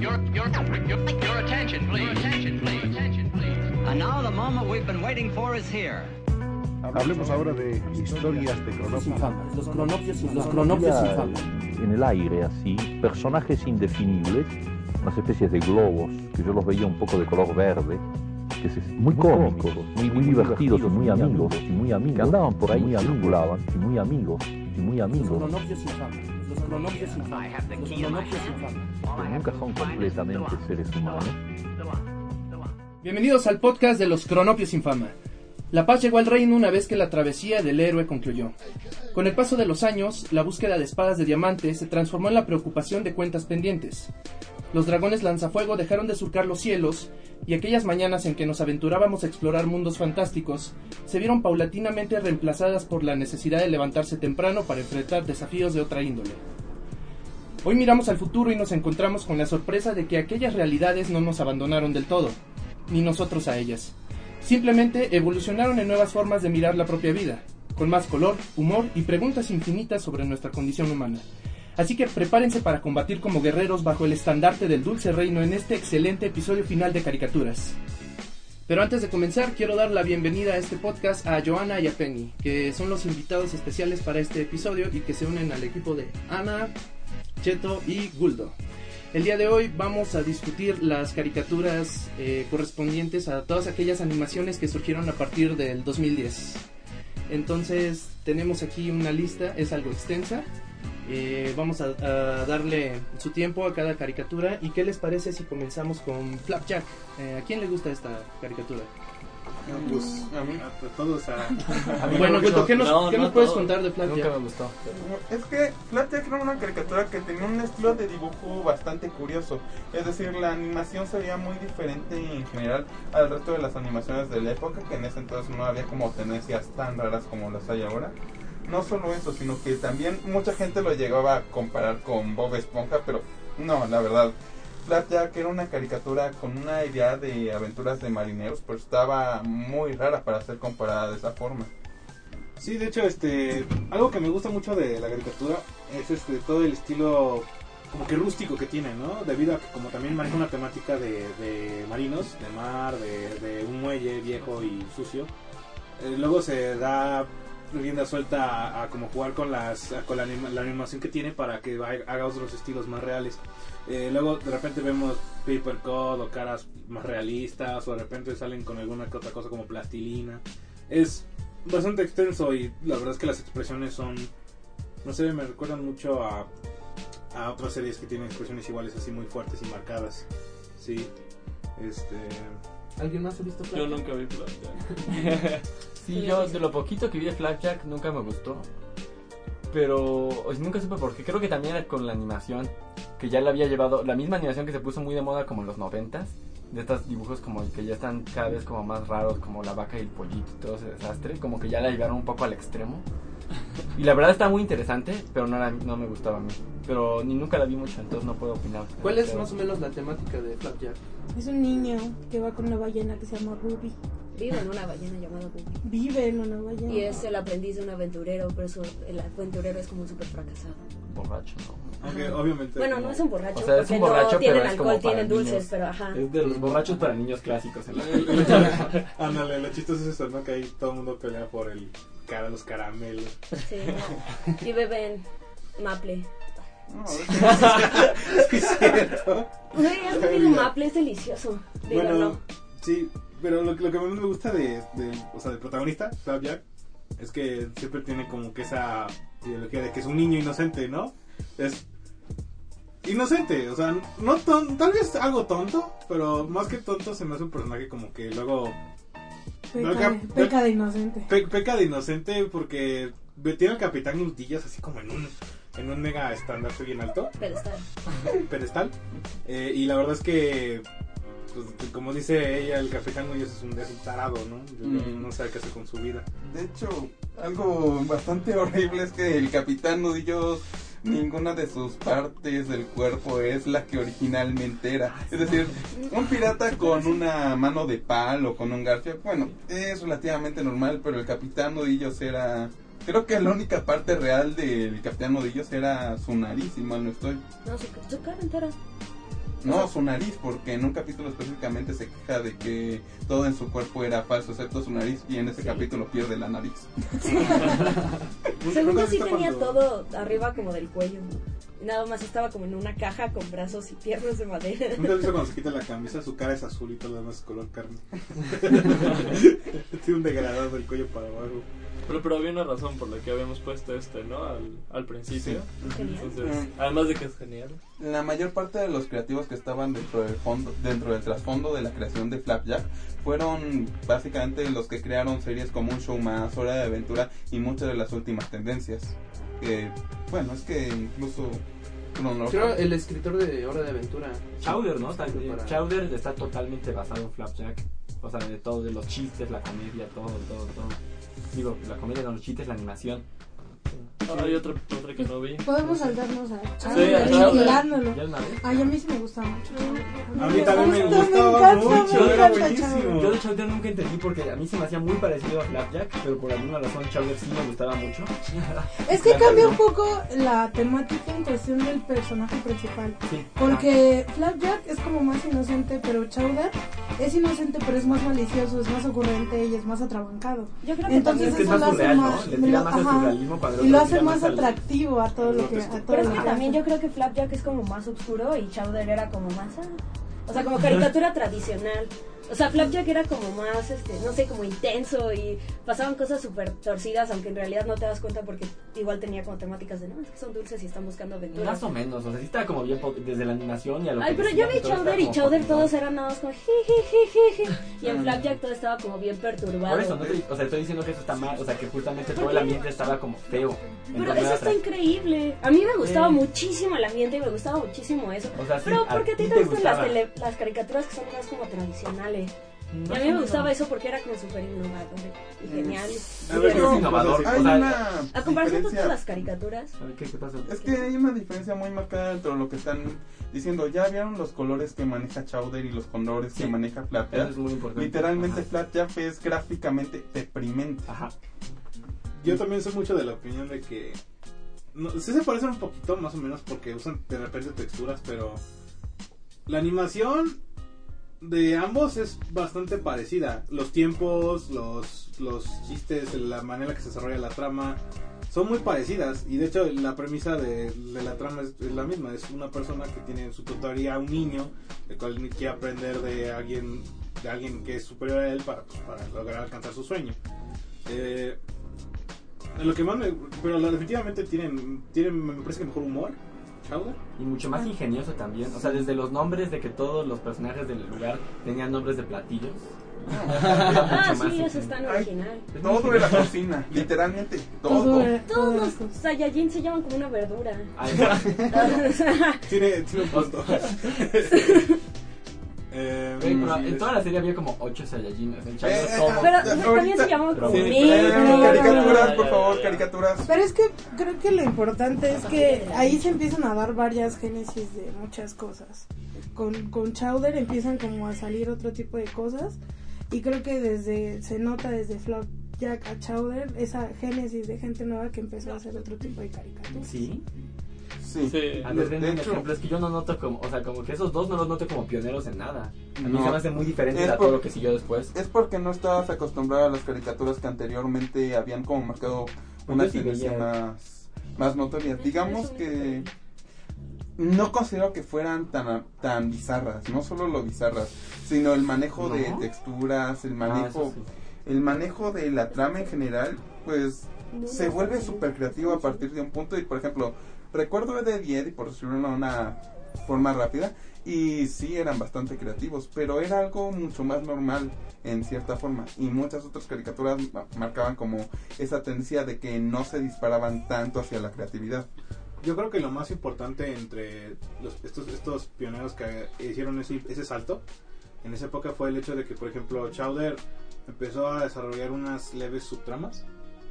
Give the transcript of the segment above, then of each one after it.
Your, your, your, your attention, please. Your attention, please. Attention, please. And now the moment we've been waiting for is here. Hablemos ahora de historias de cronopios. Los cronopios, los cronopios infames. en el aire así, personajes indefinibles, unas especies de globos, que yo los veía un poco de color verde, que es muy cómicos, muy, muy divertidos y muy amigos, y muy amigos, que andaban por ahí, muy y muy amigos, y muy Los amigos. Los cronopios infames. Los cronopios infames. pero nunca son completamente seres humanos. Bienvenidos al podcast de los Cronopios Infama. La paz llegó al reino una vez que la travesía del héroe concluyó. Con el paso de los años, la búsqueda de espadas de diamante se transformó en la preocupación de cuentas pendientes. Los dragones lanzafuego dejaron de surcar los cielos, y aquellas mañanas en que nos aventurábamos a explorar mundos fantásticos se vieron paulatinamente reemplazadas por la necesidad de levantarse temprano para enfrentar desafíos de otra índole. Hoy miramos al futuro y nos encontramos con la sorpresa de que aquellas realidades no nos abandonaron del todo, ni nosotros a ellas. Simplemente evolucionaron en nuevas formas de mirar la propia vida, con más color, humor y preguntas infinitas sobre nuestra condición humana. Así que prepárense para combatir como guerreros bajo el estandarte del dulce reino en este excelente episodio final de caricaturas. Pero antes de comenzar, quiero dar la bienvenida a este podcast a Joana y a Penny, que son los invitados especiales para este episodio y que se unen al equipo de Ana, Cheto y Guldo. El día de hoy vamos a discutir las caricaturas eh, correspondientes a todas aquellas animaciones que surgieron a partir del 2010. Entonces tenemos aquí una lista, es algo extensa. Eh, vamos a, a darle su tiempo a cada caricatura. ¿Y qué les parece si comenzamos con Flapjack? Eh, ¿A quién le gusta esta caricatura? Pues a mí, a todos a... Bueno, ¿qué nos, No, qué no nos puedes contar de Nunca me Flapjack? gustó. Es que Flapjack era una caricatura que tenía un estilo de dibujo bastante curioso. Es decir, la animación se veía muy diferente en general al resto de las animaciones de la época, que en ese entonces no había como tendencias tan raras como las hay ahora. No solo eso, sino que también mucha gente lo llegaba a comparar con Bob Esponja, pero no, la verdad. Flapjack era una caricatura con una idea de aventuras de marineros, pero estaba muy rara para ser comparada de esa forma. Sí, de hecho, este, algo que me gusta mucho de la caricatura es este todo el estilo como que rústico que tiene, ¿no? Debido a que como también maneja una temática de, de marinos, de mar, de, un muelle viejo y sucio. eh, luego se da rienda suelta a, a como jugar con las a- con la, anima- la animación que tiene para que va- haga otros estilos más reales. Eh, luego de repente vemos paper cut o caras más realistas o de repente salen con alguna que otra cosa como plastilina. Es bastante extenso y la verdad es que las expresiones son, no sé, me recuerdan mucho a, a otras series que tienen expresiones iguales así muy fuertes y marcadas. Sí, este... ¿Alguien más ha visto Yo Flapjack? nunca vi Flapjack. sí, yo de lo poquito que vi de Flapjack nunca me gustó. Pero o sea, nunca supe por qué. Creo que también era con la animación. Que ya la había llevado. La misma animación que se puso muy de moda como en los noventas. De estos dibujos como que ya están cada vez como más raros. Como la vaca y el pollito y todo ese desastre. Como que ya la llevaron un poco al extremo. Y la verdad está muy interesante. Pero no, era- no me gustaba a mí. Pero ni nunca la vi mucho. Entonces no puedo opinar. ¿Cuál es Pero- más o menos la temática de Flapjack? Es un niño que va con una ballena que se llama Ruby. Vive en una ballena llamada Bubi. Vive en una ballena. Y es el aprendiz de un aventurero, pero eso- el aventurero es como un súper fracasado. Borracho, ¿no? Aunque obviamente... Bueno, no es un borracho, O sea, es un borracho, no tienen pero es como alcohol, para tienen dulces, niños. pero ajá. Es de los borrachos para niños clásicos. en la- Ándale, lo chistoso es eso, ¿no? Que ahí todo el mundo pelea por el cara, los caramelos. Sí. Y beben maple. No, Sí, es cierto. Güey, has bebido maple, es delicioso. Díganlo. Bueno, sí, pero lo, que- lo que más me gusta de, de- o sea, del protagonista, Flapjack, es que siempre tiene como que esa ideología de que es un niño inocente, ¿no? Es inocente, o sea, no ton- tal vez algo tonto, pero más que tonto se me hace un personaje como que luego Peca, de, peca de inocente. pe- peca de inocente porque tiene al capitán Nudillas así como en un en un mega estandarte bien alto Pedestal. pedestal. Eh, y la verdad es que, pues, como dice ella, el Nudillas es un, es un tarado, ¿no? Mm. No sabe qué hacer con su vida. De hecho, algo bastante horrible es que el capitán Nudillo ninguna de sus partes del cuerpo es la que originalmente era. Es decir, un pirata con una mano de palo, con un garfio, bueno, es relativamente normal, pero el capitán Nudillos era... Creo que la única parte real del capitán Nudillos era su nariz, si mal no estoy. No, su, su cara entera. No, su nariz, porque en un capítulo específicamente se queja de que todo en su cuerpo era falso, excepto su nariz, y en ese capítulo pierde la nariz. Según ¿Nunca yo sí tenía cuando- todo arriba como del cuello. Nada más estaba como en una caja con brazos y piernas de madera. ¿Nunca has visto cuando se quita la camisa? Su cara es azul y todo lo demás es color carne. Tiene un degradado del cuello para abajo. Pero, pero había una razón por la que habíamos puesto este, ¿no? Al, al principio. Entonces, Mm. además de que es genial. La mayor parte de los creativos que estaban dentro del fondo, dentro del trasfondo de la creación de Flapjack fueron básicamente los que crearon series como Un Show Más, Hora de Aventura y muchas de las últimas tendencias. Que, bueno, es que incluso Chrono- Creo el escritor de Hora de Aventura. Chowder, ¿no? Está- Para- Chowder está totalmente basado en Flapjack. O sea, de todo, de los chistes, la comedia, todo, todo, todo. Digo, la comedia, no, los chistes, la animación. Ah, hay otra, otra que no vi. Podemos saltarnos a Sí, Chowder, a Chowder. vigilándolo. ¿Ya una vez? Ay, a mí sí me gusta mucho. A mí también me gusta, gustaba encanta, mucho, me era encanta buenísimo. Chowder. Yo de Chowder nunca entendí porque a mí se me hacía muy parecido a Flapjack, pero por alguna razón Chowder sí me gustaba mucho. Es que cambia un poco la temática en cuestión del personaje principal. Sí. Porque Flapjack es como más inocente, pero Chowder es inocente, pero es más malicioso, es más ocurrente y es más atrabancado. Yo creo que Entonces Es que es más lo hace surreal, ¿no? Le tira más surrealismo el y lo otro hace más al- atractivo a todo lo que a todo Pero es que también yo creo que Flapjack es como más oscuro y Chowder era como más... ah, O sea, como caricatura tradicional. O sea, Flapjack era como más, este, no sé, como intenso y pasaban cosas súper torcidas, aunque en realidad no te das cuenta porque igual tenía como temáticas de, no, es que son dulces y están buscando aventuras. Más o menos, o sea, sí estaba como bien desde la animación y a lo Ay, que pero yo vi Chowder y Chowder todos eran nada más como. Y en Flapjack todo estaba como bien perturbado. Por eso, no te- o sea, estoy diciendo que eso está mal, o sea, que justamente todo el ambiente estaba como feo. Pero eso está increíble. A mí me gustaba Sí. muchísimo el ambiente y me gustaba muchísimo eso. O sea, sí, Pero porque a ti te te gustan las, tele- las caricaturas que son más como tradicionales. Y No a mí me gustaba eso porque era como súper innovador y genial. A ver, Y ¿cómo era- innovador? Hay O sea, una A comparación con todas las caricaturas. A ver, ¿qué, qué pasó? Es que hay una diferencia muy marcada dentro de lo que están diciendo. Ya vieron los colores que maneja Chowder y los colores que maneja Flapjack. es muy importante. Literalmente. Flapjack es gráficamente deprimente. Ajá. Yo también soy mucho de la opinión de que. No, sí se parecen un poquito, más o menos, porque usan de repente texturas, pero. La animación de ambos es bastante parecida. Los tiempos, los, los chistes, la manera que se desarrolla la trama. Son muy parecidas y de hecho la premisa de, de la trama es, la misma. Es una persona que tiene en su tutoría un niño, el cual quiere aprender de alguien, de alguien que es superior a él para, pues, para lograr alcanzar su sueño. Eh, lo que más me. Pero definitivamente tienen, tienen, me parece que mejor humor. Chowder. Y mucho más ingenioso también. O sea, desde los nombres de que todos los personajes del lugar tenían nombres de platillos. Ah, sí, eso es tan Ay, original. Todo era cocina, literalmente Todo Todos los. Saiyajin se llaman como una verdura. Ay, Tiene, tiene un punto. Eh, pero en toda la serie había como 8 Saiyajines. En Chowder Eh, todo. Pero también se como Sí, mil. Eh, caricaturas, por favor, caricaturas. Pero es que creo que lo importante es que ahí se empiezan a dar varias génesis de muchas cosas. Con, con Chowder empiezan como a salir otro tipo de cosas y creo que desde se nota desde Flapjack a Chowder esa génesis de gente nueva que empezó a hacer otro tipo de caricaturas. Sí. Sí. Sí. A ver, denme De un hecho- ejemplo. Es que yo no noto como. O sea, como que esos dos no los noto como pioneros en nada. A mí No. se me hace muy diferente Es a por- todo lo que siguió después. Es porque no estabas acostumbrado a las caricaturas que anteriormente habían como marcado una sí tendencia más, más notoria. Digamos que no considero que fueran tan, tan bizarras, no solo lo bizarras, sino el manejo de texturas, el Ah, manejo, sí. el manejo de la trama en general, pues No, se vuelve súper creativo a partir de un punto y por ejemplo recuerdo de Diez y por decirlo de una forma rápida y sí eran bastante creativos pero era algo mucho más normal en cierta forma y muchas otras caricaturas ma- marcaban como esa tendencia de que no se disparaban tanto hacia la creatividad Yo creo que lo más importante entre estos pioneros que hicieron ese, ese salto en esa época fue el hecho de que, por ejemplo, Chowder empezó a desarrollar unas leves subtramas.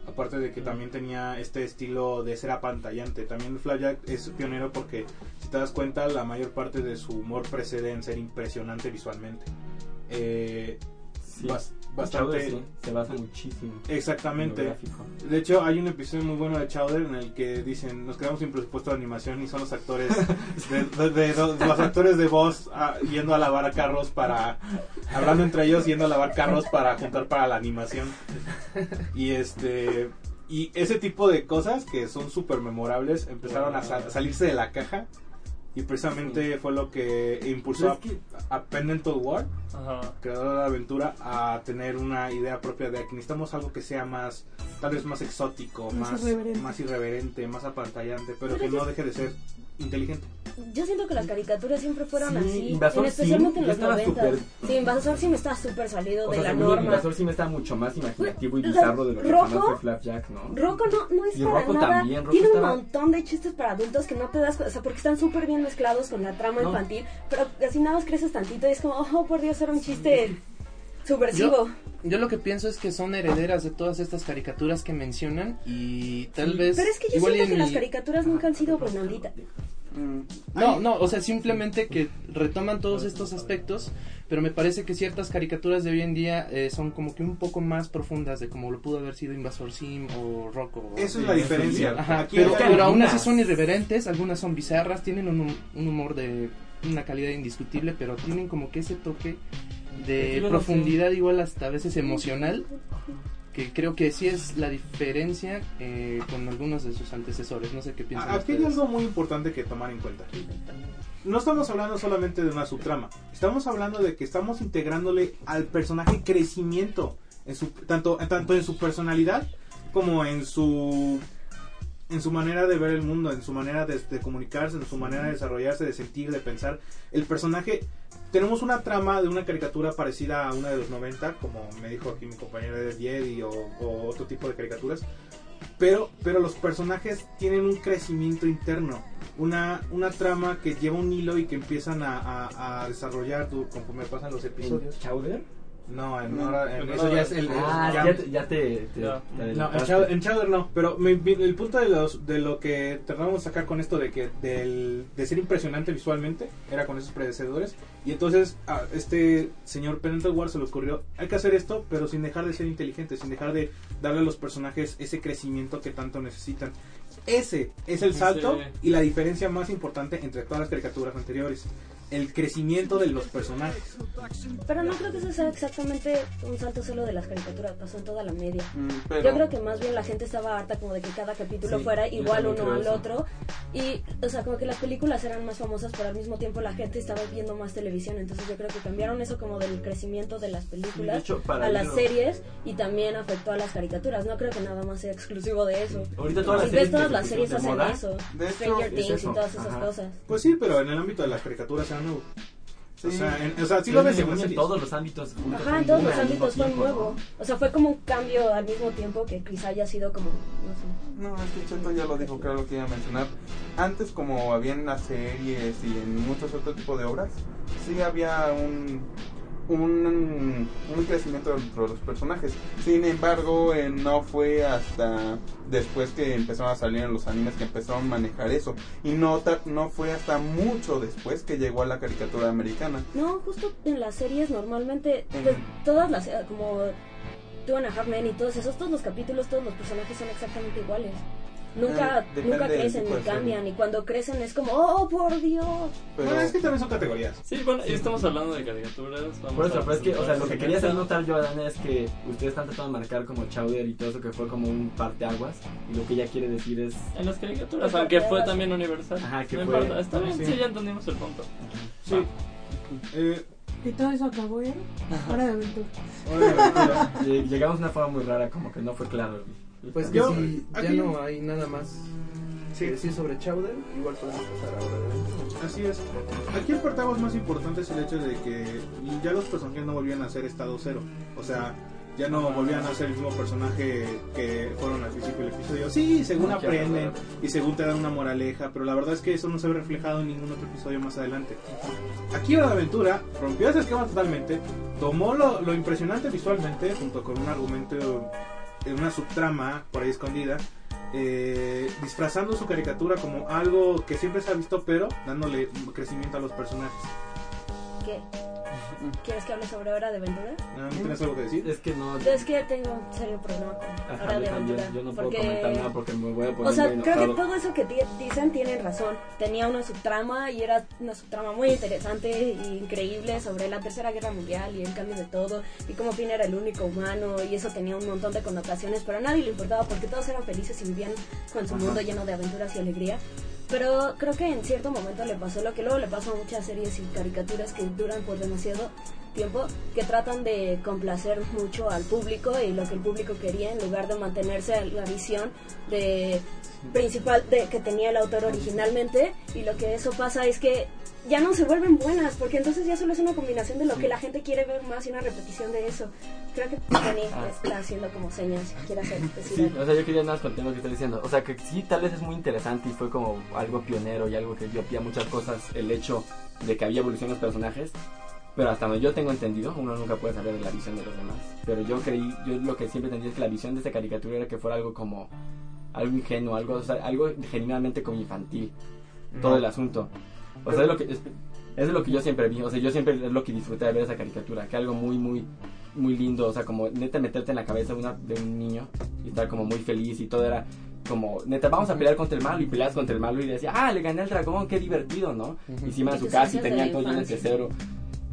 Aparte de que también tenía este estilo de ser apantallante. También Flapjack es pionero porque, si te das cuenta, la mayor parte de su humor precede en ser impresionante visualmente. Eh, Sí. bas- Chowder, bastante... sí, se basa muchísimo. Exactamente. De hecho, hay un episodio muy bueno de Chowder en el que dicen, nos quedamos sin presupuesto de animación y son los actores, de, de- de- de- los actores de voz ah, yendo a lavar carros para, hablando entre ellos, yendo a lavar carros para juntar para la animación. Y este, y ese tipo de cosas que son súper memorables empezaron a salirse de la caja y precisamente fue lo que impulsó a, a Pendleton Ward Ajá. creador de la aventura a tener una idea propia de que necesitamos algo que sea más tal vez más exótico Más más irreverente. más irreverente más apantallante pero Pero que no deje de ser inteligente Yo siento que las caricaturas siempre fueron Sí, así, Invasor en especialmente Sim, en los yo estaba 90. súper- Sí, Invasor Sim está súper salido O de sea, la norma. Invasor sí me está mucho más imaginativo y bizarro de lo que fue Flapjack, ¿no? Rocco no, no es Y para Rocco nada. también, Rocco Tiene estaba- un montón de chistes para adultos que no te das cuenta, o sea, porque están súper bien mezclados con la trama No. infantil, pero así nada más creces tantito y es como, oh, por Dios, era un chiste subversivo. Yo, yo lo que pienso es que son herederas de todas estas caricaturas que mencionan y tal vez... Pero es que yo siento que las caricaturas nunca han sido buenolitas. No, no, o sea, simplemente que retoman todos estos aspectos, pero me parece que ciertas caricaturas de hoy en día eh, son como que un poco más profundas de como lo pudo haber sido Invasor Sim o Rocco. Esa es la diferencia. Ajá, Aquí pero, pero aún así algunas. son irreverentes, algunas son bizarras, tienen un humor de una calidad indiscutible, pero tienen como que ese toque de profundidad igual hasta a veces emocional que creo que sí es la diferencia eh, con algunos de sus antecesores. No sé qué piensan aquí hay ustedes. algo muy importante que tomar en cuenta no estamos hablando solamente de una subtrama estamos hablando de que estamos integrándole al personaje crecimiento en su tanto tanto en su personalidad como en su en su manera de ver el mundo, en su manera de, de comunicarse, en su manera de desarrollarse, de sentir, de pensar. El personaje, tenemos una trama de una caricatura parecida a una de los 90, como me dijo aquí mi compañera de Jedi o, o otro tipo de caricaturas, pero, pero los personajes tienen un crecimiento interno, una, una trama que lleva un hilo y que empiezan a, a- a desarrollar conforme pasan los episodios. ¿Chowder? No, en, No, ahora- en- no, eso ya es el... Ah, ya- ya te- ya te- te- No, te en. Chowder, en Chowder no, pero me- mi- el punto de, los, de lo que tratamos de sacar con esto de que del, de ser impresionante visualmente era con esos predecesores y entonces a este señor Pendleton Ward se le ocurrió hay que hacer esto pero sin dejar de ser inteligente sin dejar de darle a los personajes ese crecimiento que tanto necesitan ese es el salto Sí. y la diferencia más importante entre todas las caricaturas anteriores el crecimiento de los personajes Pero no creo que eso sea exactamente un salto solo de las caricaturas, pasó en toda la media. Mm, pero- Yo creo que más bien la gente estaba harta como de que cada capítulo Sí, fuera igual uno al eso. otro. Y, o sea, como que las películas eran más famosas, pero al mismo tiempo la gente estaba viendo más televisión. Entonces yo creo que cambiaron eso como del crecimiento de las películas hecho, para a las ello- series y también afectó a las caricaturas. No creo que nada más sea exclusivo de eso. Ahorita todas las si ves series todas que las se series hacen de eso. moda, de hecho, Stranger es Things eso. y todas esas Ajá. cosas. pues sí pero en el ámbito de las caricaturas nuevo o sea, en, o sea, sí lo ves en en todos los ámbitos. juntos Ajá, en todos los ámbitos fue tiempo, nuevo. ¿no? O sea, fue como un cambio al mismo tiempo que quizá haya sido como, no sé. No, es que Cheto ya lo dijo, que era lo que iba a mencionar. Antes, como había en las series y en muchos otros tipos de obras, sí había un, un, un crecimiento dentro de los personajes. Sin embargo, eh, no fue hasta después que empezaron a salir en los animes que empezaron a manejar eso. Y no, no fue hasta mucho después que llegó a la caricatura americana. No, justo en las series normalmente, En- pues, todas las, eh, como Two and a Half Men y todos esos, todos los capítulos, todos los personajes son exactamente iguales. Nunca, Eh, nunca crecen ni de cambian y cuando crecen es como, oh, por Dios. Bueno, es que también son categorías. Sí, bueno, y estamos hablando de caricaturas. vamos Por eso, a pero es que, o sea, lo que quería hacer notar yo, Adana, es que ustedes están tratando de marcar como Chowder y todo eso que fue como un parteaguas. Y lo que ella quiere decir es. En las caricaturas, aunque fue también universal. Ajá, que no fue- importa, está bien, sí. sí. ya entendimos el punto. Sí. Eh, Y todo eso acabó en Hora de Aventura. Lle- Llegamos de una forma muy rara, como que no fue claro. Pues que Yo, si ya aquí- no hay nada más Sí. que decir sobre Chowder, igual podemos pasar ahora adelante. Así es. Aquí el parteaguas más importante es el hecho de que ya los personajes no volvían a ser estado cero. O sea, ya no volvían a ser el mismo personaje que fueron al principio del episodio. Sí, según Ah, qué aprenden y según te dan una moraleja, pero la verdad es que eso no se ve reflejado en ningún otro episodio más adelante. Aquí de Aventura rompió ese esquema totalmente, tomó lo, lo impresionante visualmente junto con un argumento, una subtrama por ahí escondida, eh, disfrazando su caricatura como algo que siempre se ha visto, pero dándole crecimiento a los personajes. ¿Qué? ¿Quieres que hable sobre Hora de Aventura? ¿No tienes algo que decir? Es que no. Es que tengo un serio problema con Ajá, Hora de yo Aventura. yo no puedo porque... comentar nada porque me voy a poner O sea, muy creo que todo eso que di- dicen tienen razón. Tenía una subtrama y era una subtrama muy interesante e increíble sobre la Tercera Guerra Mundial y el cambio de todo y cómo Finn era el único humano y eso tenía un montón de connotaciones, pero a nadie le importaba porque todos eran felices y vivían con su mundo lleno de aventuras y alegría. Pero creo que en cierto momento le pasó lo que luego le pasa a muchas series y caricaturas que duran por demasiado tiempo, que tratan de complacer mucho al público y lo que el público quería en lugar de mantenerse a la visión de principal de que tenía el autor originalmente y lo que eso pasa es que ya no se vuelven buenas porque entonces ya solo es una combinación de lo que la gente quiere ver más y una repetición de eso creo que Penny Ah. está haciendo como señas quiere hacer decir Sí, algo. o sea, yo quería nada más continuar lo que estoy diciendo. O sea, que sí, tal vez es muy interesante y fue como algo pionero y algo que dio pie a muchas cosas el hecho de que había evolución en los personajes. Pero hasta donde yo tengo entendido, uno nunca puede saber de la visión de los demás. Pero yo creí, yo lo que siempre entendí es que la visión de esta caricatura era que fuera algo como algo ingenuo, algo, o sea, algo genuinamente como infantil. Todo el asunto. O sea, es lo que es, es lo que yo siempre vi, o sea, yo siempre es lo que disfruté de ver esa caricatura, que algo muy muy muy lindo, o sea, como neta meterte en la cabeza de, una, de un niño y estar como muy feliz y todo era como, neta, vamos a pelear contra el malo y peleas contra el malo y decía, ah, le gané al dragón, qué divertido, ¿no? Y se iban a Y su casa y de la todo lleno de infancia.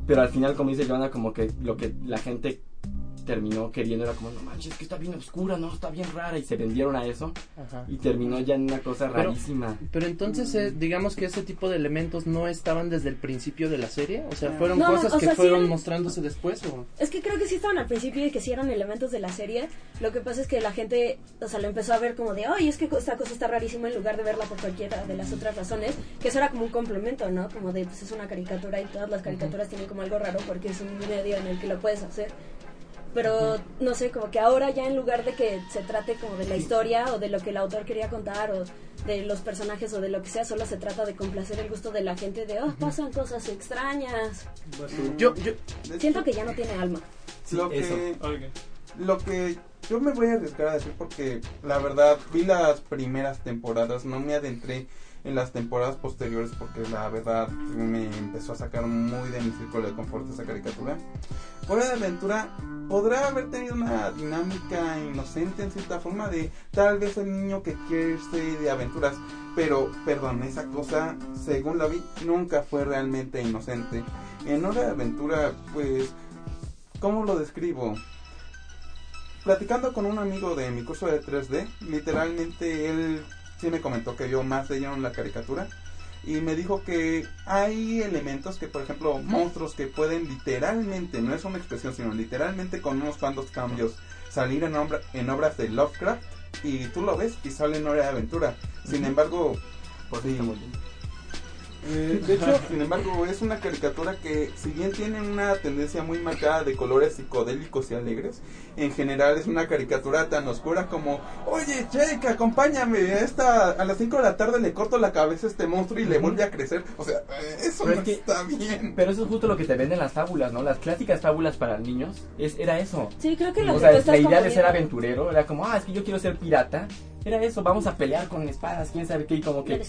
Pero al final, como dice Joana, como que lo que la gente terminó queriendo era como, no manches, que está bien oscura, no, está bien rara y se vendieron a eso Ajá. y terminó ya en una cosa Pero- rarísima. Pero entonces, eh, digamos que ese tipo de elementos no estaban desde el principio de la serie, o sea, fueron No, cosas o que sea, sí fueron eran- mostrándose después o Es que creo que sí estaban al principio y que sí eran elementos de la serie. Lo que pasa es que la gente, o sea, lo empezó a ver como de, ay, es que esta cosa está rarísima en lugar de verla por cualquiera de las otras razones. Que eso era como un complemento, ¿no? Como de, pues es una caricatura y todas las caricaturas tienen como algo raro porque es un medio en el que lo puedes hacer. Pero no sé, como que ahora ya en lugar de que se trate como de la historia o de lo que el autor quería contar o de los personajes o de lo que sea, solo se trata de complacer el gusto de la gente de, oh, pasan cosas extrañas. yo yo Siento que ya no tiene alma. lo eso. que lo que yo me voy a arriesgar a decir porque la verdad vi las primeras temporadas, no me adentré en las temporadas posteriores porque la verdad me empezó a sacar muy de mi círculo de confort esa caricatura. Hora de Aventura podrá haber tenido una dinámica inocente en cierta forma de tal vez el niño que quiere irse de aventuras, pero perdón, esa cosa, según la vi, nunca fue realmente inocente. En Hora de Aventura, pues, ¿cómo lo describo? Platicando con un amigo de mi curso de 3D, literalmente él sí me comentó que vio más de la caricatura y me dijo que hay elementos que, por ejemplo, monstruos que pueden literalmente, no es una expresión, sino literalmente con unos cuantos cambios, salir en, obra- en obras de Lovecraft y tú lo ves y sale en hora de aventura. Sin embargo, Por sí. Eh, de hecho, sin embargo, es una caricatura que, si bien tiene una tendencia muy marcada de colores psicodélicos y alegres, en general es una caricatura tan oscura como, oye, Jake, acompáñame, a esta, a las 5 de la tarde le corto la cabeza a este monstruo y le vuelve a crecer. O sea, eh, eso Pero no es que- está bien. Pero eso es justo lo que te venden las fábulas, ¿no? Las clásicas fábulas para niños, es, era eso. Sí, creo que lo O que sea, tú estás la idea de ser aventurero era como, ah, es que yo quiero ser pirata. Era eso, vamos a pelear con espadas, quién sabe qué, y como que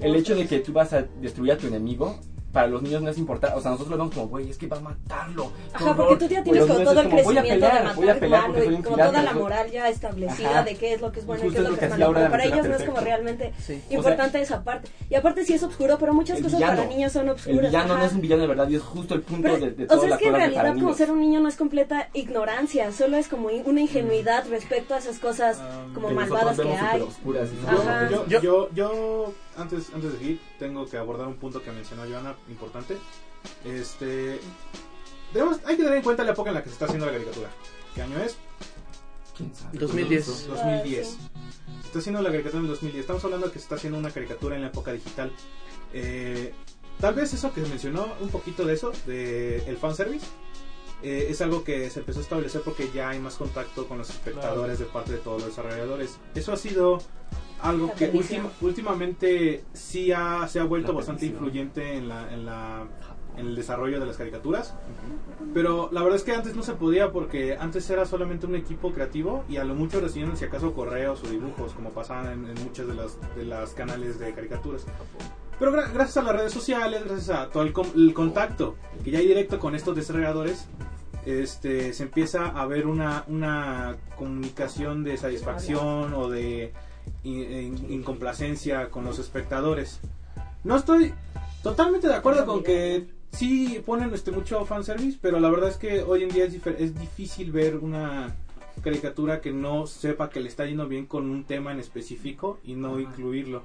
el hecho de que tú vas a destruir a tu enemigo, para los niños no es importante. O sea, nosotros lo vemos como, güey, es que va a matarlo. Ajá, horror". porque tú ya tienes como todo el como, voy a crecimiento pelear, de voy a matar pelear malo y como toda la moral ya establecida Ajá. de qué es lo que es bueno y qué es lo lo que es malo. Pero para ellos no es como realmente Sí. importante esa parte. Y aparte sí es oscuro, pero muchas El cosas villano. para niños son El oscuras. villano ajá. no es un villano de verdad y es justo el punto Pero, de, de o todas sea, es que en realidad como ser un niño no es completa ignorancia, solo es como una ingenuidad respecto a esas cosas como que malvadas que hay. Yo- yo, yo, antes, antes de seguir, tengo que abordar un punto que mencionó Joana, importante. Este, debemos, hay que tener en cuenta la época en la que se está haciendo la caricatura. ¿Qué año es? ¿Quién sabe? 2010. 2010. Ah. Se está haciendo la caricatura en el 2010. Estamos hablando de que se está haciendo una caricatura en la época digital. Eh, tal vez eso que se mencionó, un poquito de eso, de el fanservice, eh, es algo que se empezó a establecer porque ya hay más contacto con los espectadores de parte de todos los desarrolladores. Eso ha sido algo La que últimamente sí ha, se ha vuelto bastante influyente en, la, en, la, en el desarrollo de las caricaturas. Pero la verdad es que antes no se podía porque antes era solamente un equipo creativo y a lo mucho recibían si acaso correos o dibujos como pasaban en, en muchos de las, de las canales de caricaturas. Pero gra- gracias a las redes sociales, gracias a todo el, com- el contacto que ya hay directo con estos desarrolladores, este, se empieza a ver una, una comunicación de satisfacción o de incomplacencia con los espectadores. No estoy totalmente de acuerdo con que sí ponen este mucho fanservice, pero la verdad es que hoy en día es, es difícil ver una caricatura que no sepa que le está yendo bien con un tema en específico y no incluirlo.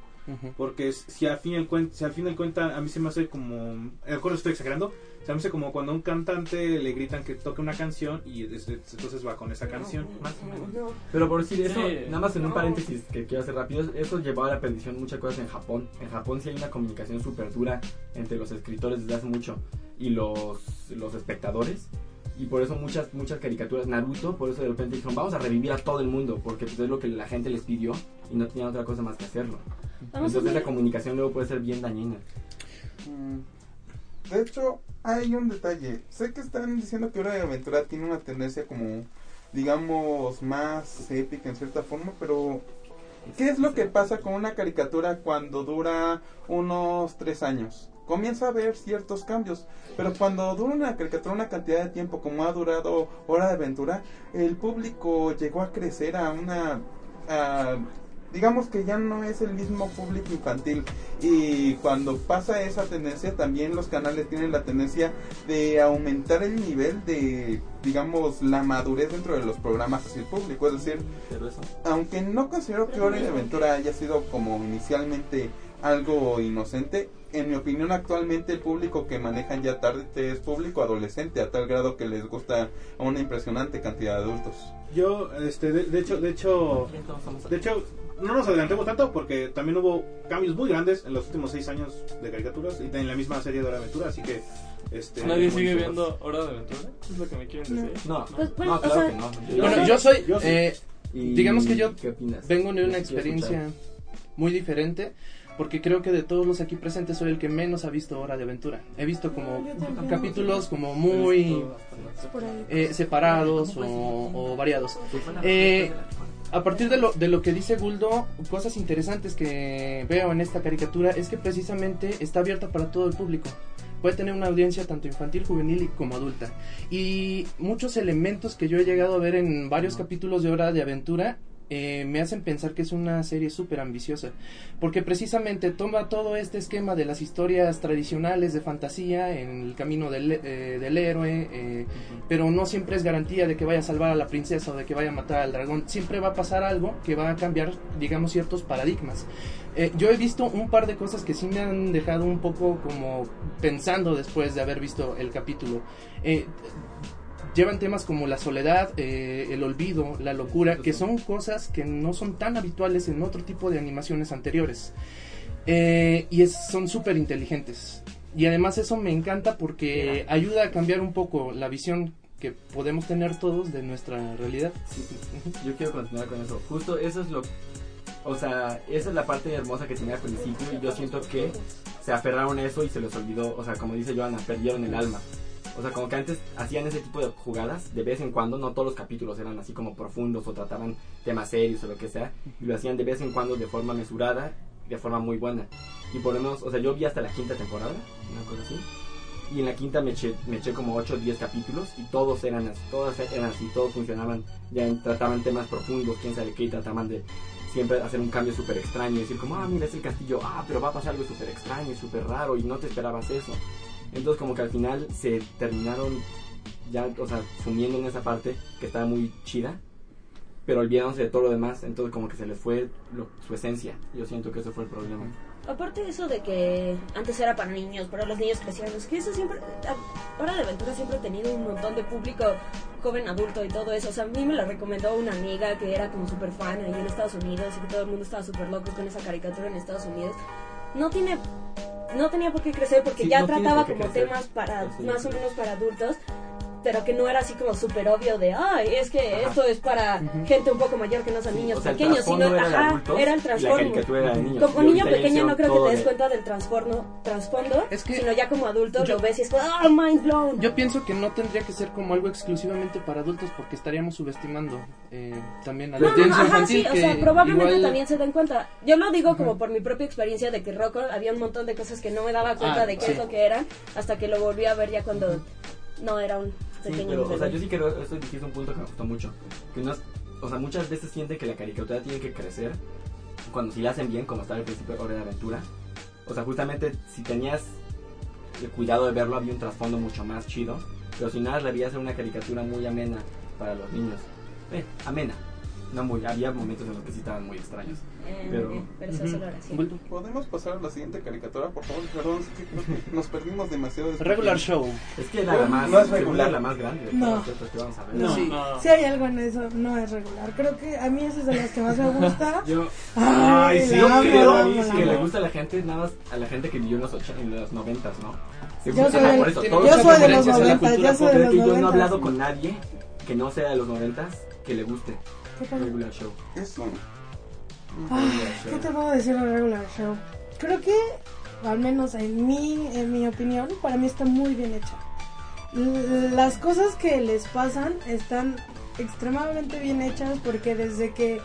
Porque si al fin y al si al fin y al cuenta a mí se me hace como, de acuerdo estoy exagerando, se me hace como cuando a un cantante le gritan que toque una canción y es- es- entonces va con esa canción. Más o menos. Pero por decir eso, Sí. nada más en un paréntesis que quiero hacer rápido, eso llevó a la perdición muchas cosas en Japón. En Japón sí hay una comunicación súper dura entre los escritores desde hace mucho y los, los espectadores. Y por eso muchas, muchas caricaturas, Naruto, por eso de repente dijeron, vamos a revivir a todo el mundo, porque pues, es lo que la gente les pidió y no tenían otra cosa más que hacerlo. Entonces la comunicación luego puede ser bien dañina. De hecho, hay un detalle. Sé que están diciendo que Hora de Aventura tiene una tendencia como, digamos, más épica en cierta forma, pero ¿qué es lo que pasa con una caricatura cuando dura unos tres años? Comienza a haber ciertos cambios, pero cuando dura una caricatura una cantidad de tiempo como ha durado Hora de Aventura, el público llegó a crecer a una... a- digamos que ya no es el mismo público infantil y cuando pasa esa tendencia también los canales tienen la tendencia de aumentar el nivel de digamos la madurez dentro de los programas hacia el público es decir Pero eso. aunque no considero que Hora de Aventura haya sido como inicialmente algo inocente, en mi opinión actualmente el público que manejan ya tarde es público adolescente a tal grado que les gusta a una impresionante cantidad de adultos. Yo, este, de, de hecho, de hecho, de hecho, no nos adelantemos tanto porque también hubo cambios muy grandes en los últimos seis años de caricaturas y en la misma serie de Hora de Aventura, así que, este, ¿Nadie sigue viendo Hora de Aventura? ¿Es lo que me quieren decir? No, Pues, bueno, no, o claro sea, que no. Bueno, yo soy, Yo sí. eh, Y- digamos que yo ¿qué opinas? vengo de una experiencia muy diferente, porque creo que de todos los aquí presentes soy el que menos ha visto Hora de Aventura. He visto como capítulos como muy eh, separados o, o variados. Eh, a partir de lo, de lo que dice Guldo, cosas interesantes que veo en esta caricatura es que precisamente está abierta para todo el público. Puede tener una audiencia tanto infantil, juvenil y como adulta. Y muchos elementos que yo he llegado a ver en varios capítulos de Hora de Aventura eh, me hacen pensar que es una serie súper ambiciosa. Porque precisamente toma todo este esquema de las historias tradicionales de fantasía en el camino del, eh, del héroe, eh, pero no siempre es garantía de que vaya a salvar a la princesa o de que vaya a matar al dragón. Siempre va a pasar algo que va a cambiar, digamos, ciertos paradigmas. Yo he visto un par de cosas que sí me han dejado un poco como pensando después de haber visto el capítulo. Llevan temas como la soledad, eh, el olvido, la locura, que son cosas que no son tan habituales en otro tipo de animaciones anteriores. Eh, y es- son súper inteligentes. Y además eso me encanta porque ayuda a cambiar un poco la visión que podemos tener todos de nuestra realidad. Yo quiero continuar con eso. Justo eso es lo. O sea, esa es la parte hermosa que tenía al principio. Y yo siento que se aferraron a eso y se les olvidó. O sea, como dice Joana, perdieron el alma. O sea, como que antes hacían ese tipo de jugadas de vez en cuando. No todos los capítulos eran así como profundos o trataban temas serios o lo que sea. Y lo hacían de vez en cuando de forma mesurada, de forma muy buena. Y por lo menos, o sea, yo vi hasta la quinta temporada, una cosa así. Y en la quinta me eché, me eché como 8 o 10 capítulos y todos eran así, todos eran así, todos funcionaban, ya trataban temas profundos, quién sabe qué, y trataban de siempre hacer un cambio súper extraño y decir como, ah, mira, es el castillo, ah, pero va a pasar algo súper extraño y súper raro y no te esperabas eso. Entonces como que al final se terminaron ya, o sea, sumiendo en esa parte que estaba muy chida, pero olvidándose de todo lo demás, entonces como que se les fue lo- su esencia. Yo siento que ese fue el problema. Aparte de eso de que antes era para niños, pero los niños crecían, es que eso siempre, Hora de Aventura siempre ha tenido un montón de público joven, adulto y todo eso. O sea, a mí me lo recomendó una amiga que era como súper fan ahí en Estados Unidos y que todo el mundo estaba súper loco con esa caricatura en Estados Unidos. No tiene, no tenía por qué crecer porque Sí, ya no trataba como temas para, más o menos para adultos. Pero que no era así como súper obvio de, ay, es que esto es para gente un poco mayor que no son niños o sea, pequeños, sino era ajá, adultos era el trasfondo. Como niño pequeño no creo que te des de- cuenta del trasfondo, trasfondo Es que- sino ya como adulto Yo- lo ves y es como, ah, mind blown. Yo pienso que no tendría que ser como algo exclusivamente para adultos porque estaríamos subestimando eh, también a la No, no, no, ajá, infantil. sí, o que sea, probablemente igual- también se den cuenta. Yo lo digo como por mi propia experiencia de que Rocco había un montón de cosas que no me daba cuenta Ah, de qué sí. es lo que eran hasta que lo volví a ver ya cuando no era un Sí, pequeño pero, o sea, yo sí creo, esto dijiste un punto que me gustó mucho. Que unas, o sea, muchas veces sienten que la caricatura tiene que crecer cuando si la hacen bien, como estaba al principio de Hora de Aventura. O sea, justamente si tenías el cuidado de verlo, había un trasfondo mucho más chido. Pero si nada, la veías en una caricatura muy amena para los niños. Eh, amena. No muy, había momentos en los que sí estaban muy extraños. Eh, pero- eh, pero eso solo era así. ¿Podemos pasar a la siguiente caricatura, por favor? Perdón, es que creo que nos perdimos demasiado. de- Regular Show. Es que era la más, No es regular. la más grande de No. que vamos a ver. No, Sí. si hay algo en eso, no es regular. Creo que a mí ese es de los que más me gusta. Yo, Ay, sí, la yo amo, creo la amo, la que le gusta a la gente, nada más a la gente que vivió en los, ocho- en los noventas, ¿no? Se Yo gusta- soy por eso, yo todos Yo soy de los referencias a la 90, cultura yo soy de los que yo no he 90. hablado con nadie que no sea de los noventas que le guste. Regular Show. Eso. Ay, ¿Qué te puedo decir de Regular Show? Creo que, al menos en mi, en mi opinión, para mí está muy bien hecha. Las cosas que les pasan están extremadamente bien hechas porque desde que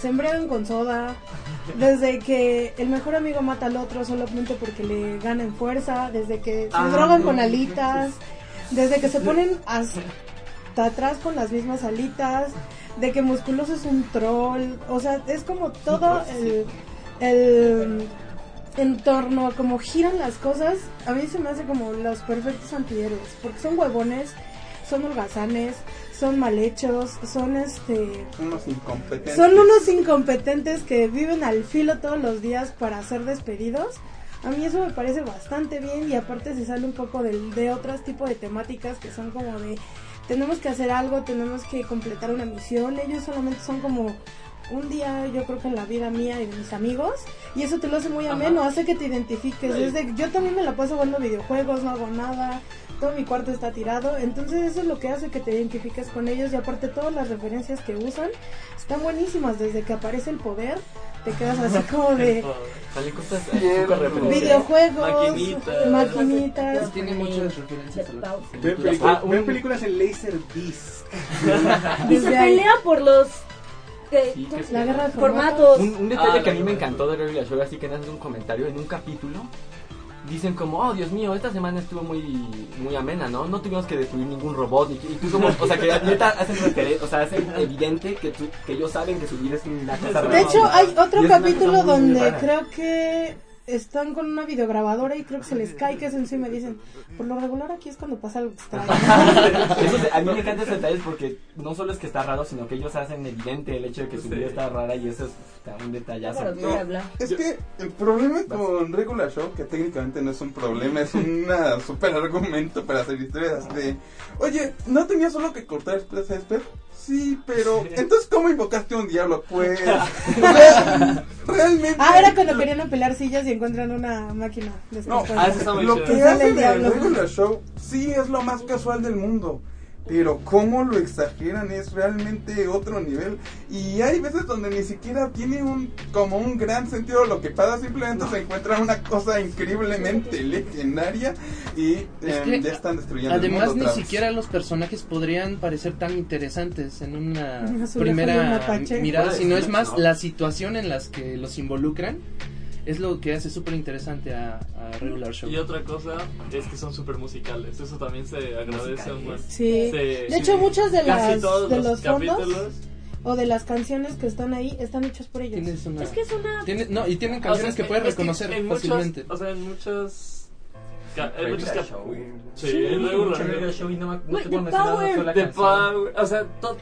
se embriagan con soda, desde que el mejor amigo mata al otro solamente porque le ganan fuerza, desde que se Ah, drogan no. con alitas, desde que se ponen hasta atrás con las mismas alitas, de que Musculoso es un troll, o sea, es como todo el, el entorno, como giran las cosas, a mí se me hace como los perfectos antihéroes, porque son huevones, son holgazanes, son mal hechos, son este... Unos incompetentes. Son unos incompetentes que viven al filo todos los días para ser despedidos. A mí eso me parece bastante bien y aparte se sale un poco del, de otros tipos de temáticas que son como de tenemos que hacer algo, tenemos que completar una misión. Ellos solamente son como un día yo creo que en la vida mía y de mis amigos y eso te lo hace muy ameno, hace que te identifiques. Sí. Desde, yo también me la paso jugando videojuegos, no hago nada, todo mi cuarto está tirado, entonces eso es lo que hace que te identifiques con ellos y aparte todas las referencias que usan están buenísimas, desde que aparece el poder te quedas así como de Salen cosas videojuegos, Maquinitas. maquinitas. Tiene muchas referencias a la Ven, películas. película- Ah, un- películas en Laserdisc. Y se pelea por los eh, Sí. La guerra de formatos. Un, un detalle Ah, que a mí la me encantó de Regular Show, así que en un comentario, en un capítulo, dicen como, oh Dios mío, esta semana estuvo muy muy amena, ¿no? No tuvimos que destruir ningún robot, ni, y tú como, o sea, que neta hacen o sea, hacen evidente que, tú- que ellos saben que su vida es una cosa De rara. hecho, hay otro capítulo donde creo que están con una videograbadora y creo que se les cae que es encima y dicen, por lo regular aquí es cuando pasa algo extraño. Eso a mí me encanta ese detalle porque no solo es que está raro, sino que ellos hacen evidente el hecho de que su vida está rara y eso es un detallazo. Hablar. Es que el problema con Regular Show, que técnicamente no es un problema, es un super argumento para hacer historias de, oye, ¿no tenía solo que cortar el césped? Sí, pero entonces ¿cómo invocaste a un diablo? Pues re- realmente ah, era cuando querían pelar sillas y encuentran una máquina de No, ah, lo que hacen el en diablo. el Regular Show sí es lo más casual del mundo. Pero cómo lo exageran es realmente otro nivel. Y hay veces donde ni siquiera tiene un como un gran sentido lo que pasa. Simplemente se encuentra una cosa increíblemente legendaria y Es que, ya están destruyendo el Además, mundo ni siquiera los personajes podrían parecer tan interesantes en una primera mirada, Puede sino es más ¿no? la situación en las que los involucran. Es lo que hace súper interesante a, a Regular Show. Y otra cosa es que son súper musicales. Eso también se agradece un buen. Sí. Se- De hecho, muchas de las de los los fondos capítulos. o de las canciones que están ahí están hechas por ellos. Tienes una- Es que es una tiene- no, y tienen O sea, canciones es que puedes es reconocer muchos- fácilmente. o sea, en muchos. ca- En muchos Show. Sí, regular. Show y no, me- no The puedo mencionar una Power. sola The canción. Power. O sea, to-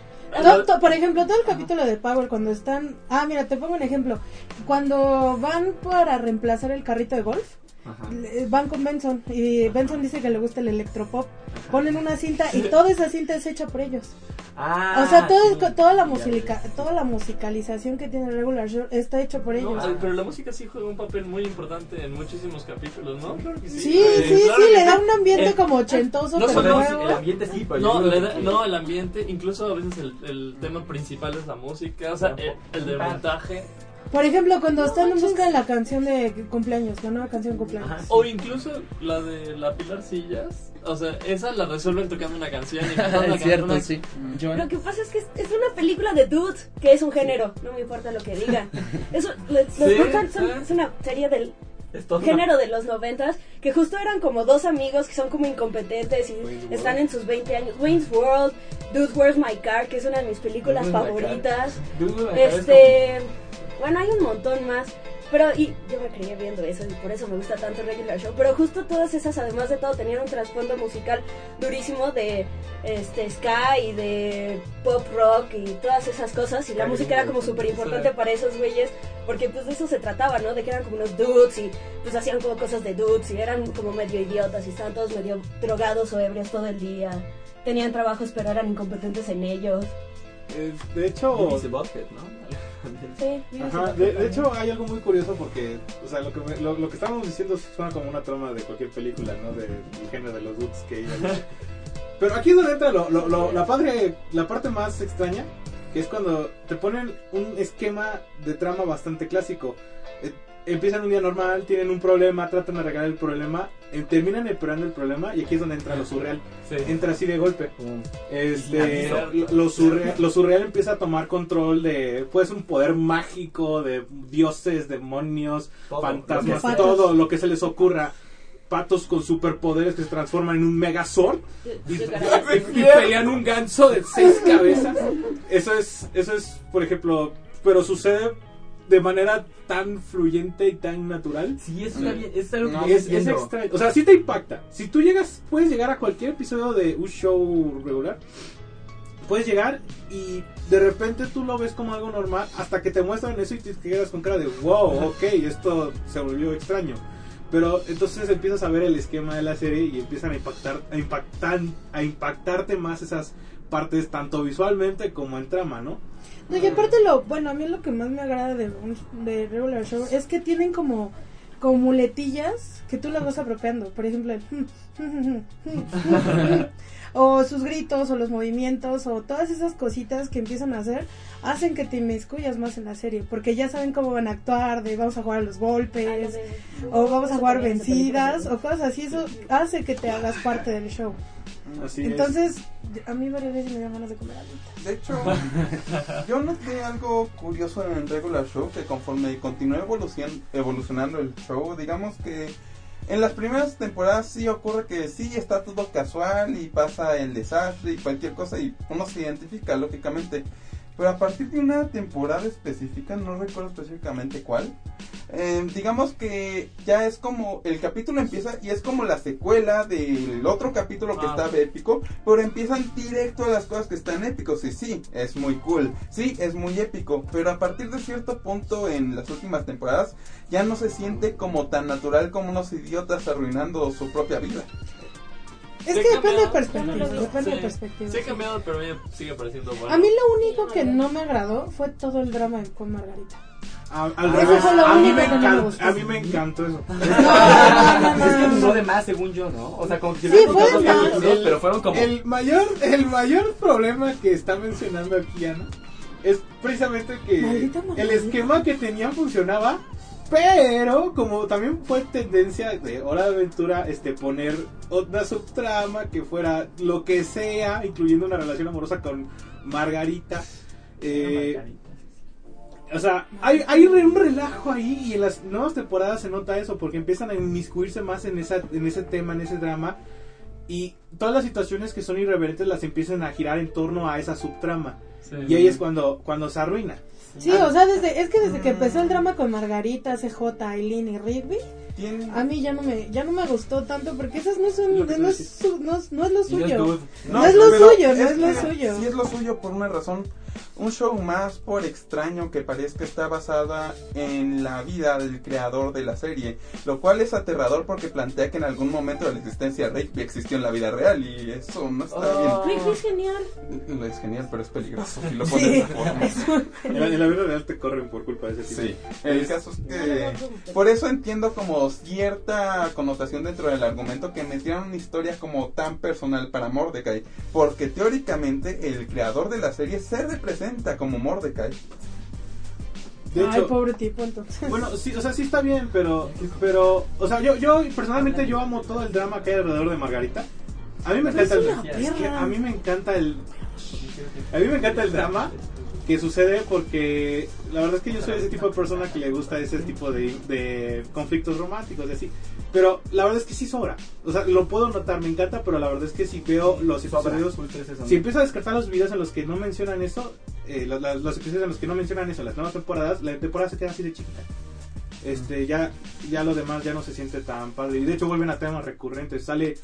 Por ejemplo, todo el capítulo de Power cuando están... Ah, mira, te pongo un ejemplo. Cuando van para reemplazar el carrito de golf, Ajá. van con Benson y Benson dice que le gusta el electropop. Ponen una cinta y toda esa cinta es hecha por ellos. Ah, o sea, todo sí. es- toda la ya. toda la musicalización que tiene Regular Show está hecha por ellos. No, pero la música sí juega un papel muy importante en muchísimos capítulos, ¿no? Claro que sí. Sí, Eh, sí, claro sí, que le da un ambiente El- como ochentoso, no pero nuevo. El ambiente sí, pero No, yo le da- que- no, el ambiente, incluso a veces el, el tema principal es la música, o sea, el, el del montaje, Por ejemplo, cuando están en busca de la canción de cumpleaños, la nueva canción de cumpleaños. o incluso la de la Pilar Sillas, o sea, esa la resuelven tocando una canción y cantando una Es cierto, una- sí. Lo que pasa es que es, una película de dudes, que es un género, no me importa lo que digan. Eso, los Sí, son- es una serie del género de los noventas, que justo eran como dos amigos que son como incompetentes y están en sus 20 años. Wayne's World, Dude, Where's My Car, que es una de mis películas Dude, favoritas. Dude, Car es Este, bueno, hay un montón más. Pero, y yo me creía viendo eso y por eso me gusta tanto Regular Show. Pero justo todas esas, además de todo, tenían un trasfondo musical durísimo de este ska y de pop rock y todas esas cosas. Y la música era como súper importante para esos güeyes, porque pues de eso se trataba, ¿no? De que eran como unos dudes y pues hacían como cosas de dudes y eran como medio idiotas y estaban todos medio drogados o ebrios todo el día. Tenían trabajos, pero eran incompetentes en ellos. Eh, de hecho. Sí, Ajá, de, de hecho hay algo muy curioso porque, o sea, lo que, me- lo, lo que estábamos diciendo suena como una trama de cualquier película, ¿no? De- Del género de los dudes que. Pero aquí es donde entra lo, lo, lo- la, padre, la parte más extraña, que es cuando te ponen un esquema de trama bastante clásico. Eh, empiezan un día normal, tienen un problema, tratan de arreglar el problema, terminan empeorando el problema y aquí es donde entra lo surreal. Sí. Entra así de golpe. Este, Dinamita. lo, surreal, lo surreal empieza a tomar control de, pues, un poder mágico de dioses, demonios, Todo. fantasmas, todo lo que se les ocurra. Patos con superpoderes que se transforman en un megazord y, y pelean un ganso de seis cabezas. Eso es, eso es, por ejemplo, pero sucede de manera tan fluyente y tan natural. Sí, eso está bien, es algo No, que Es, es extraño. O sea, sí te impacta. Si tú llegas, puedes llegar a cualquier episodio de un show regular. Puedes llegar y de repente tú lo ves como algo normal hasta que te muestran eso y te quedas con cara de wow, ok, esto se volvió extraño. Pero entonces empiezas a ver el esquema de la serie y empiezan a impactar, a impactar, a impactarte más esas partes tanto visualmente como en trama, ¿no? No, y aparte lo, bueno, a mí lo que más me agrada de, de Regular Show es que tienen como, como muletillas que tú las vas apropiando. Por ejemplo, el o sus gritos, o los movimientos, o todas esas cositas que empiezan a hacer, hacen que te inmiscuyas más en la serie. Porque ya saben cómo van a actuar, de vamos a jugar a los golpes, o vamos a jugar vencidas, o cosas así. Eso hace que te hagas parte del show. Así es. Entonces, a mí varias veces me dan ganas de comer alitas. De hecho, yo noté algo curioso en el regular show que conforme continuó evolucion- evolucionando el show, digamos que en las primeras temporadas sí ocurre que sí está todo casual y pasa el desastre y cualquier cosa y uno se identifica lógicamente. Pero a partir de una temporada específica, no recuerdo específicamente cuál, eh, digamos que ya es como el capítulo empieza y es como la secuela del otro capítulo que Ah. estaba épico, pero empiezan directo a las cosas que están épicos y sí, es muy cool, sí, es muy épico, pero a partir de cierto punto en las últimas temporadas ya no se siente como tan natural como unos idiotas arruinando su propia vida. Es que depende de perspectiva, depende de Sí. perspectiva. Sí ha cambiado, pero a mí sigue pareciendo bueno. A mí lo único que no me agradó fue todo el drama con Margarita. A- al Eso fue lo a mí único me que no me gustó. a mí me encantó eso. Es que duró de más, según yo, ¿no? O sea, como que Sí, hubieran fue dos más. capítulos, pero fueron como... El mayor, el mayor problema que está mencionando aquí Ana es precisamente que Maldita el Margarita. esquema que tenían funcionaba, pero como también fue tendencia de Hora de Aventura este poner otra subtrama que fuera lo que sea, incluyendo una relación amorosa con Margarita. eh, o sea, hay, hay un relajo ahí y en las nuevas temporadas se nota eso porque empiezan a inmiscuirse más en, esa, en ese tema, en ese drama y todas las situaciones que son irreverentes las empiezan a girar en torno a esa subtrama Sí. y ahí es cuando, cuando se arruina. Sí, o sea, desde, es que desde que empezó el drama con Margarita, CJ, Aileen y Rigby, Tiene- a mí ya no me, ya no me gustó tanto porque esas no son, no es, su- no, es- no es lo suyo. No es lo suyo, no es lo suyo. Sí es lo suyo por una razón. Un show más por extraño que parezca está basada en la vida del creador de la serie, lo cual es aterrador porque plantea que en algún momento de la existencia de Rigby existió en la vida real y eso no está Oh. Rigby es genial. bien. Es genial, pero es peligroso si lo pones de esa forma. En la, en la vida real te corren por culpa de ese tipo. Sí, el caso es que por eso entiendo como cierta connotación dentro del argumento que metieron una historia como tan personal para Mordecai, porque teóricamente el creador de la serie se representa como Mordecai. De Ay, hecho, pobre tipo, entonces. Bueno, sí, o sea, sí está bien, pero, pero, o sea, yo, yo personalmente yo amo todo el drama que hay alrededor de Margarita. A mí me Pero encanta el, es que a mí me encanta el, a mí me encanta el drama que sucede porque la verdad es que yo soy ese tipo de persona que le gusta ese tipo de, de conflictos románticos y así. Pero la verdad es que sí sobra. O sea, lo puedo notar, me encanta, pero la verdad es que si veo los episodios, si empiezo a descartar los videos en los que no mencionan eso, eh, los, los- los episodios en los que no mencionan eso, las nuevas temporadas, la temporada se queda así de chiquita. Este, ya, ya lo demás ya no se siente tan padre. Y de hecho vuelven a temas recurrentes. Sale,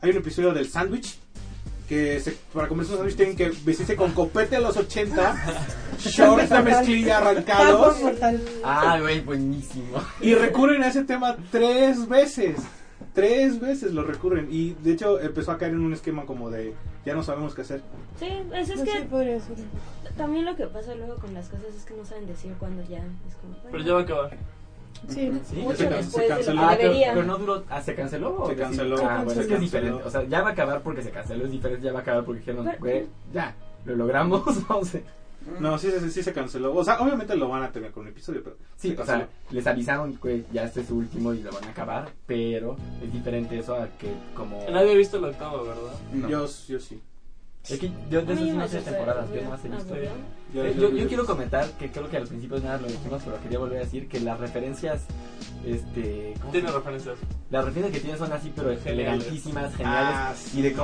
hay un episodio del sándwich que se- para comerse un sándwich tienen que vestirse con copete a los 80, shorts de mezclilla arrancados. Ah, güey, buenísimo. Y recurren a ese tema tres veces. Tres veces lo recurren. Y de hecho empezó a caer en un esquema como de ya no sabemos qué hacer. Sí, pues es Pues que ser. también lo que pasa luego con las cosas es que no saben decir cuándo ya. Es como, bueno, Pero ya va a acabar. Sí. Sí, mucho se canceló. Ah, pero, no duró. Ah, ¿se canceló? o Se sí? canceló. Ah, Se bueno, es que es diferente. O sea, ya va a acabar porque se canceló, es diferente. Ya va a acabar porque dijeron, güey, ya, lo logramos, vamos a... No, sí, sí, sí se canceló. O sea, obviamente lo van a tener con un episodio, pero Sí, se o sea, les avisaron que ya este es su último y lo van a acabar, pero es diferente eso a que como... Nadie ha visto el octavo, ¿verdad? No. yo, yo sí. Es que yo de esas no sé temporadas, yo aburrido, no más he visto. Yo- yo- quiero comentar que creo que al principio nada lo dijimos, pero quería volver a decir que las referencias, este, ¿cómo Tiene referencias. Las referencias que tiene son así, pero elegantísimas, geniales. Ah, sí, y de, de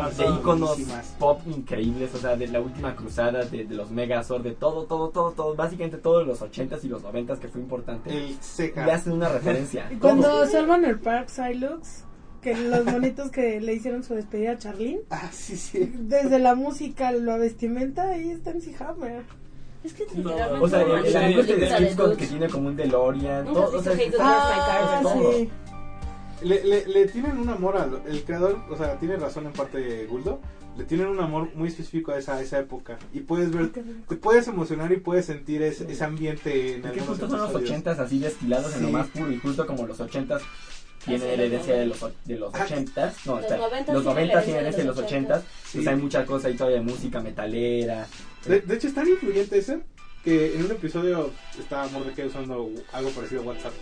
iconos pop increíbles, o sea, de la última cruzada, de, de los Megazord, de todo, todo, todo, todo, básicamente todos los 80s y los 90s que fue importante. El seca. hacen una referencia. Cuando salvan el Park Silux, que los monitos que le hicieron su despedida a Charlene, Ah, sí, sí. desde la música, la vestimenta, ahí está MC Hammer. Es que No, O sea, el, amigo este de de Skipcon que tiene como un DeLorean, todo, o sea, Dark Ah, todo. sí. Le, le, le tienen un amor al el creador, o sea, tiene razón en parte Guldo. Le tienen un amor muy específico a esa, a esa época. Y puedes ver, te puedes emocionar y puedes sentir ese, ese ambiente en algunos justo son los. 80s así destilados en lo más puro y justo como los 80s tiene la herencia de los, o- de los Ah, 80s, no, Los espera, 90s los tienen 90s la tienen herencia de los 80s, Sí. pues hay mucha cosa ahí todavía de música metalera. De, de hecho, es tan influyente ese que en un episodio estaba Mordecai usando algo parecido a WhatsApp.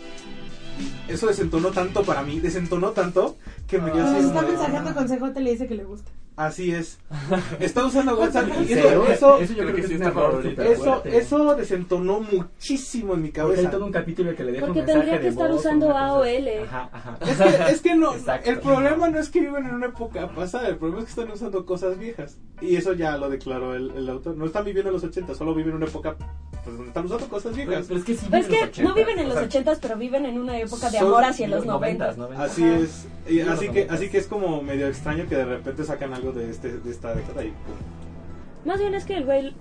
Eso desentonó tanto para mí, desentonó tanto que me dio así se está de- mensajeando con CJ le dice que le gusta. Así es. Está usando WhatsApp ¿En y eso, eso, Eso yo creo que sí está favorito. eso, eso desentonó muchísimo en mi Porque hay cabeza. todo un capítulo que le deja Porque un tendría que de estar voz, usando AOL. Ajá, ajá. Es que, es que no, Exacto. el problema no es que viven en una época pasada, el problema es que están usando cosas viejas. Y eso ya lo declaró el, el autor. No están viviendo en los 80, solo viven en una época pues, donde están usando cosas Pero, viejas. pero es que sí Pero es viven que no viven en los sea, 80s, pero viven en una época de amor hacia los 90s, 90s. 90s. Así es. Y Sí, así que, así que es como medio extraño que de repente sacan algo de, este, de esta década y pum. Más bien es que el güey,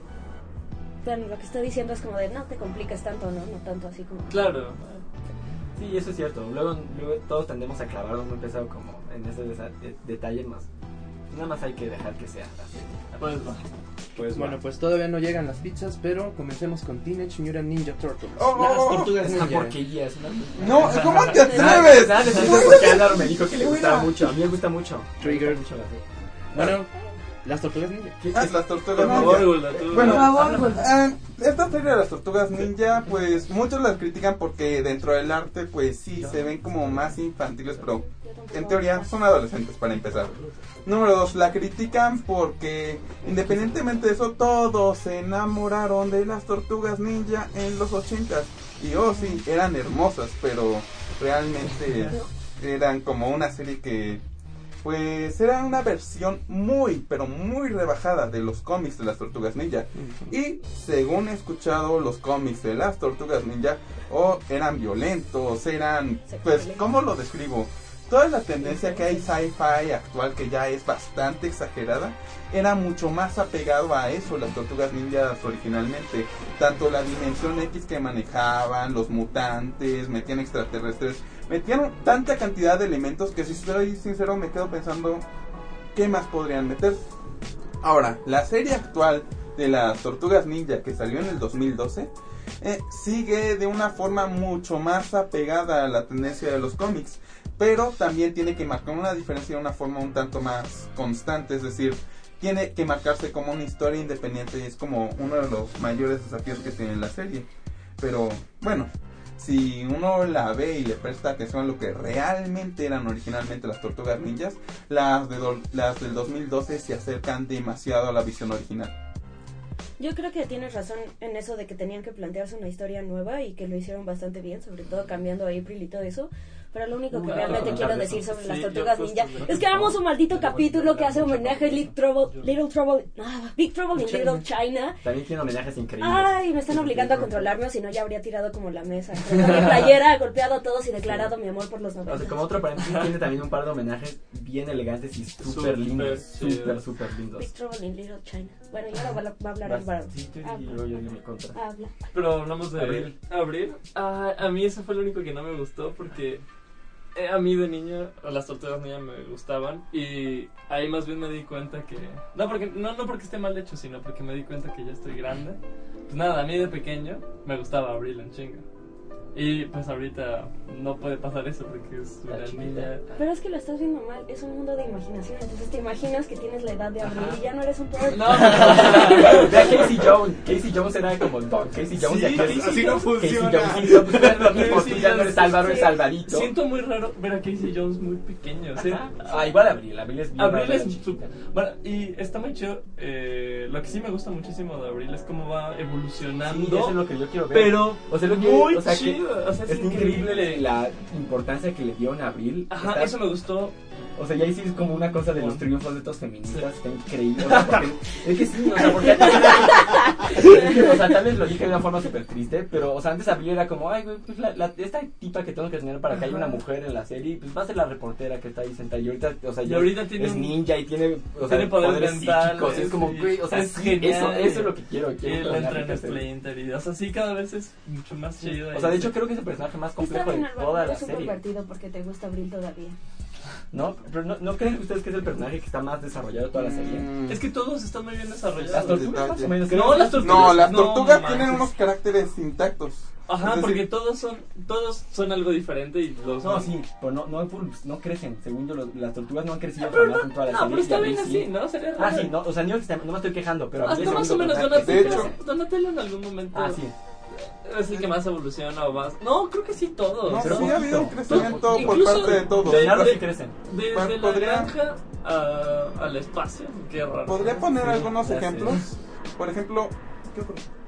bueno, lo que está diciendo es como de no te complicas tanto, ¿no? No tanto así como... Claro. Sí, eso es cierto. Luego, luego todos tendemos a clavarnos muy pesado como en ese desa- de- detalle más. Nada más hay que dejar que sea así. Pues va. Pues Bueno, pues todavía no llegan las pizzas, pero comencemos con Teenage Mutant Ninja Turtles. Oh, oh, las oh, tortugas Es una ninja. porquería, es una No, ¿cómo te Nada, atreves? nada, nada, porque Álvaro me dijo que le gustaba mucho. A mí me gusta mucho. Trigger. Me gusta mucho la serie. Bueno, las tortugas ninja. Ah, las tortugas ninja. Bueno, ah, esta serie de las tortugas ninja, pues muchos las critican porque dentro del arte, pues sí, se ven como más infantiles, pero en teoría son adolescentes para empezar. Número dos, la critican porque independientemente de eso, todos se enamoraron de las tortugas ninja en los ochentas. Y oh sí, eran hermosas, pero realmente eran como una serie que pues era una versión muy, pero muy rebajada de los cómics de las Tortugas Ninja. Y según he escuchado, los cómics de las Tortugas Ninja o eran violentos, eran, pues, ¿cómo lo describo? toda la tendencia que hay sci-fi actual, que ya es bastante exagerada, era mucho más apegado a eso, las tortugas ninjas originalmente. Tanto la dimensión X que manejaban, los mutantes, metían extraterrestres, metían tanta cantidad de elementos que si soy sincero me quedo pensando, ¿qué más podrían meter? Ahora, la serie actual de las tortugas ninja que salió en el 2012 eh, sigue de una forma mucho más apegada a la tendencia de los cómics, pero también tiene que marcar una diferencia de una forma un tanto más constante, es decir, tiene que marcarse como una historia independiente y es como uno de los mayores desafíos que tiene la serie. Pero bueno, si uno la ve y le presta atención a lo que realmente eran originalmente las tortugas ninjas, las, de del 2012 se acercan demasiado a la visión original. Yo creo que tienes razón en eso de que tenían que plantearse una historia nueva y que lo hicieron bastante bien, sobre todo cambiando a April y todo eso. Pero lo único que realmente no, quiero no, decir sobre sí, las tortugas ninja es que hagamos un maldito capítulo que hace homenaje a Little Trouble, Little Trouble, ah, Big Trouble in Little China. También tiene homenajes increíbles. Ay, me están obligando a controlarme o si no ya habría tirado como la mesa. Mi playera, golpeado a todos y declarado mi amor por los O sea, noventas. como otro paréntesis, tiene también un par de homenajes bien elegantes y súper lindos. Súper, súper lindos. Big Trouble in Little China. Bueno, y ahora va, a- hablar el Vas- varón. sí, tú y Habla. luego yo digo mi contra. Habla. Pero hablamos de Abril. Abril. Ah, a mí eso fue lo único que no me gustó porque eh, a mí de niño las tortugas niñas me gustaban y ahí más bien me di cuenta que no porque no no porque esté mal hecho sino porque me di cuenta que ya estoy grande. Pues nada, a mí de pequeño me gustaba Abril en chinga. Y pues ahorita no puede pasar eso porque es una niña. Pero es que lo estás viendo mal, es un mundo de imaginación, entonces te imaginas que tienes la edad de Abril y ya no eres un perro. No, Ve a Casey Jones. Casey Jones era como Don Casey Jones. Sí, y Casey así no Jones- funciona. Casey Jones, sí, no, es lo mismo, Casey tú ya no eres Álvaro, es sí. Alvarito. Siento muy raro ver a Casey Jones muy pequeño. o sea, Ah, igual Abril. Abril es bien Abril es su- bueno y está muy chido. eh, lo que sí me gusta muchísimo de Abril es cómo va evolucionando. Sí, eso es lo que yo quiero ver. pero o sea, lo que, muy o sea, que chido. O sea, es, es increíble la importancia que le dio en Abril. Ajá, Está- eso me gustó. O sea, ya ahí sí es como una cosa de los triunfos de estos feministas, está increíble. O sea, porque, es que sí, o sea, porque es que, o sea, tal vez lo dije de una forma súper triste, pero, o sea, antes Abril era como, ay, güey, pues la, la- esta tipa que tengo que tener para que haya una mujer en la serie, pues va a ser la reportera que está ahí sentada. Y ahorita, o sea, Y ya ahorita es, tiene es ninja y tiene, o sea, tiene poderes poderes mentales, psíquicos. Es como, sí. güey, o sea, Es sí, genial. eso, eso es lo que quiero. Quiero él que entra en y o sea, sí, cada vez es mucho más chido. O sea, de hecho, creo que es el personaje más complejo de toda la eres un serie. pervertido porque te gusta Abril todavía. ¿No? Pero no, ¿no creen ustedes que es el personaje que está más desarrollado de toda la serie? Mm, es que todos están muy bien desarrollados. Las tortugas más o menos. No, las tortugas. No, las tortugas tienen unos caracteres intactos. Ajá, porque todos son todos son algo diferente y los No, sí, pero no, no, no crecen. Según yo, los- las tortugas no han crecido Pero jamás no, en toda la no, serie. pero está bien así, sí. ¿no? Sería Ah, raro. sí, no, o sea, no, no me estoy quejando, pero Hasta más o menos Donatello, Donatello en algún momento Ah, sí. Es el que más evoluciona o más. No, creo que sí todos. No, Pero sí ha habido un crecimiento por Incluso parte de todos. de- de- sí crecen. Desde la podría- granja a- al espacio. Qué raro. Podría poner Sí, algunos ejemplos. Por ejemplo.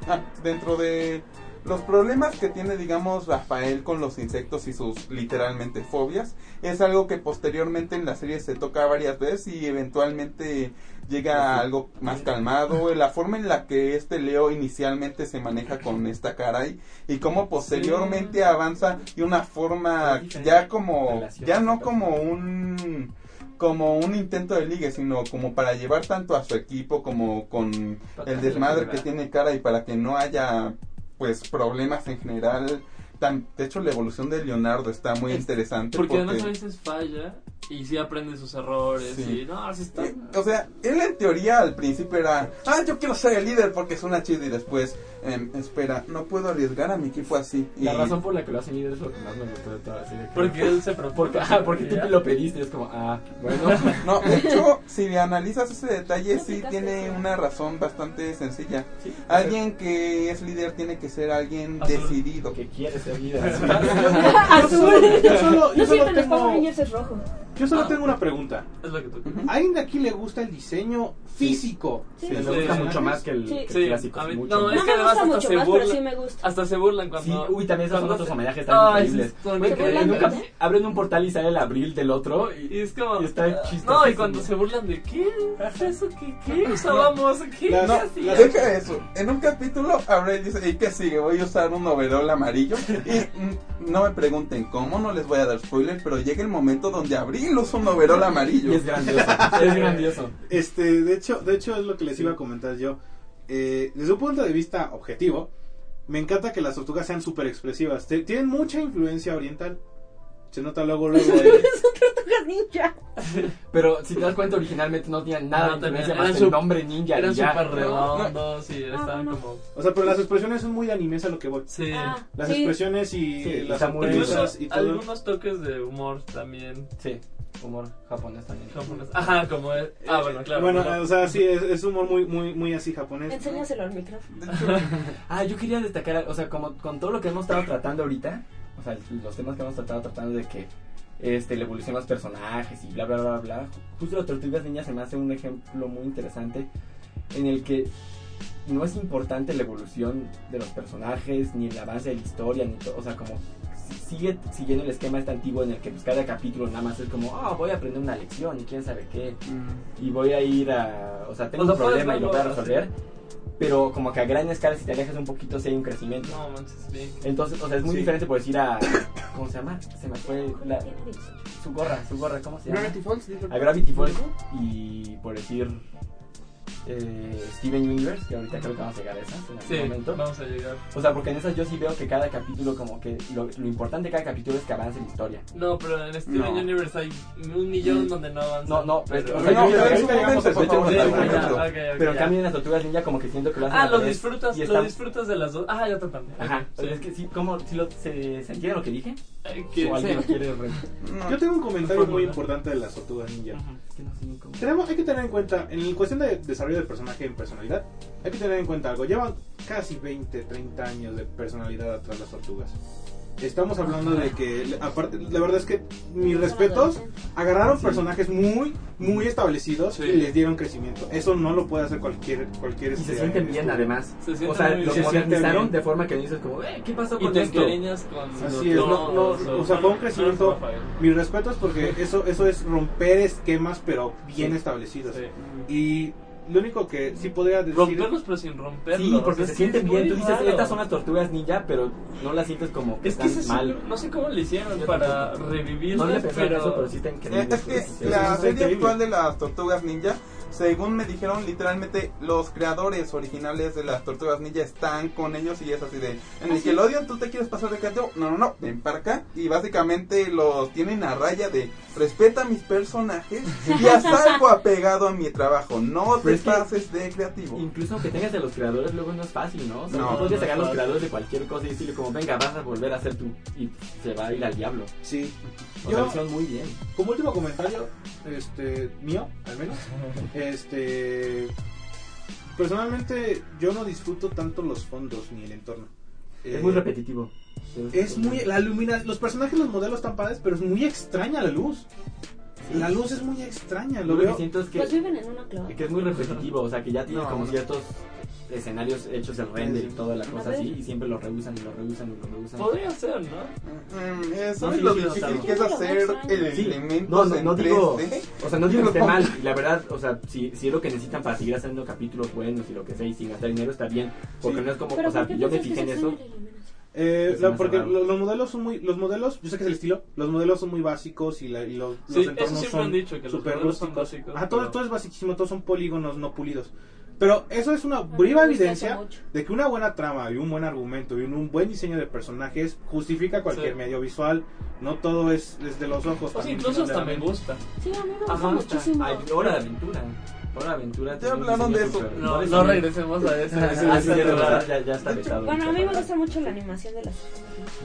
Ah, dentro de los problemas que tiene, digamos, Rafael con los insectos y sus literalmente fobias, es algo que posteriormente en la serie se toca varias veces y eventualmente llega a algo más calmado. La forma en la que este Leo inicialmente se maneja con esta caray y cómo posteriormente avanza de una forma ya como, ya no como un como un intento de ligue, sino como para llevar tanto a su equipo como con el desmadre que tiene cara y para que no haya pues problemas en general. Tan- de hecho, la evolución de Leonardo está muy Es- interesante. Porque además a veces falla y sí aprende sus errores Sí. y no, así está. Eh, o sea, él en teoría al principio era, ah, yo quiero ser el líder porque es una chida y después, em, espera, no puedo arriesgar a mi equipo así. Y, La razón por la que lo hacen líder es lo que más me gustó de toda la serie. creo. Porque él se propone. Porque, ah, porque tú lo pediste, es como, ah, bueno. No, de hecho, si analizas ese detalle, sí tiene eso. una razón bastante sencilla. Sí, Alguien que es líder tiene que ser alguien Azul. decidido. que quiere ser líder. Azul. Yo solo, yo No solo siempre los Power tengo, Rangers es rojo. Yo solo tengo una pregunta. Es lo que tú ¿A alguien de aquí le gusta el diseño físico? Sí. de Me gusta mucho más que el, Sí. que el Sí, clásico. mí- mucho no, más. es No que me además gusta hasta mucho se más, pero burla- sí me gusta. Hasta se burlan Sí, cuando. uy, también esos cuando otros se- homenajes están Ay, increíbles. son Güey, que increíbles. nunca abren un portal y sale el abril del otro y, Y es como. y está chistoso. No, y cuando se burlan de ¿qué? ¿Es eso qué? ¿Qué usábamos? ¿Qué? Las- ¿Qué No, deja eso. En un capítulo, Abril dice, ¿y qué sigue? Voy a usar un overol amarillo. Y mm, no me pregunten cómo, no les voy a dar spoiler, pero llega el momento donde Abril usa un overol amarillo. Y es grandioso. es grandioso. Este, de hecho, de hecho es lo que les iba a comentar yo. Eh, desde un punto de vista objetivo, me encanta que las tortugas sean súper expresivas. Te- tienen mucha influencia oriental. Se nota luego, luego. eh, Tortugas ninja. Pero si te das cuenta, originalmente no tenían nada No, de influencia tenían- más eran el nombre ninja. Eran súper redondos y estaban no. como. o sea, pero las expresiones son muy de animes a lo que voy. Sí. Ah, Las sí. expresiones y Sí, las y todo. algunos toques de humor también. Sí, humor japonés también. japonés. Ajá, como es. Ah, bueno, claro. bueno, o sea, sí, es, es humor muy, muy, muy así japonés. Enséñaselo al micrófono. Ah, yo quería destacar, o sea, como con todo lo que hemos estado tratando ahorita, o sea, los temas que hemos tratado tratando de que este, la evolución de los personajes y bla, bla, bla, bla, justo las tortugas niñas se me hace un ejemplo muy interesante en el que no es importante la evolución de los personajes, ni el avance de la historia, ni todo, o sea, como sigue siguiendo el esquema este antiguo en el que pues, cada capítulo nada más es como, ah, voy a aprender una lección y quién sabe qué, y voy a ir a, o sea, tengo un problema y lo voy a resolver, pero como que a gran escala si te alejas un poquito sí hay un crecimiento. No, manches, sí. Entonces, o sea, es muy Sí. diferente por decir a. ¿Cómo se llama? Se me fue la, su gorra, su gorra, ¿cómo se llama? Gravity Falls. A Gravity Falls. Y por decir. Eh, Steven Universe, que ahorita creo que vamos a llegar a esas en algún Sí, momento. vamos a llegar. O sea, porque en esas yo sí veo que cada capítulo, como que lo, lo importante de cada capítulo es que avance la historia. No, pero en Steven No. Universe hay un millón donde no avanza. No, no, pero. pero- pero Pero en ya. cambio en las tortugas ninja como que siento que lo hacen Ah, lo disfrutas, y lo disfrutas de las dos. Ah, yo también. Ajá, Sí. es que sí, como, si lo, se, ¿se entiende lo que dije? Eh, que- ¿O alguien sí. lo quiere re- No. Yo tengo un comentario muy importante de las tortugas ninja. Es que no sé ni cómo. Tenemos, hay que tener en cuenta, en la cuestión de desarrollo del personaje en personalidad, hay que tener en cuenta algo. Llevan casi 20, 30 años de personalidad atrás las tortugas. Estamos hablando de que, aparte, la verdad es que mis respetos, agarraron personajes muy, muy establecidos Sí. y les dieron crecimiento. Eso no lo puede hacer cualquier, cualquier Y se este, sienten bien estudio. además. Se sienten o sea, los bien. modernizaron de forma que dices como, eh, ¿qué pasó Y con te esto? encariñas con. Así es, no, no, o sea, fue un crecimiento. Mis respetos porque eso, eso es romper esquemas, pero bien establecidos. Sí. Y lo único que sí podría decir... Romperlos, pero sin romperlos. Sí, porque se que sienten bien. Tú dices, raro. estas son las tortugas ninja, pero no las sientes como que Es que están ese mal. sí, no sé cómo le hicieron Yo para revivirlas, No pero... eso, pero sí están Eh, increíbles. Es que la serie actual de las Tortugas Ninja, según me dijeron literalmente, los creadores originales de las Tortugas Ninja están con ellos y es así de, en Nickelodeon tú te quieres pasar de creativo, no, no, no, ven para acá y básicamente los tienen a raya de, respeta mis personajes y haz algo apegado a mi trabajo, no te es pases de creativo. Incluso aunque tengas de los creadores, luego no es fácil, ¿no? O sea, No, no, podrías no sacar es los creadores de cualquier cosa y decirle como, venga, vas a volver a ser tú. Y se va a ir al diablo. Sí. O sea, Yo- muy bien. Como último comentario, este, mío, al menos, este, personalmente yo no disfruto tanto los fondos ni el entorno. Es Eh, muy repetitivo. Es muy, la lumina, los personajes, los modelos están padres, pero es muy extraña la luz. La luz es muy extraña, lo Lo que siento es que, Pues viven en una que es muy repetitivo, o sea, que ya tiene No, como no. ciertos escenarios hechos el render y toda la cosa así, y siempre lo rehusan y lo rehusan y lo rehusan. Podría ser, ¿no? Mm, eh, No, ¿Sabes sí, lo sí, difícil que es hacer el Sí, elementos no, no, en no digo, 3D? o sea, no digo que esté mal, y la verdad, o sea, si, si es lo que necesitan para seguir haciendo capítulos buenos y lo que sea, y sin gastar dinero está bien, porque no es como, Pero o sea, ¿por qué yo me fijé en eso? Eh, la- porque lo- los modelos son muy, los modelos, yo sé que es el estilo, los modelos son muy básicos y, la- y los, Sí, los entornos son han dicho, que los súper modelos son básicos, Ajá, todo, pero- todo es basiquísimo, todos son polígonos no pulidos. Pero eso es una viva evidencia de que una buena trama y un buen argumento y un, un buen diseño de personajes justifica cualquier Sí. medio visual. No todo es desde los ojos. También incluso hasta me gusta. Sí, a mí me gusta Ajá, muchísimo. Ay, hora de aventura. Hora de aventura. Ya hablaron de eso. No, no regresemos a eso. Lugar. ya, ya está. Bueno, a mí me gusta mucho la animación de las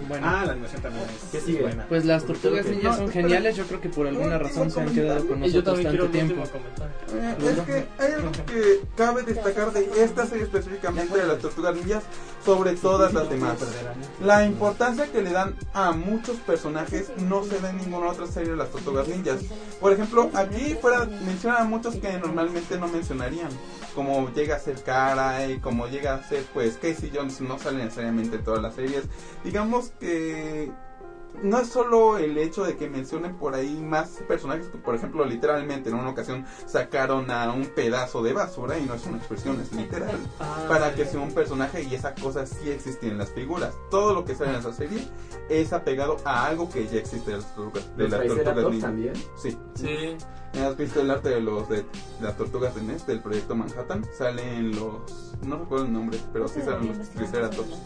Bueno. Ah, la animación también es, ¿Qué es sigue? buena. Pues las tortugas No, ninjas son geniales, yo creo que por alguna Un razón se han quedado con Y yo nosotros también quiero tanto un tiempo. último comentario. Eh, es que hay algo que cabe destacar de esta serie específicamente de las tortugas ninjas sobre todas las demás. La importancia que le dan a muchos personajes no se da en ninguna otra serie de las tortugas ninjas. Por ejemplo, aquí fuera mencionan a muchos que normalmente no mencionarían. Como llega a ser Cara y como llega a ser pues Casey Jones no sale necesariamente en todas las series. Digamos que no es solo el hecho de que mencionen por ahí más personajes que, por ejemplo, literalmente en una ocasión sacaron a un pedazo de basura, y no es una expresión, es literal, para que sea un personaje y esa cosa sí existe en las figuras. Todo lo que sale en esa serie es apegado a algo que ya existe de las tortugas, de ¿Los las tortugas ninja. también? Sí. Sí. ¿Has visto el arte de los de las tortugas de Ness del proyecto Manhattan? Salen los no recuerdo el nombre, pero sí salen los Triceratops.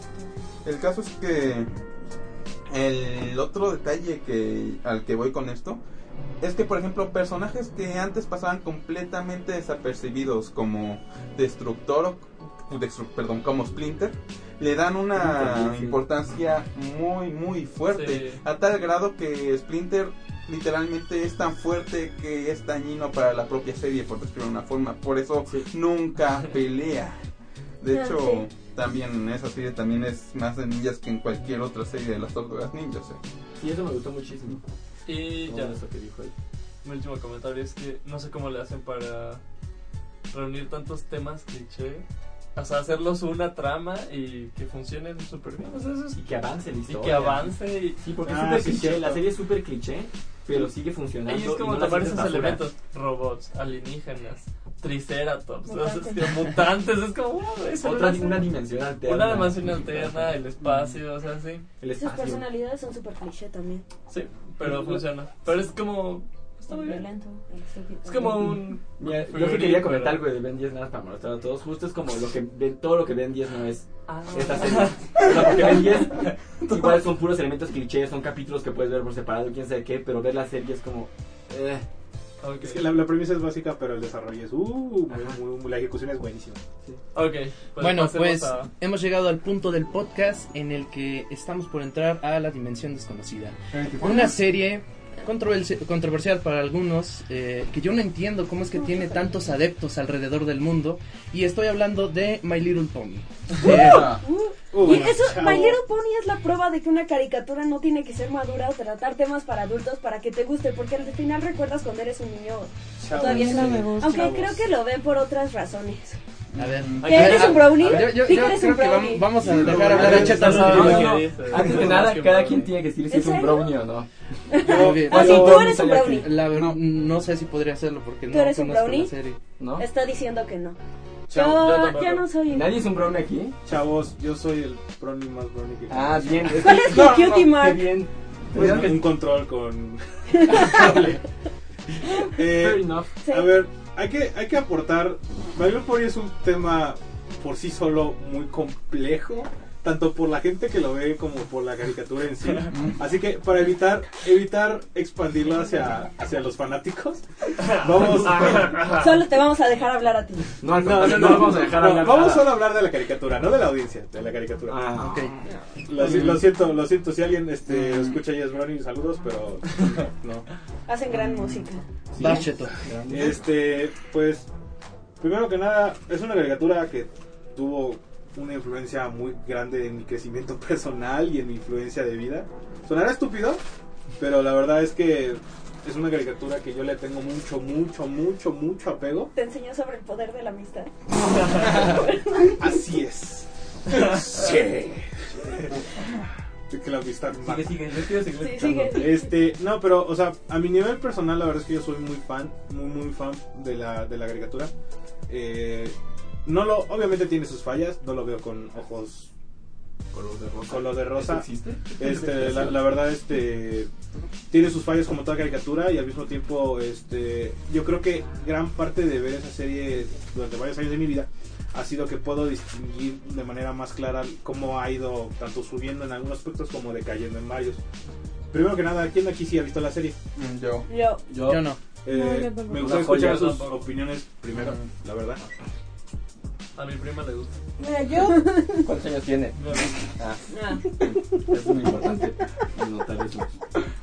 El caso es que el otro detalle que al que voy con esto es que por ejemplo personajes que antes pasaban completamente desapercibidos como Destructor o Destru- perdón, como Splinter le dan una importancia muy muy fuerte Sí. a tal grado que Splinter literalmente es tan fuerte que es dañino para la propia serie por decirlo de una forma por eso nunca pelea de hecho sí. También en esa serie también es más de ninjas que en cualquier otra serie de las tortugas ninjas ¿eh? Sí, eso me gustó muchísimo. Y ya, eso que dijo él. mi último comentario es que no sé cómo le hacen para reunir tantos temas cliché. O sea, hacerlos una trama y que funcionen súper bien. O sea, eso es- Y que avance la y historia. que avance. Y, Sí, porque Ah, es súper cliché. La serie es súper cliché, pero sigue funcionando. Ahí es como y no tomar esos basura. elementos: robots, alienígenas, triceratops, o sea, Mutantes. es mutantes. Es como, eso Otra, una dimensión alterna. Una dimensión alterna, el espacio, o sea, sí. El Sus espacio. personalidades son súper cliché también. Sí, pero funciona. Pero es como. Está muy bien. violento. Es como un. Mira, yo sí quería comentar algo de Ben 10 nada más para molestar a todos. Justo es como lo que todo lo que Ben 10 no es Ah. esta serie. O sea, porque Ben 10 igual son puros elementos clichés, son capítulos que puedes ver por separado, quién sabe qué, pero ver la serie es como. eh. Es que la, la premisa es básica, pero el desarrollo es. Uh, muy- Ajá. muy- muy- la ejecución es buenísima. Ok. pues Bueno, pues a- hemos llegado al punto del podcast en el que estamos por entrar a la dimensión desconocida. Una serie controversi- controversial para algunos, eh, que yo no entiendo cómo es que tiene tantos adeptos alrededor del mundo, y estoy hablando de My Little Pony. Eh, Uh, Y eso, chavo. My Little Pony es la prueba de que una caricatura no tiene que ser madura o tratar temas para adultos para que te guste, porque al final recuerdas cuando eres un niño Chavos. todavía sí no me gusta. Aunque Chavos. creo que lo ven por otras razones. a ver, ¿Que eres un brownie? yo, eres creo un que vamos a dejar hablar a Chetas. Antes No, nada, cada quien tiene que decir si ¿En es un brownie o no. Muy bien. Ah, sí, Yo tú no eres un brownie. La no sé si podría hacerlo porque ¿Tú no eres un brownie? la serie. ¿No? Está diciendo que no. Chavo, yo Yo, tampoco. yo no soy. ¿Nadie es un brownie aquí? Chavos, yo soy el brownie más brownie que Ah, bien. Es ¿Cuál que- es tu cutie Qué mark? bien. Pues, un control con. Fair eh. Sí. a ver, hay que, hay que aportar. Little Pony es un tema por sí solo muy complejo. Tanto por la gente que lo ve como por la caricatura en sí. Así que para evitar evitar expandirlo hacia, hacia los fanáticos, vamos, Solo te vamos a dejar hablar a ti. No, No, no, no, no. vamos a dejar No, hablar vamos solo a hablar de la caricatura, no de la audiencia, de la caricatura. Ah, Ok. Lo, si- lo siento, lo siento. Si alguien este, escucha Yes Brownie, saludos, pero no. Hacen gran música. Cheto. Este, pues, primero que nada, es una caricatura que tuvo una influencia muy grande en mi crecimiento personal y en mi influencia de vida. Sonará estúpido, pero la verdad es que es una caricatura que yo le tengo mucho, mucho, mucho, mucho apego. Te enseñó sobre el poder de la amistad. Así es. Sí. De que la amistad mata. Sigue, sigue, seguir Sí, sigue. Este, no, pero, o sea, a mi nivel personal, la verdad es que yo soy muy fan, muy, muy fan de la, de la caricatura. Eh, no lo, obviamente tiene sus fallas, no lo veo con ojos Color de rosa. color de rosa. Este, la, la verdad, este, tiene sus fallas como toda caricatura y al mismo tiempo, este, yo creo que gran parte de ver esa serie durante varios años de mi vida ha sido que puedo distinguir de manera más clara cómo ha ido tanto subiendo en algunos aspectos como decayendo en varios. Primero que nada, ¿quién aquí sí ha visto la serie? Mm, Yo. Yo. Yo, Yo no. Eh, No, yo tampoco. me joya, escuchar sus opiniones primero, la verdad. A mi prima le gusta. Mira, yo, ¿Cuántos años tiene? Ah, Ah. es muy importante notar eso.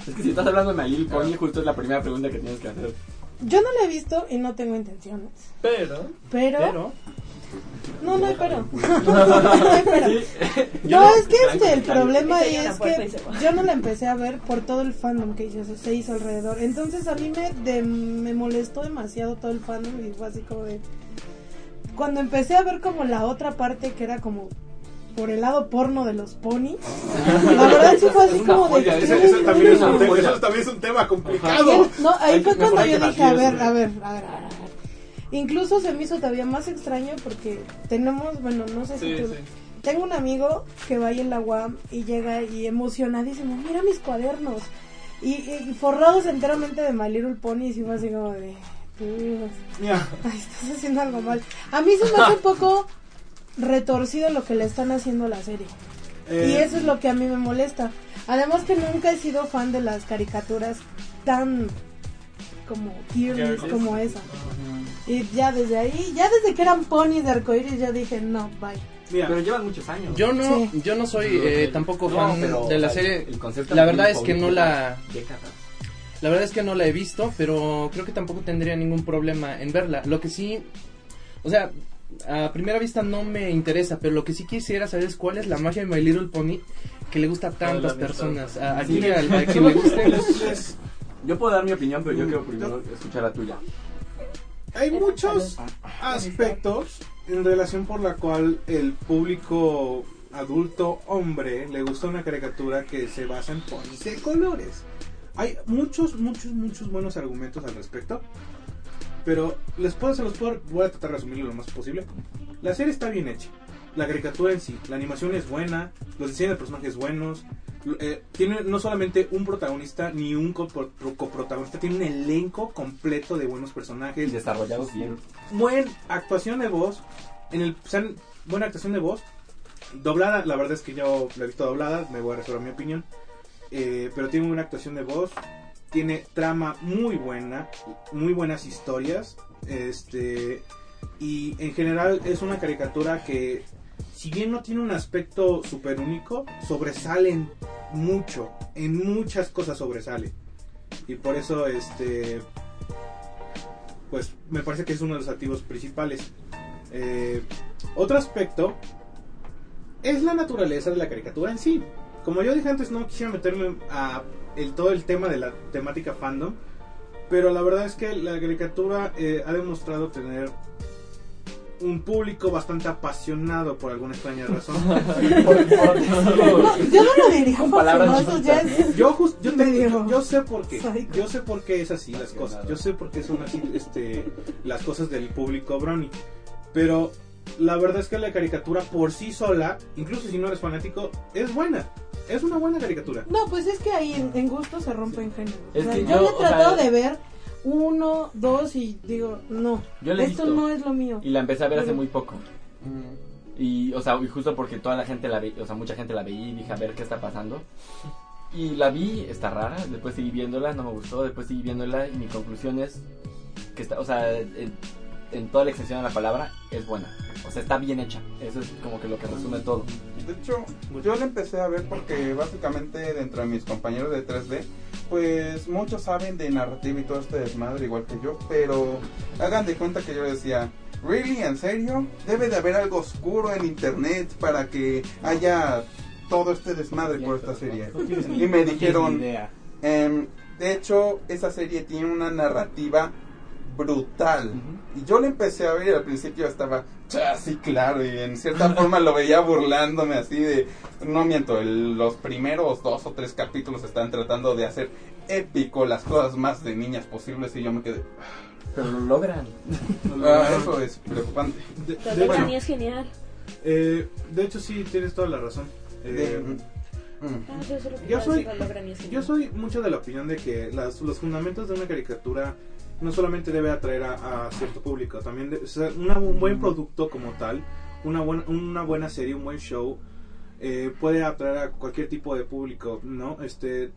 Es que si estás hablando de Little Pony, justo es la primera pregunta que tienes que hacer. yo no la he visto y no tengo intenciones. Pero, Pero, Pero, no, no hay pero. no hay pero. No, es que este, el problema es que yo no la empecé a ver por todo el fandom que hizo, se hizo alrededor. Entonces a mí me, de- me molestó demasiado todo el fandom y fue así como de... Cuando empecé a ver como la otra parte que era como por el lado porno de los ponis, la verdad sí fue así como de... eso también es un tema complicado. él- no, ahí fue cuando yo dije, a ver, a ver, a ver, a ver, a ver. Incluso se me hizo todavía más extraño porque tenemos, bueno, no sé si sí, tú... sí. Tengo un amigo que va ahí en la UAM y llega y emocionadísimo, mira mis cuadernos. Y, y forrados enteramente de My Little Pony y fue así como de... "Dios, Mira, ay, estás haciendo algo mal. A mí se me hace un poco retorcido lo que le están haciendo a la serie. eh, Y eso es lo que a mí me molesta. Además que nunca he sido fan de las caricaturas tan como Girlies. como esa. Y ya desde ahí, ya desde que eran ponis de arcoíris, ya dije, no, bye. mira, Pero llevan muchos años. yo no, Sí. yo no soy eh, tampoco No, fan pero, de la o sea, serie. el concepto La verdad es que no la, décadas. La verdad es que no la he visto, pero creo que tampoco tendría ningún problema en verla. Lo que sí, o sea, a primera vista no me interesa, pero lo que sí quisiera saber es cuál es la magia de My Little Pony que le gusta a tantas personas. A, aquí Sí. a quien le guste. Yo puedo dar mi opinión, pero yo Mm, quiero primero escuchar la tuya. hay muchos aspectos en relación por la cual el público adulto hombre le gusta una caricatura que se basa en ponis de colores. Hay muchos, muchos, muchos buenos argumentos al respecto. Pero les puedo, se los puedo, voy a tratar de resumirlo lo más posible. La serie está bien hecha. La caricatura en sí, la animación es buena, los diseños de personajes buenos. eh, tiene no solamente un protagonista ni un copro- coprotagonista, tiene un elenco completo de buenos personajes, Desarrollados bien. buena actuación de voz. En el, buena actuación de voz. Doblada, la verdad es que yo la he visto doblada, me voy a reservar mi opinión. Eh, pero tiene una actuación de voz. Tiene trama muy buena, muy buenas historias. Este. Y en general es una caricatura que, si bien no tiene un aspecto súper único, sobresalen mucho. En muchas cosas sobresale. Y por eso, este pues me parece que es uno de los activos principales. Eh, otro aspecto es la naturaleza de la caricatura en sí. Como yo dije antes, no quisiera meterme a el, todo el tema de la temática fandom, pero la verdad es que la caricatura eh, ha demostrado tener un público bastante apasionado por alguna extraña razón. No, yo no lo diría Con palabras apasionado, eso ya es... Yo, jus- yo, yo, yo sé por qué. Yo sé por qué es así las cosas. Yo sé por qué son así este, las cosas del público brownie. Pero la verdad es que la caricatura por sí sola, incluso si no eres fanático, es buena. Es una buena caricatura. No, pues es que ahí en, en gusto se rompen géneros. O Es sea, que yo, yo, he o tratado sea- de ver uno, dos y digo, no, Yo la he esto visto. no es lo mío. Y la empecé a ver hace muy poco. Y, o sea, y justo porque toda la gente la veía, o sea, mucha gente la veía y dije, a ver qué está pasando. Y la vi, está rara, después seguí viéndola, no me gustó, después seguí viéndola y mi conclusión es que está, o sea, en, en toda la extensión de la palabra, es buena. O sea, está bien hecha. Eso es como que lo que resume todo. De hecho, yo la empecé a ver porque básicamente dentro de mis compañeros de 3D, pues muchos saben de narrativa y todo este desmadre igual que yo, pero hagan de cuenta que yo decía, ¿really? ¿En serio? Debe de haber algo oscuro en internet para que haya todo este desmadre por esta serie. Y me dijeron, em, de hecho, esa serie tiene una narrativa brutal. Y yo la empecé a ver y al principio estaba así claro y en cierta forma lo veía burlándome así de... No miento, el- los primeros dos o tres capítulos están tratando de hacer épico las cosas más de niñas posibles y yo me quedé... Pero lo logran. "Ah, eso es preocupante. De, de- bueno, es genial. eh, de hecho, sí, tienes toda la razón. Eh, De- mm, Ah, yo soy- lo Yo soy mucho de la opinión de que las- los fundamentos de una caricatura no solamente debe atraer a, a cierto público, también de- o sea, una- un buen producto como tal, una buena, una buena serie, un buen show, eh, puede atraer a cualquier tipo de público, ¿no? Este,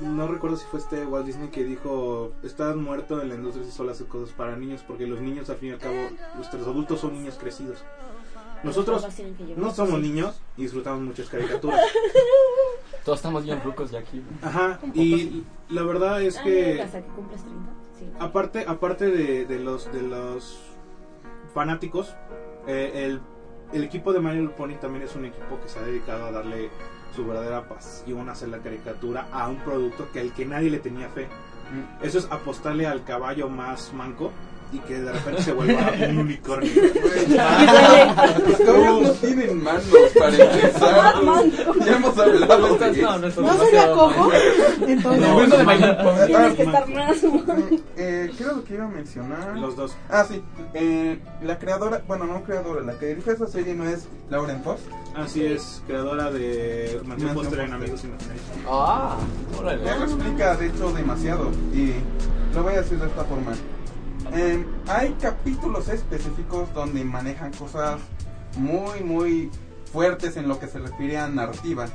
no recuerdo si fue este Walt Disney que dijo, estás muerto en la industria si solo haces cosas para niños, porque los niños al fin y al cabo, nuestros adultos son niños crecidos. Nosotros no somos niños y disfrutamos muchas caricaturas. Todos estamos bien rucos ya aquí. Ajá, y la verdad es Ah, que hasta que cumples 30. Sí. aparte aparte de, de los de los fanáticos, eh, el, el equipo de Mario Pony también es un equipo que se ha dedicado a darle su verdadera pasión a hacer la caricatura a un producto que al que nadie le tenía fe. Eso es apostarle al caballo más manco y que de repente se vuelva un unicornio. Los caballos no tienen manos para empezar. Ya hemos hablado de eso. ¿No sería cojo? Entonces, No, no, no. Tienes que estar más Eh, ¿Qué era lo que iba a mencionar? Los dos. Ah, sí. Eh, la creadora, bueno, no creadora, la que dirige esa serie no es Lauren Foss. Así es, creadora de Mansión Foster en. Amigos Imaginarios. Ah, órale. Ya lo explica, de hecho, demasiado. Y lo voy a decir de esta forma. Eh, hay capítulos específicos donde manejan cosas muy, muy fuertes en lo que se refiere a narrativa.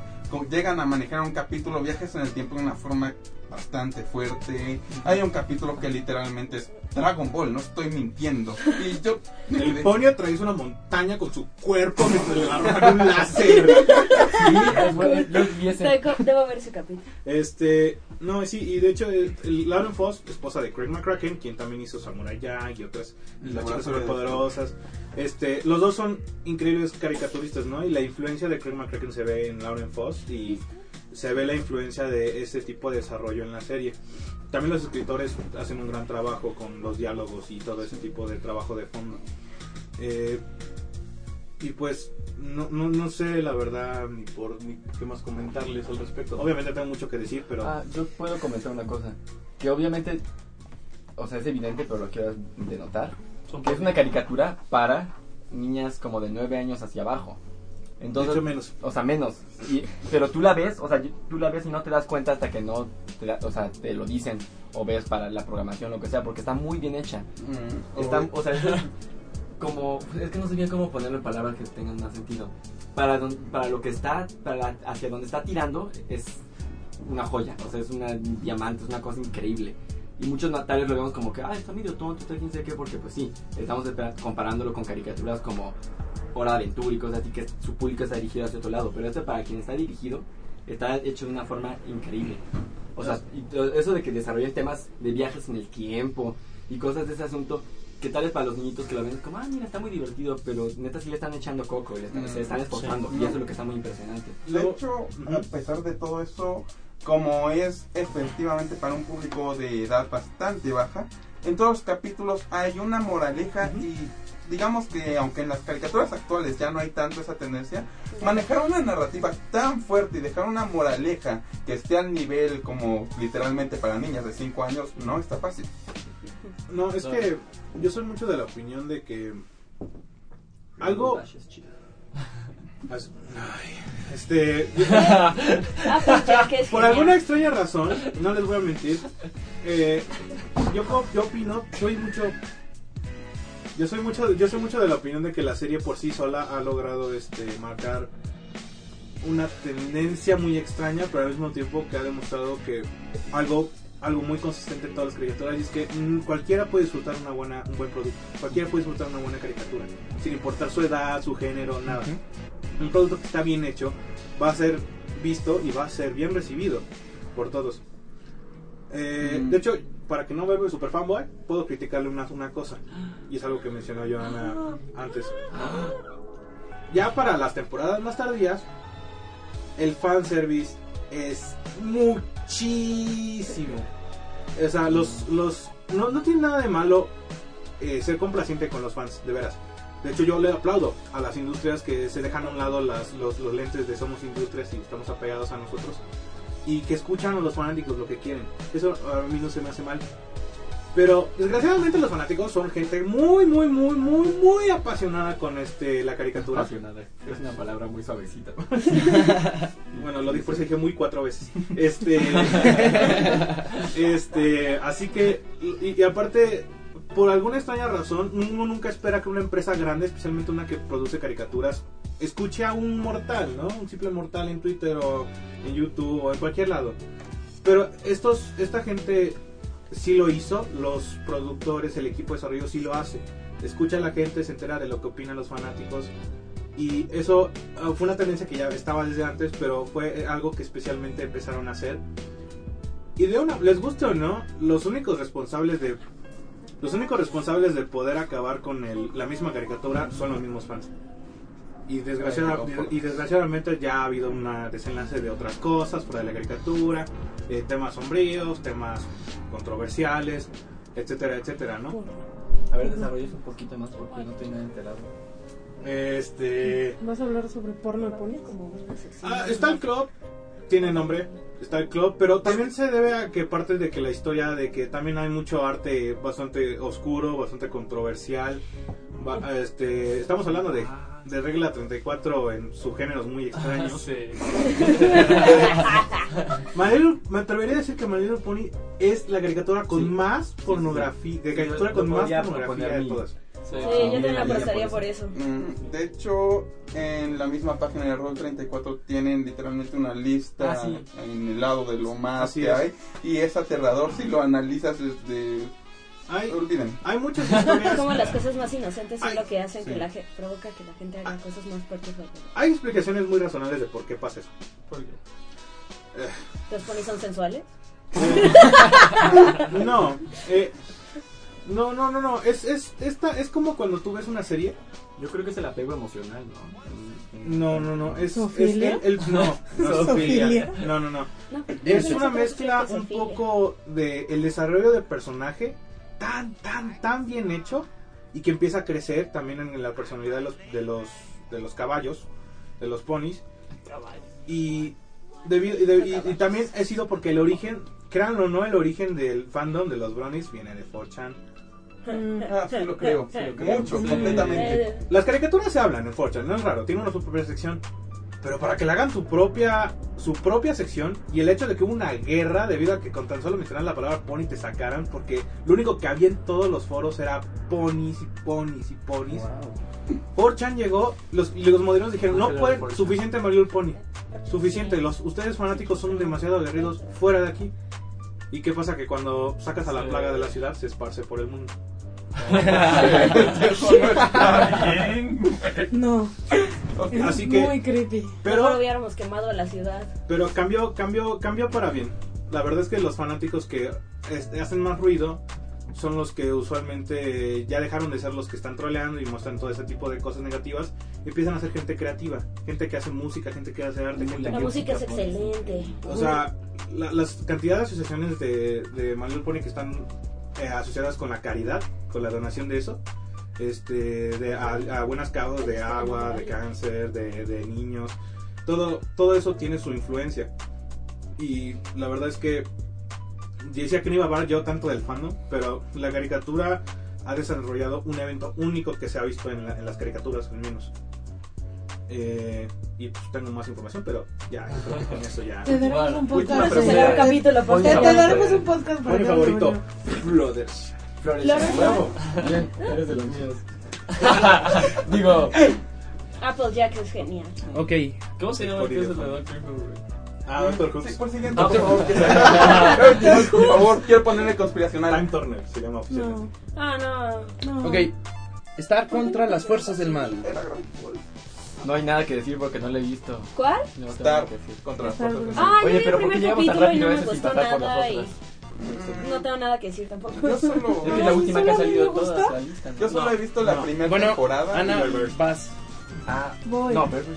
Llegan a manejar un capítulo viajes en el tiempo de una forma bastante fuerte. Hay un capítulo que literalmente es Dragon Ball, no estoy mintiendo. Y yo... El pony atraviesa una montaña con su cuerpo mientras le agarran un láser. Sí, es bueno, yo vi ese. Debo debo ver ese capítulo. Este, no, sí, y de hecho, el, el Lauren Foss, esposa de Craig McCracken, quien también hizo Samurai Jack y otras las chicas superpoderosas. Este, los dos son increíbles caricaturistas, ¿no? Y la influencia de Craig McCracken se ve en Lauren Foss y se ve la influencia de ese tipo de desarrollo en la serie. También los escritores hacen un gran trabajo con los diálogos y todo ese tipo de trabajo de fondo. Eh, y pues no, no, no sé la verdad ni por ni qué más comentarles al respecto. Obviamente tengo mucho que decir, pero Ah, yo puedo comentar una cosa. Que obviamente, o sea, es evidente, pero lo quiero denotar. Que es una caricatura para niñas como de 9 años hacia abajo. Entonces, De hecho, menos. O sea, menos. Y, pero tú la ves, o sea, tú la ves y no te das cuenta hasta que no te, o sea, te lo dicen o ves para la programación lo que sea, porque está muy bien hecha. Mm, Está, o- o sea, es como es que no sé bien cómo ponerlo en palabras que tengan más sentido. Para don- para lo que está, para la- hacia donde está tirando es una joya, o sea, es una diamante, es una cosa increíble. Y muchos natales lo vemos como que, ah, está medio tonto, está quién sabe qué, porque pues sí, estamos comparándolo con caricaturas como Hora de Aventura y cosas así, que su público está dirigido hacia otro lado, pero este para quien está dirigido, está hecho de una forma increíble. O sea, eso de que desarrollen temas de viajes en el tiempo y cosas de ese asunto, que tal vez para los niñitos que lo ven es como, ah, mira, está muy divertido, pero neta sí le están echando coco, le están- Mm, se están esforzando, sí. y eso es lo que está muy impresionante. De hecho, a pesar de todo eso, como es efectivamente para un público de edad bastante baja, en todos los capítulos hay una moraleja y digamos que aunque en las caricaturas actuales ya no hay tanto esa tendencia, manejar una narrativa tan fuerte y dejar una moraleja que esté al nivel como literalmente para niñas de 5 años no está fácil. no, es que yo soy mucho de la opinión de que algo este Ah, pues por alguna extraña razón, no les voy a mentir, eh, yo, yo opino, soy mucho yo soy mucho yo soy mucho de la opinión de que la serie por sí sola ha logrado este marcar una tendencia muy extraña, pero al mismo tiempo que ha demostrado que algo algo muy consistente en todas las caricaturas y es que mm, cualquiera puede disfrutar una buena un buen producto, cualquiera puede disfrutar una buena caricatura, sin importar su edad, su género, nada. Un producto que está bien hecho va a ser visto y va a ser bien recibido por todos. Eh, Mm. De hecho, para que no vuelva super fanboy, puedo criticarle una, una cosa. Y es algo que mencionó Joana antes. Ya para las temporadas más tardías, el fanservice es muchísimo. O sea, los, los, no, no tiene nada de malo eh, ser complaciente con los fans, de veras. De hecho, yo le aplaudo a las industrias que se dejan a un lado las, los, los lentes de somos industrias y estamos apegados a nosotros y que escuchan a los fanáticos lo que quieren. Eso a mí no se me hace mal. Pero desgraciadamente los fanáticos son gente muy, muy, muy, muy, muy apasionada con este la caricatura. Apasionada. Es una palabra muy suavecita. Bueno, lo dije, por eso dije muy cuatro veces. Este, este, así que, y, y aparte, por alguna extraña razón, uno nunca espera que una empresa grande, especialmente una que produce caricaturas, escuche a un mortal, ¿no? Un simple mortal en Twitter o en YouTube o en cualquier lado. Pero estos, esta gente sí lo hizo, los productores, el equipo de desarrollo sí lo hace. Escucha a la gente, se entera de lo que opinan los fanáticos. Y eso ah, fue una tendencia que ya estaba desde antes, pero fue algo que especialmente empezaron a hacer. Y de una, les guste o no, los únicos responsables de los únicos responsables de poder acabar con el- la misma caricatura son los mismos fans. Y, desgraciada- y desgraciadamente ya ha habido un desenlace de otras cosas fuera de la caricatura, eh, temas sombríos, temas controversiales, etcétera, etcétera, ¿no? A ver, desarrolles un poquito más porque no estoy nada enterado. Este. ¿Vas a hablar sobre porno de ponis? Ah, está el club, tiene nombre, está el club, pero también se debe a que parte de que la historia de que también hay mucho arte bastante oscuro, bastante controversial. Va- este, estamos hablando de, de regla 34 en subgéneros muy extraños. Sí. My Little- me atrevería a decir que Little Pony es la caricatura con más pornografía, de caricatura con más pornografía de todas. Sí, yo también la apostaría por eso. Mm, De hecho, en la misma página de Roll 34 tienen literalmente una lista Ah, sí. en el lado de lo más Así que es. hay y es aterrador si lo analizas desde... Hay, Olviden. hay muchas historias. Como las cosas más inocentes son lo que hacen sí. que la gente provoca que la gente haga cosas más fuertes. Hay explicaciones muy razonables de por qué pasa eso. ¿Los ponis son sensuales? No, eh, no, no, no, no. Es, es, esta, es como cuando tú ves una serie. Yo creo que es el apego emocional, ¿no? No, no, no. Es, el, el- no, no. No, no. Es una mezcla un poco de el desarrollo del personaje tan, tan, tan bien hecho y que empieza a crecer también en la personalidad de los, de los, de los caballos, de los ponis. Y, debido- y, de- y- y también ha sido porque el origen, créanlo o no, el origen del fandom de los bronies viene de 4chan. Ah, sí lo creo. Sí, lo creo. Mucho, Sí. completamente. Las caricaturas se hablan en 4chan, no es raro, tiene una su propia sección. Pero para que le hagan su propia su propia sección y el hecho de que hubo una guerra debido a que con tan solo mencionar la palabra pony te sacaran porque lo único que había en todos los foros era ponis y ponis y ponis. 4chan llegó los, y los modernos dijeron, no pueden, 4chan. suficiente Mario el Pony. Suficiente, los, ustedes fanáticos son demasiado aguerridos fuera de aquí. ¿Y qué pasa? Que cuando sacas a la plaga de la ciudad se esparce por el mundo. No. Es Así que- muy creepy. Pero Mejor hubiéramos quemado la ciudad. Pero cambió, cambió, cambió para bien. La verdad es que los fanáticos que este, hacen más ruido son los que usualmente ya dejaron de ser los que están troleando y muestran todo ese tipo de cosas negativas. Y empiezan a ser gente creativa, gente que hace música, gente que hace arte, gente La que música es excelente. O sea, la- las cantidad de asociaciones de, Little Pony que están eh, asociadas con la caridad, con la donación de eso, este, de, a, a buenas causas de agua, de cáncer, de, niños, todo, todo eso tiene su influencia. Y la verdad es que decía que no iba a hablar yo tanto del fandom, pero la caricatura ha desarrollado un evento único que se ha visto en, en las caricaturas, al menos. Eh, y pues tengo más información, pero ya, creo que con eso ya. Te daremos un Última podcast. Será un capítulo por Te, te favor. daremos un podcast para Mi favorito. Flooders. Flores huevo. Bien, eres de los míos. Digo, Applejack es genial. Ok. ¿Cómo se llama el que es el de Doctor Who? Ah, Doctor Who. Sí, por siguiente, por por favor. Por favor, quiero ponerle conspiracional. Time Turner se llama oficialmente. No, Ah, no. no. Ok. Estar contra las fuerzas del mal. No hay nada que decir porque no lo he visto. ¿Cuál? No decir. contra las fuerzas. Ah, Oye, pero ¿por qué llegamos tan rápido no a me eso sin gustó pasar por las otras? no tengo nada que decir tampoco. Yo solo, Es que la última que ha salido gusta? la yo solo he visto la primera Bueno, temporada. Ana. Ah, Voy. no, es-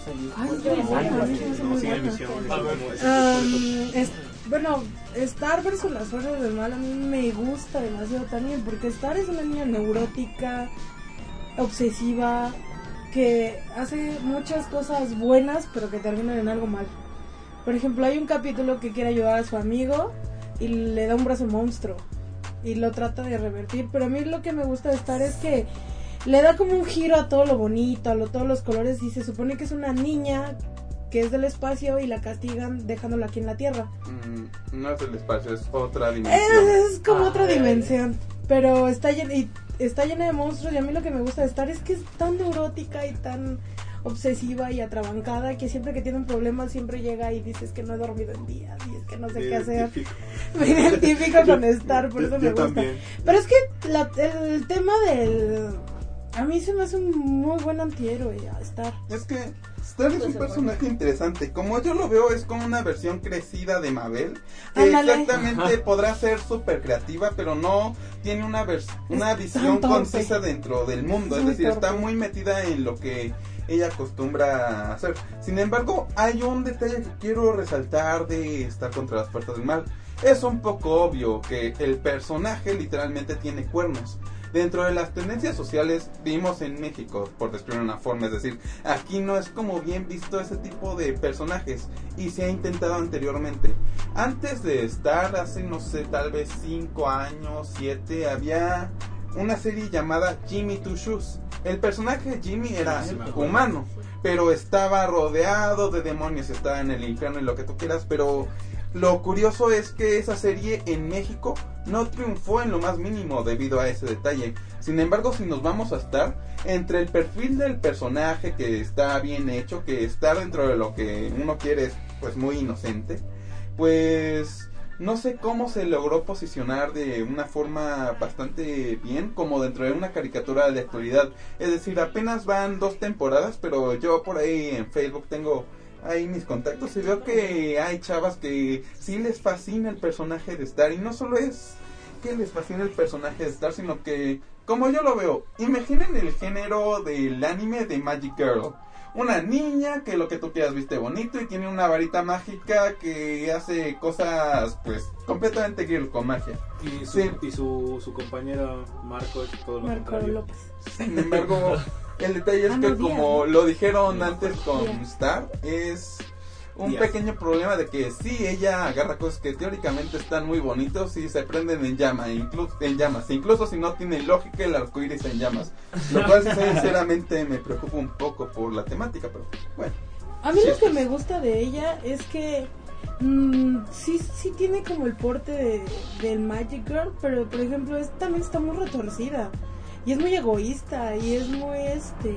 Um, es- bueno, Star versus las fuerzas del mal a mí me gusta demasiado también porque Star es una niña neurótica, obsesiva, que hace muchas cosas buenas pero que terminan en algo mal. Por ejemplo, hay un capítulo que quiere ayudar a su amigo y le da un brazo monstruo y lo trata de revertir, pero a mí lo que me gusta de Star es que le da como un giro a todo lo bonito, a lo, todos los colores y se supone que es una niña que es del espacio y la castigan dejándola aquí en la Tierra. Mm, no es el espacio, es otra dimensión. Es, es como Ah, otra dimensión, pero está llena, y está llena de monstruos y a mí lo que me gusta de Star es que es tan neurótica y tan obsesiva y atrabancada que siempre que tiene un problema siempre llega y dices que no he dormido en días y es que no sé Me qué hacer. Me identifico con Star, por Yo- eso yo me gusta. también. Pero es que la- el tema del... A mí se me hace un muy buen antihéroe a Star. Es que Es un personaje interesante. Como yo lo veo, es como una versión crecida de Mabel. Que Ándale. exactamente podrá ser súper creativa, pero no tiene una, vers- una visión concisa dentro del mundo. Es decir, está muy metida en lo que ella acostumbra a hacer. Sin embargo, hay un detalle que quiero resaltar de estar contra las puertas del mal. Es un poco obvio que el personaje literalmente tiene cuernos. Dentro de las tendencias sociales vivimos en México, por describir una forma, es decir, aquí no es como bien visto ese tipo de personajes y se ha intentado anteriormente. Antes de estar, hace no sé, tal vez 5 años, 7, había una serie llamada Jimmy Two Shoes. El personaje de Jimmy era Sí, humano, pero estaba rodeado de demonios, estaba en el infierno y lo que tú quieras, pero lo curioso es que esa serie en México no triunfó en lo más mínimo debido a ese detalle. Sin embargo, si nos vamos a estar entre el perfil del personaje que está bien hecho, que está dentro de lo que uno quiere es pues muy inocente, pues no sé cómo se logró posicionar de una forma bastante bien como dentro de una caricatura de actualidad. Es decir, apenas van dos temporadas, pero yo por ahí en Facebook tengo ahí mis contactos y veo que hay chavas que sí les fascina el personaje de Star y no solo es que les fascina el personaje de Star, sino que como yo lo veo, imaginen el género del anime de Magic Girl. Una niña que lo que tú quieras viste bonito y tiene una varita mágica que hace cosas pues completamente girl con magia. Y su, Sí. y su, su compañero Marco es todo lo Marco contrario. López. Sin embargo, el detalle es Ah, que como ¿no? lo dijeron antes con Díaz. Star, es un pequeño problema de que sí, ella agarra cosas que teóricamente están muy bonitos y se prenden en llama, incluso en llamas, incluso si no tiene lógica el arco iris en llamas. Lo cual sinceramente me preocupa un poco por la temática, pero bueno. A mí Sí, lo que que- me gusta de ella es que mm, sí, sí tiene como el porte de, del Magic Girl, pero por ejemplo es, también está muy retorcida y es muy egoísta y es muy este...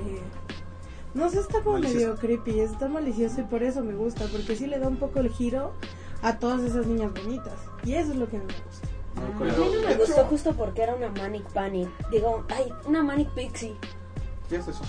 No sé, está como medio creepy, está malicioso y por eso me gusta, porque sí le da un poco el giro a todas esas niñas bonitas y eso es lo que me gusta. A mí no me gustó justo porque era una Manic Panic. Digo, ay, una Manic Pixie. ¿Qué es eso?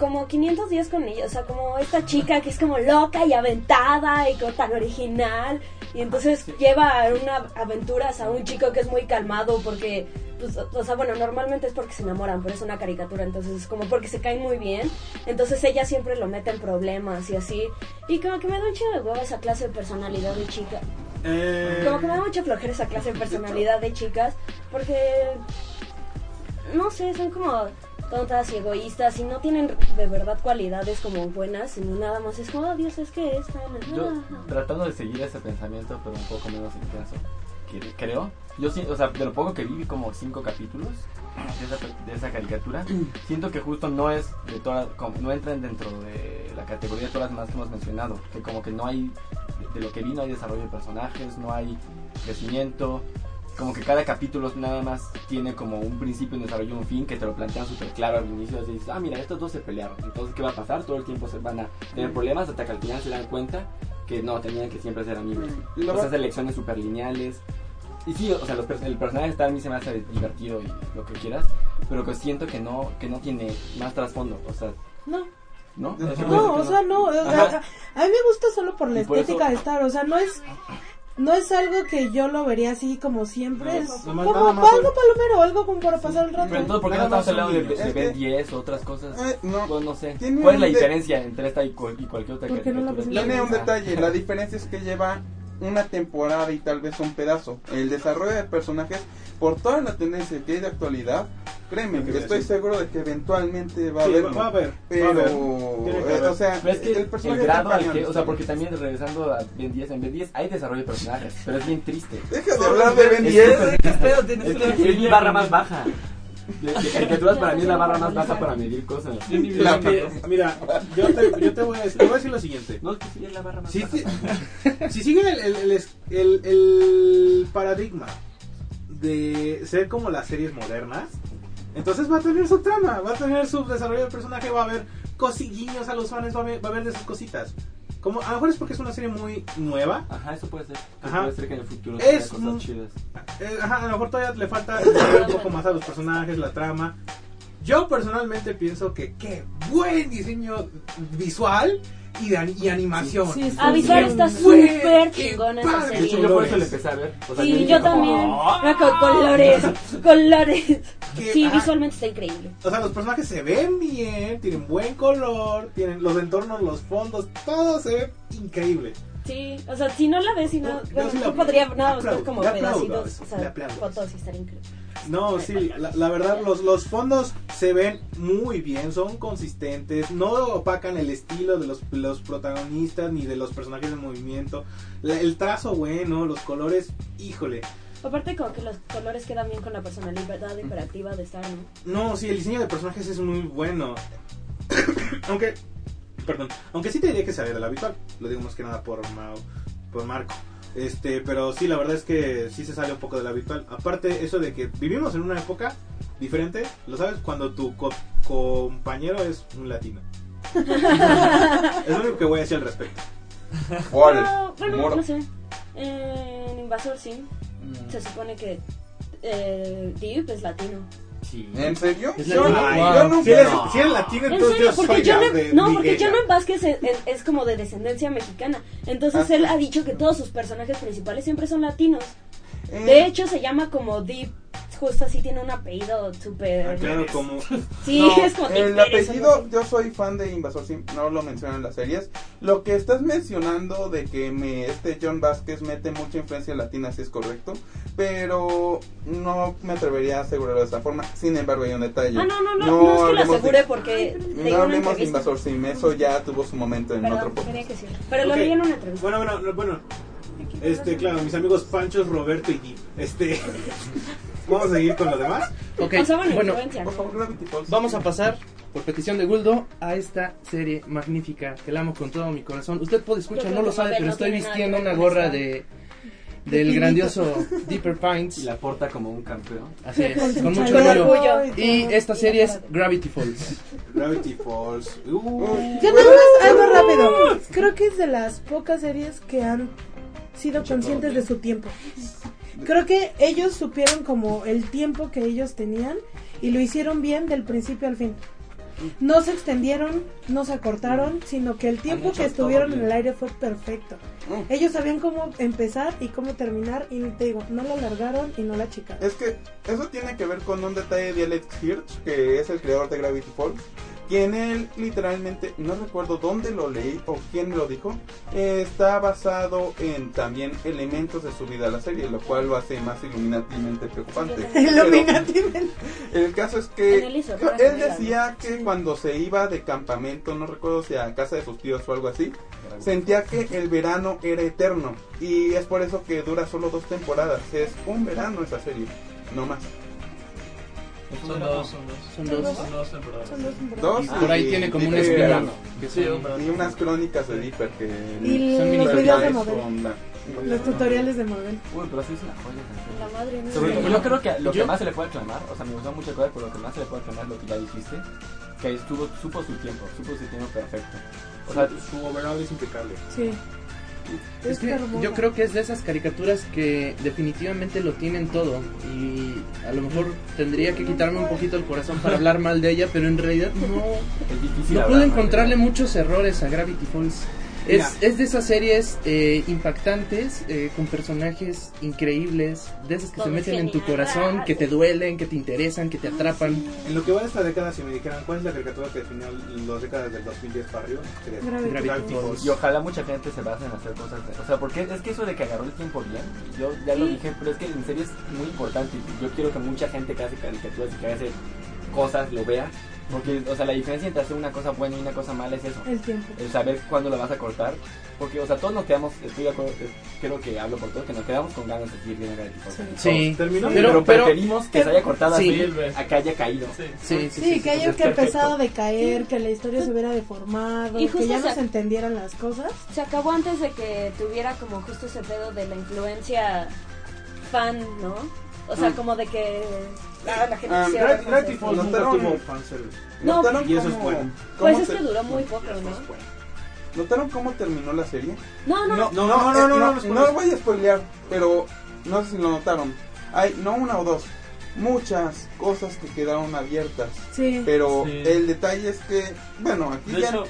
Como 500 días con ella, o sea, como esta chica que es como loca y aventada y como tan original. Y entonces lleva una aventuras a un chico que es muy calmado porque, pues, o sea, bueno, normalmente es porque se enamoran, pero es una caricatura, entonces es como porque se caen muy bien. Entonces ella siempre lo mete en problemas y así. Y como que me da un chingo de huevo esa clase de personalidad de chica. Eh, Como que me da mucha flojera esa clase de personalidad de chicas, porque no sé, son como tontas y egoístas y no tienen de verdad cualidades como buenas, sino nada más es como, oh Dios, es que esta. Yo tratando de seguir ese pensamiento, pero un poco menos intenso, que- creo. Yo sí, o sea, de lo poco que vi, como cinco capítulos de esa, de esa caricatura. Siento que justo no es de todas, como, no entran dentro de la categoría de todas las demás que hemos mencionado. Que como que no hay, de, de lo que vi no hay desarrollo de personajes, no hay crecimiento. Como que cada capítulo nada más tiene como un principio, un desarrollo, un fin que te lo plantean súper claro al inicio. Así dices, ah, mira, estos dos se pelearon. Entonces, ¿qué va a pasar? Todo el tiempo se van a tener problemas hasta que al final se dan cuenta que no, tenían que siempre ser amigos. Lo va- elecciones súper lineales. Y sí, o sea, los el personaje está a mí se me hace divertido y lo que quieras, pero que siento que no, que no tiene más trasfondo, o sea, No. ¿no? No, o sea, no. o sea, a mí me gusta solo por la por estética eso- de Star. O sea, no es. No es algo que yo lo vería así como siempre. Es como algo palomero, algo como para pasar el rato. Pero entonces, ¿por qué no estamos hablando de, de Ben 10 o otras cosas? Eh, no. Pues no sé. Tiene ¿Cuál es la diferencia entre esta y, cual- y cualquier otra ¿Por qué no? Tiene un Ah, detalle, la diferencia es que lleva una temporada y tal vez un pedazo. El desarrollo de personajes, por toda la tendencia que hay de actualidad, créeme, Sí, estoy sí. seguro de que eventualmente va a Sí, haber. va a haber, va a Pero, haber. Que eh, o sea, Pero es que el el, personaje grado está al que, o sea, porque también regresando a Ben 10, en Ben 10 hay desarrollo de personajes, pero es bien triste. Deja de hablar de Ben Es 10. súper ¿Qué pedo tienes Es, que es mi barra más baja. De, de caricaturas para mí es la barra más baja para medir cosas. Yo ni vi La- Ben 10. Mira, yo te, yo te voy a decir, te voy a decir lo siguiente. No, es que sí es la barra más Si, baja. si, si siguen el, el, el, es- el- el paradigma de ser como las series modernas, entonces va a tener su trama, va a tener su desarrollo de personaje, va a haber cosiguiños a los fans va a haber, va a haber de esas cositas. Como, a lo mejor es porque es una serie muy nueva. Ajá, eso puede ser. Ajá. Puede ser que en el futuro Es cosas chidas. Eh, ajá, a lo mejor todavía le falta un poco más a los personajes, la trama. Yo personalmente pienso que qué buen diseño visual y, y animación. Sí, sí, visual está súper qué chingona esa padre. De hecho, serie. yo por eso le empecé a ver. O sea, Sí, yo también. "Ah". Con colores, colores. Sí, visualmente está increíble. O sea, los personajes se ven bien, tienen buen color, tienen los entornos, los fondos, todo se ve increíble. Sí, o sea, si no la ves, si no, Yo bueno, sí la yo podría aplaudo, nada más aplaudo, ver como pedacitos, o sea, fotos y estaría increíble. No, sí, la, la verdad, los, los fondos se ven muy bien, son consistentes, no opacan el estilo de los, los protagonistas ni de los personajes en movimiento. La- el trazo bueno, los colores, híjole. Aparte como que los colores quedan bien con la personalidad hiperactiva de Star, ¿no? No, sí, el diseño de personajes es muy bueno. aunque, perdón, aunque sí te diría que sale del habitual, lo digo más que nada por, Mau- por Marco. Este, pero sí, la verdad es que sí se sale un poco del habitual. Aparte, eso de que vivimos en una época diferente, lo sabes cuando tu co- compañero es un latino. es lo único que voy a decir al respecto. Órale, No, bueno, no sé. En Invasor sí, Mm, se supone que eh, Deep es latino. Sí. ¿En serio? Es Yo, nunca- Si eres, si eres latino, En entonces serio, yo porque soy John, de no, porque Vázquez es, es- es como de descendencia mexicana. Entonces Ah, él ha dicho que todos sus personajes principales siempre son latinos. Eh, De hecho, se llama como Deep. Justo así tiene un apellido súper. Ah, claro, como Sí, No, es como el apellido, yo soy fan de Invasor Sim, no lo mencionan en las series. Lo que estás mencionando de que me, este John Vázquez mete mucha influencia latina, sí es correcto, pero no me atrevería a asegurarlo de esa forma. Sin embargo, hay un detalle. Ah, no, no, no, no, es que lo hablemos de- asegure porque No hablemos de. Invasor Sim, eso ya tuvo su momento en Perdón, otro podcast. tenía que. Pero lo Ok. leí en una entrevista. Bueno, bueno, no, bueno. Este, claro, mis amigos Panchos, Roberto y Deep. Este, vamos a seguir con los demás. Ok, bueno, Por favor, Gravity Falls. vamos a pasar, por petición de Guldo, a esta serie magnífica que la amo con todo mi corazón. Usted puede escuchar, no lo sabe, pero estoy vistiendo una gorra de del grandioso Deeper Pines. Y la porta como un campeón. Así es, Con mucho orgullo. y esta serie es Gravity Falls. Gravity Falls. Uh, Yo nada más algo rápido. Creo que es de las pocas series que han sido conscientes de su tiempo. Creo que ellos supieron como el tiempo que ellos tenían y lo hicieron bien del principio al fin. No se extendieron, no se acortaron, sino que el tiempo que estuvieron en el aire fue perfecto. Mm. Ellos sabían cómo empezar y cómo terminar y te digo, no lo alargaron y no la achicaron. Es que eso tiene que ver con un detalle de Alex Hirsch, que es el creador de Gravity Falls, quien él literalmente, no recuerdo dónde lo leí o quién lo dijo, eh, está basado en también elementos de su vida la serie, lo cual lo hace más iluminativamente preocupante. Illuminati. el caso es que él decía que cuando se iba de campamento, no recuerdo si a casa de sus tíos o algo así, sentía que el verano era eterno y es por eso que dura solo dos temporadas. Es un verano esa serie, no más. Son dos, son dos. Son dos. Son dos temporadas. Son dos temporadas. Dos por ahí y tiene como un. Sí, verano. y unas crónicas de Dipper que Y Son los mini videos de Mabel. Los tutoriales de Mabel. Uy, pero sí es una joya. La madre mía. Sobre todo, yo creo que lo que Yo- más se le puede aclamar, o sea, me gustó mucho cosas, pero lo que más se le puede aclamar es lo que ya dijiste, que estuvo, supo su tiempo, supo su tiempo perfecto. O sea, su overall es impecable. Sí. Es que yo creo que es de esas caricaturas que definitivamente lo tienen todo y a lo mejor tendría que quitarme un poquito el corazón para hablar mal de ella, pero en realidad no, es difícil. no pude encontrarle muchos errores a Gravity Falls. Es, es de esas series eh, impactantes, eh, con personajes increíbles, de esas que Todo se meten en tu corazón, que te duelen, que te interesan, que te atrapan. En lo que va de esta década, si me dijeran cuál es la caricatura que definió las décadas del 2010 para arriba, sería Gravity Gravity Falls. Falls. Y ojalá mucha gente se base en hacer cosas. de- o sea, porque es que eso de que agarró el tiempo bien, yo ya lo Sí. dije, pero es que en serio es muy importante. Yo quiero que mucha gente que hace caricaturas y que hace cosas lo vea. Porque, o sea, la diferencia entre hacer una cosa buena y una cosa mala es eso. El tiempo. El saber cuándo la vas a cortar. Porque, o sea, todos nos quedamos, estoy de acuerdo, creo que hablo por todos, que nos quedamos con ganas de seguir viendo Gravity Falls. Sí, Terminó. Pero, pero, pero preferimos que se haya cortado Sí. así a que haya caído. Sí. sí, sí, Sí, sí, que haya que empezado a decaer, que la historia se hubiera deformado, Y que ya no se entendieran las cosas. Se acabó antes de que tuviera como justo ese pedo de la influencia fan, ¿no? O sea, como de que ah, la gente quisiera ver Gravity Falls nunca Notaron- tuvo fanservice. No, ¿Notaron y eso es cómo- bueno. Pues es que duró muy poco, ¿no? ¿Notaron cómo terminó la serie? No, no, no. No, no, no, no, no, no, no voy a spoilear, pero no sé si lo notaron. Hay no una o dos, muchas cosas que quedaron abiertas. Sí. Pero Sí. el detalle es que, bueno, aquí De ya, hecho,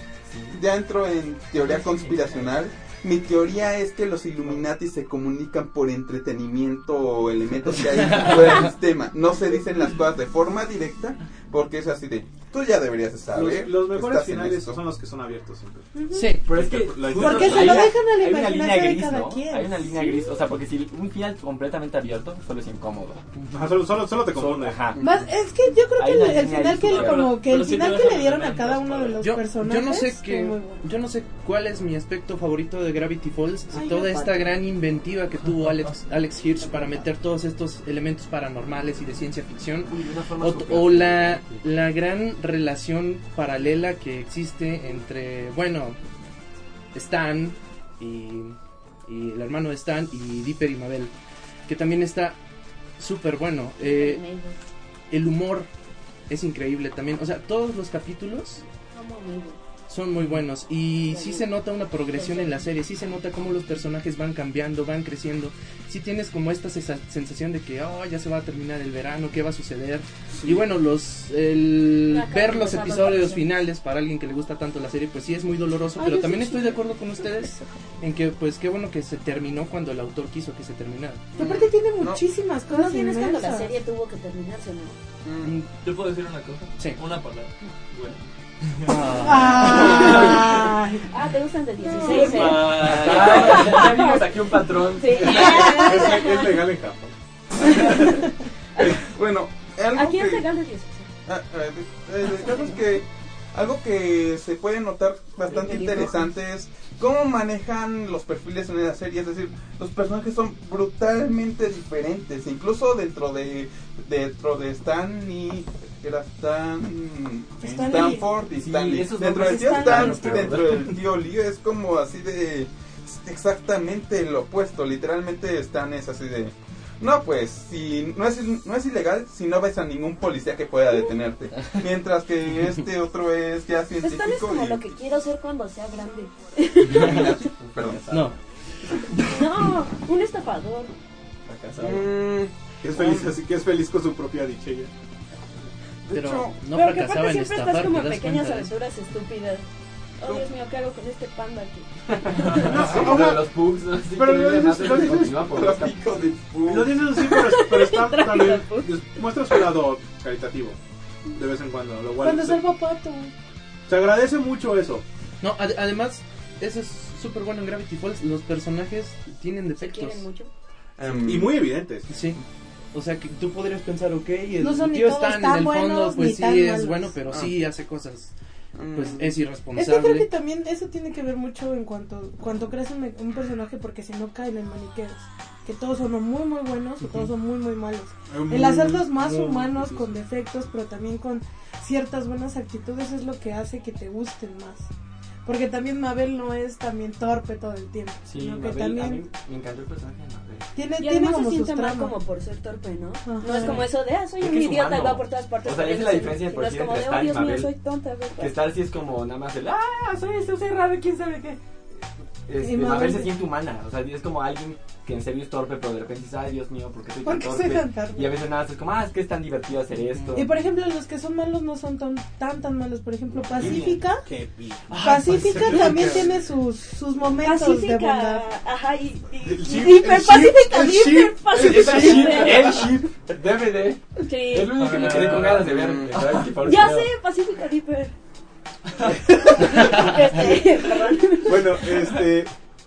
ya entro en teoría conspiracional. Mi teoría es que los Illuminati se comunican por entretenimiento o elementos que hay fuera del sistema. No se dicen las cosas de forma directa porque es así de, tú ya deberías de saber. Los, los mejores finales esto". son los que son abiertos siempre. Sí, Pero es que. Porque se lo dejan a la hay una línea gris, ¿no? quien. Hay una línea gris, o sea, porque si un final completamente abierto solo es incómodo. Ajá, solo, solo, solo te confunde. Ajá. Más- es que yo creo Hay que el, el final que le, como que pero el final te que le dieron a cada uno de los yo, personajes yo no sé bueno. yo no sé cuál es mi aspecto favorito de Gravity Falls, Ay, toda esta tampoco. gran inventiva que tuvo Alex, Alex Hirsch para meter todos estos elementos paranormales y de ciencia ficción, o, o la, la gran relación paralela que existe entre, bueno, Stan y, y el hermano de Stan y Dipper y Mabel, que también está súper bueno. Eh, el humor es increíble también, o sea, todos los capítulos son muy buenos y sí se nota una progresión en la serie, sí se nota cómo los personajes van cambiando, van creciendo, sí tienes como esta sensación de que oh, ya se va a terminar el verano, qué va a suceder. Y bueno, los el ver los episodios finales para alguien que le gusta tanto la serie, pues sí es muy doloroso, Ay, pero también sí, estoy sí. de acuerdo con ustedes en que pues qué bueno que se terminó cuando el autor quiso que se terminara. Aparte tiene No. muchísimas ¿No cosas tienes cuando la serie tuvo que terminarse, no? Mm, ¿yo puedo decir una cosa? Sí. Una palabra. Bueno. Ay. Ah, ¿te gustan de 16, eh? Ah, ya vimos aquí un patrón. Sí. Es, es legal en Japón. Bueno, algo Aquí es que- legal de 16. Ah, eh, eh, que algo que se puede notar bastante interesante es cómo manejan los perfiles en la serie, es decir, los personajes son brutalmente diferentes, incluso dentro de dentro de Stan y era Stan Stanley. Stanford y Sí, Stanley. esos Dentro del tío Stan, dentro del tío Lee es como así de exactamente lo opuesto, literalmente Stan es así de no, pues, si no es, no es ilegal si no ves a ningún policía que pueda detenerte. Mientras que este otro es ya Stan es científico como y... lo que quiero ser cuando sea grande. Perdón. No, No, un estafador. Mm, Que es feliz, así que es feliz con su propia dichella. de pero hecho, no Pero que fracasaba aparte en siempre estafar, estás como ¿te en das pequeñas aventuras estúpidas. Oh, Dios mío, ¿qué hago con este panda aquí? Sí, o lo de los pugs, ¿no? Sí, pero que lo le dices- lo dices- Lo dices así, pero, pero está también. Muestra su lado caritativo. De vez en cuando. Lo cual Cuando se, salva Pato. se agradece mucho eso. No, ad- además, eso es súper bueno en Gravity Falls. Los personajes tienen Se defectos. quieren mucho. Y muy evidentes. Sí. O sea, que tú podrías pensar, ok, el No son tío tan en el fondo, pues sí es malos. bueno, pero Ah. sí hace cosas. Pues mm, es Es que creo que irresponsable. también eso tiene que ver mucho en cuanto cuando creas un, un personaje porque si no caen en maniqueos. Que todos son muy muy buenos o todos son muy muy malos. El hacerlos más Muy humanos con defectos pero también con ciertas buenas actitudes es lo que hace que te gusten más. Porque también Mabel no es también torpe todo el tiempo, Sí, sino que Mabel, a también mí me encantó el personaje de Mabel. tiene, Y tiene como se siente mal como por ser torpe, ¿no? Ajá. No es como eso de, ah, soy Es un que es idiota y va por todas partes. O sea, esa es la diferencia de por es sí como entre de, oh Dios mío, soy tonta. Que Star sí es como nada más el, ah, soy esto, soy raro, quién sabe qué. Este, Mabel se siente humana, o sea, es como alguien que en serio es torpe, pero de repente dice, ay Dios mío, ¿por qué soy ¿Por tan qué torpe? soy tan torpe? Y a veces nada, más es como, ah, es que es tan divertido hacer esto. Y por ejemplo, los que son malos no son tan tan, tan malos. Por ejemplo, Pacífica. Qué pi- Pacífica también tiene sus, sus momentos de bondad. Pacífica, ajá, y, y, El ship, hiper el ship, pacífica, el hiper ship, pacífica. el ship, el DVD. Sí. Es lo único que me quedé con ganas de ver. Mm. Ya sé, Pacífica Dipper. Este. Bueno, este.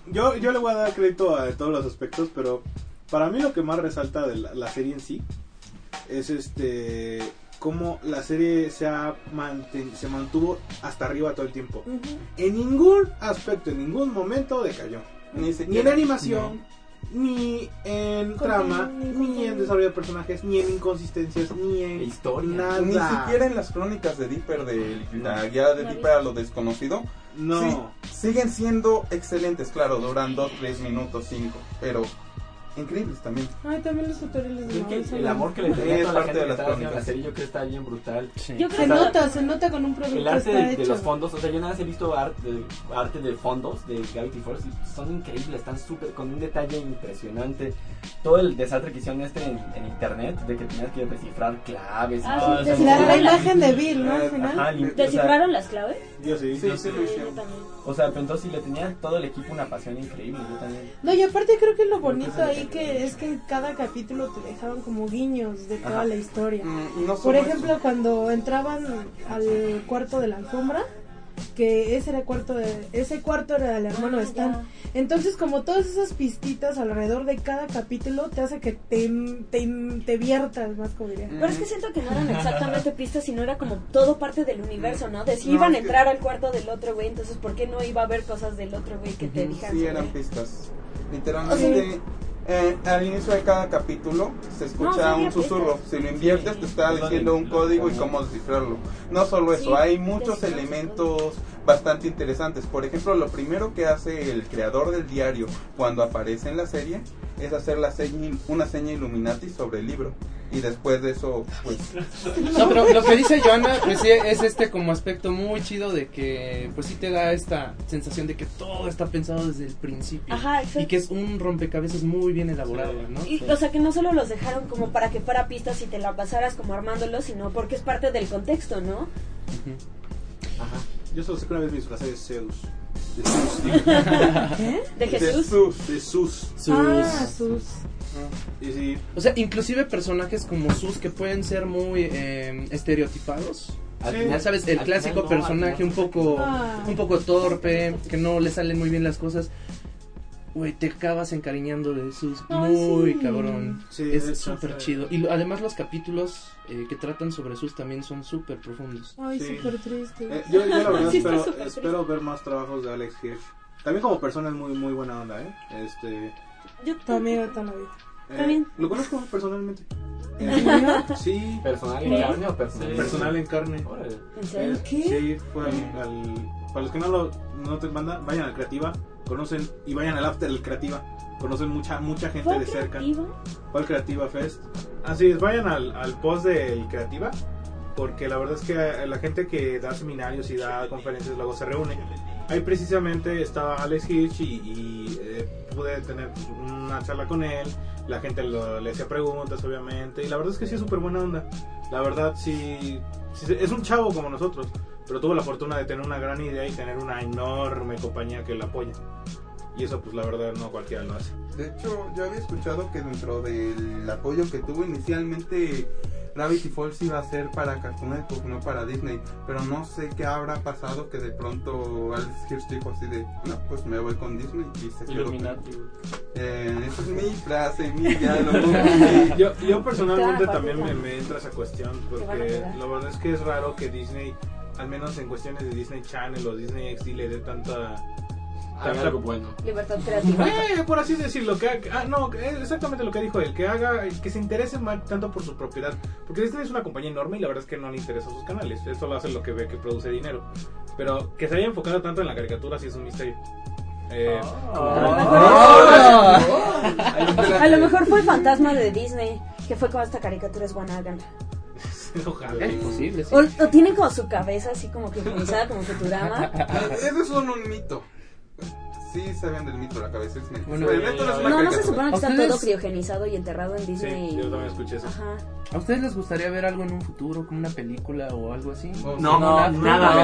Yo, yo le voy a dar crédito a todos los aspectos, pero para mí lo que más resalta de la, la serie en sí es este. Cómo la serie se, ha manten- se mantuvo hasta arriba todo el tiempo. En ningún aspecto, en ningún momento decayó. ni Ni en animación, ni en trama, ni ni en desarrollo de personajes, ni en inconsistencias, ni en historia. nada. ni siquiera en las crónicas de Dipper de la guía de Dipper a lo desconocido No. Sí, siguen siendo excelentes, claro, duran 2, 3 minutos, 5, pero increíbles también. Ay, también los tutoriales de Creo que el amor que le tenía Es toda la parte gente de las la crónicas. serie, yo creo que está bien brutal. Yo O se nota, se nota con un producto El arte está de, de hecho. los fondos, o sea, yo nada más he visto arte de, arte de fondos de Gravity Falls y son increíbles, están súper, con un detalle impresionante. Todo el desastre que hicieron este en, en internet, de que tenías que descifrar claves y Ah, todo sí, eso. La, la imagen de Bill, ¿no? Al Ajá, final. lim- o sea, ¿Descifraron las claves? Yo sí. Sí, sí, lo yo hicieron. también. O sea, pero entonces sí le tenía todo el equipo una pasión increíble, yo también. No, y aparte creo que lo bonito ahí que es que cada capítulo te dejaban como guiños de toda Ajá. la historia. Mm, no Por ejemplo, eso. cuando entraban al cuarto de la alfombra, que ese era el cuarto de, ese cuarto era del hermano de Ah, Stan. Entonces, como todas esas pistitas alrededor de cada capítulo te hace que te, te, te viertas más como diría. Pero es que siento que no eran exactamente pistas, sino era como todo parte del universo, ¿no? De si No, iban a es que- entrar al cuarto del otro güey, entonces ¿por qué no iba a haber cosas del otro güey que te dijeran? Sí, eran pistas. Literalmente, eh, al inicio de cada capítulo se No, escucha un susurro. Si lo inviertes, te está diciendo un código y cómo descifrarlo. No solo eso, hay muchos elementos bastante interesantes. Por ejemplo, lo primero que hace el creador del diario cuando aparece en la serie es hacer la seña, una seña Illuminati sobre el libro. Y después de eso, pues. No, pero lo que dice Joana, pues sí, es este como aspecto muy chido de que, pues sí te da esta sensación de que todo está pensado desde el principio. Ajá, exacto. Y que es un rompecabezas muy bien elaborado, ¿no? Y, O sea, que no solo los dejaron como para que fuera pistas y te la pasaras como armándolos, sino porque es parte del contexto, ¿no? Ajá. Yo solo sé que una vez me disfrazé de Zeus. De Zeus, digo. ¿Qué? De Jesús. De Sus. Ah, sus. Y sí, O sea, inclusive personajes como Sus que pueden ser muy eh, estereotipados. Sí. Ya sabes, el al clásico final no, al personaje un poco, Ah. un poco torpe, que no le salen muy bien las cosas. Güey, te acabas encariñando de sus Ay, muy sí. cabrón. Sí, es súper chido. Y lo- además los capítulos eh, que tratan sobre sus también son súper profundos. Ay, Sí. súper triste. Eh, yo, yo la verdad espero, espero ver más trabajos de Alex Hirsch. También como persona es muy muy buena onda, ¿eh? Este, Yo la vida. eh, También. Lo conozco personalmente. ¿En Eh, sí, ¿Personal en carne o personal? Personal en carne. ¿En serio? Eh, ¿Qué? Sí, fue al, al- para los que no lo no te mandan, vayan al Creativa, conocen y vayan al After del Creativa. Conocen mucha mucha gente ¿Fue de cerca. creativa? Al Creativa Fest. Así es, vayan al, al post del Creativa, porque la verdad es que eh, la gente que da seminarios y da conferencias luego se reúne. Ahí precisamente estaba Alex Hitch y, y, eh, pude tener una charla con él. La gente lo- le hacía preguntas, obviamente, y la verdad es que sí es súper buena onda. La verdad, sí, sí, es un chavo como nosotros, pero tuvo la fortuna de tener una gran idea y tener una enorme compañía que lo apoya. Y eso, pues la verdad, no cualquiera lo hace. De hecho, yo había escuchado que dentro del apoyo que tuvo inicialmente Gravity Falls iba a ser para Cartoon Network, no para Disney. Pero no sé qué habrá pasado que de pronto Alex Hirsch dijo así de, no, pues me voy con Disney y se quedó. Illuminati. Eh, esa es mi frase, mi diálogo. mi- Yo, yo personalmente también me, me entra esa cuestión porque la verdad es que es raro que Disney, al menos en cuestiones de Disney Channel o Disney XD, le dé tanta... Haga algo bueno. Libertad creativa. Eh, por así decirlo, que ah, no, es exactamente lo que dijo él, que haga, que se interese más tanto por su propiedad, porque Disney es una compañía enorme y la verdad es que no le interesa sus canales, eso lo hace lo que ve que produce dinero, pero que se haya enfocado tanto en la caricatura sí es un misterio. Eh, A lo mejor- Ahí A lo mejor fue el fantasma de Disney, que fue como esta caricatura es buena, háganla. Ojalá. Es posible, sí. O, o tienen como su cabeza así como que organizada como Futurama. Eso es un, un mito. Sí sabían del mito de la cabeza. Es mentira. Bueno, el resto no es una No, no se supone que está ¿Ustedes? todo criogenizado y enterrado en Sí, Disney. yo también escuché eso. Ajá. ¿A ustedes les gustaría ver algo en un futuro, como una película o algo así? No, No, nada, nada, no,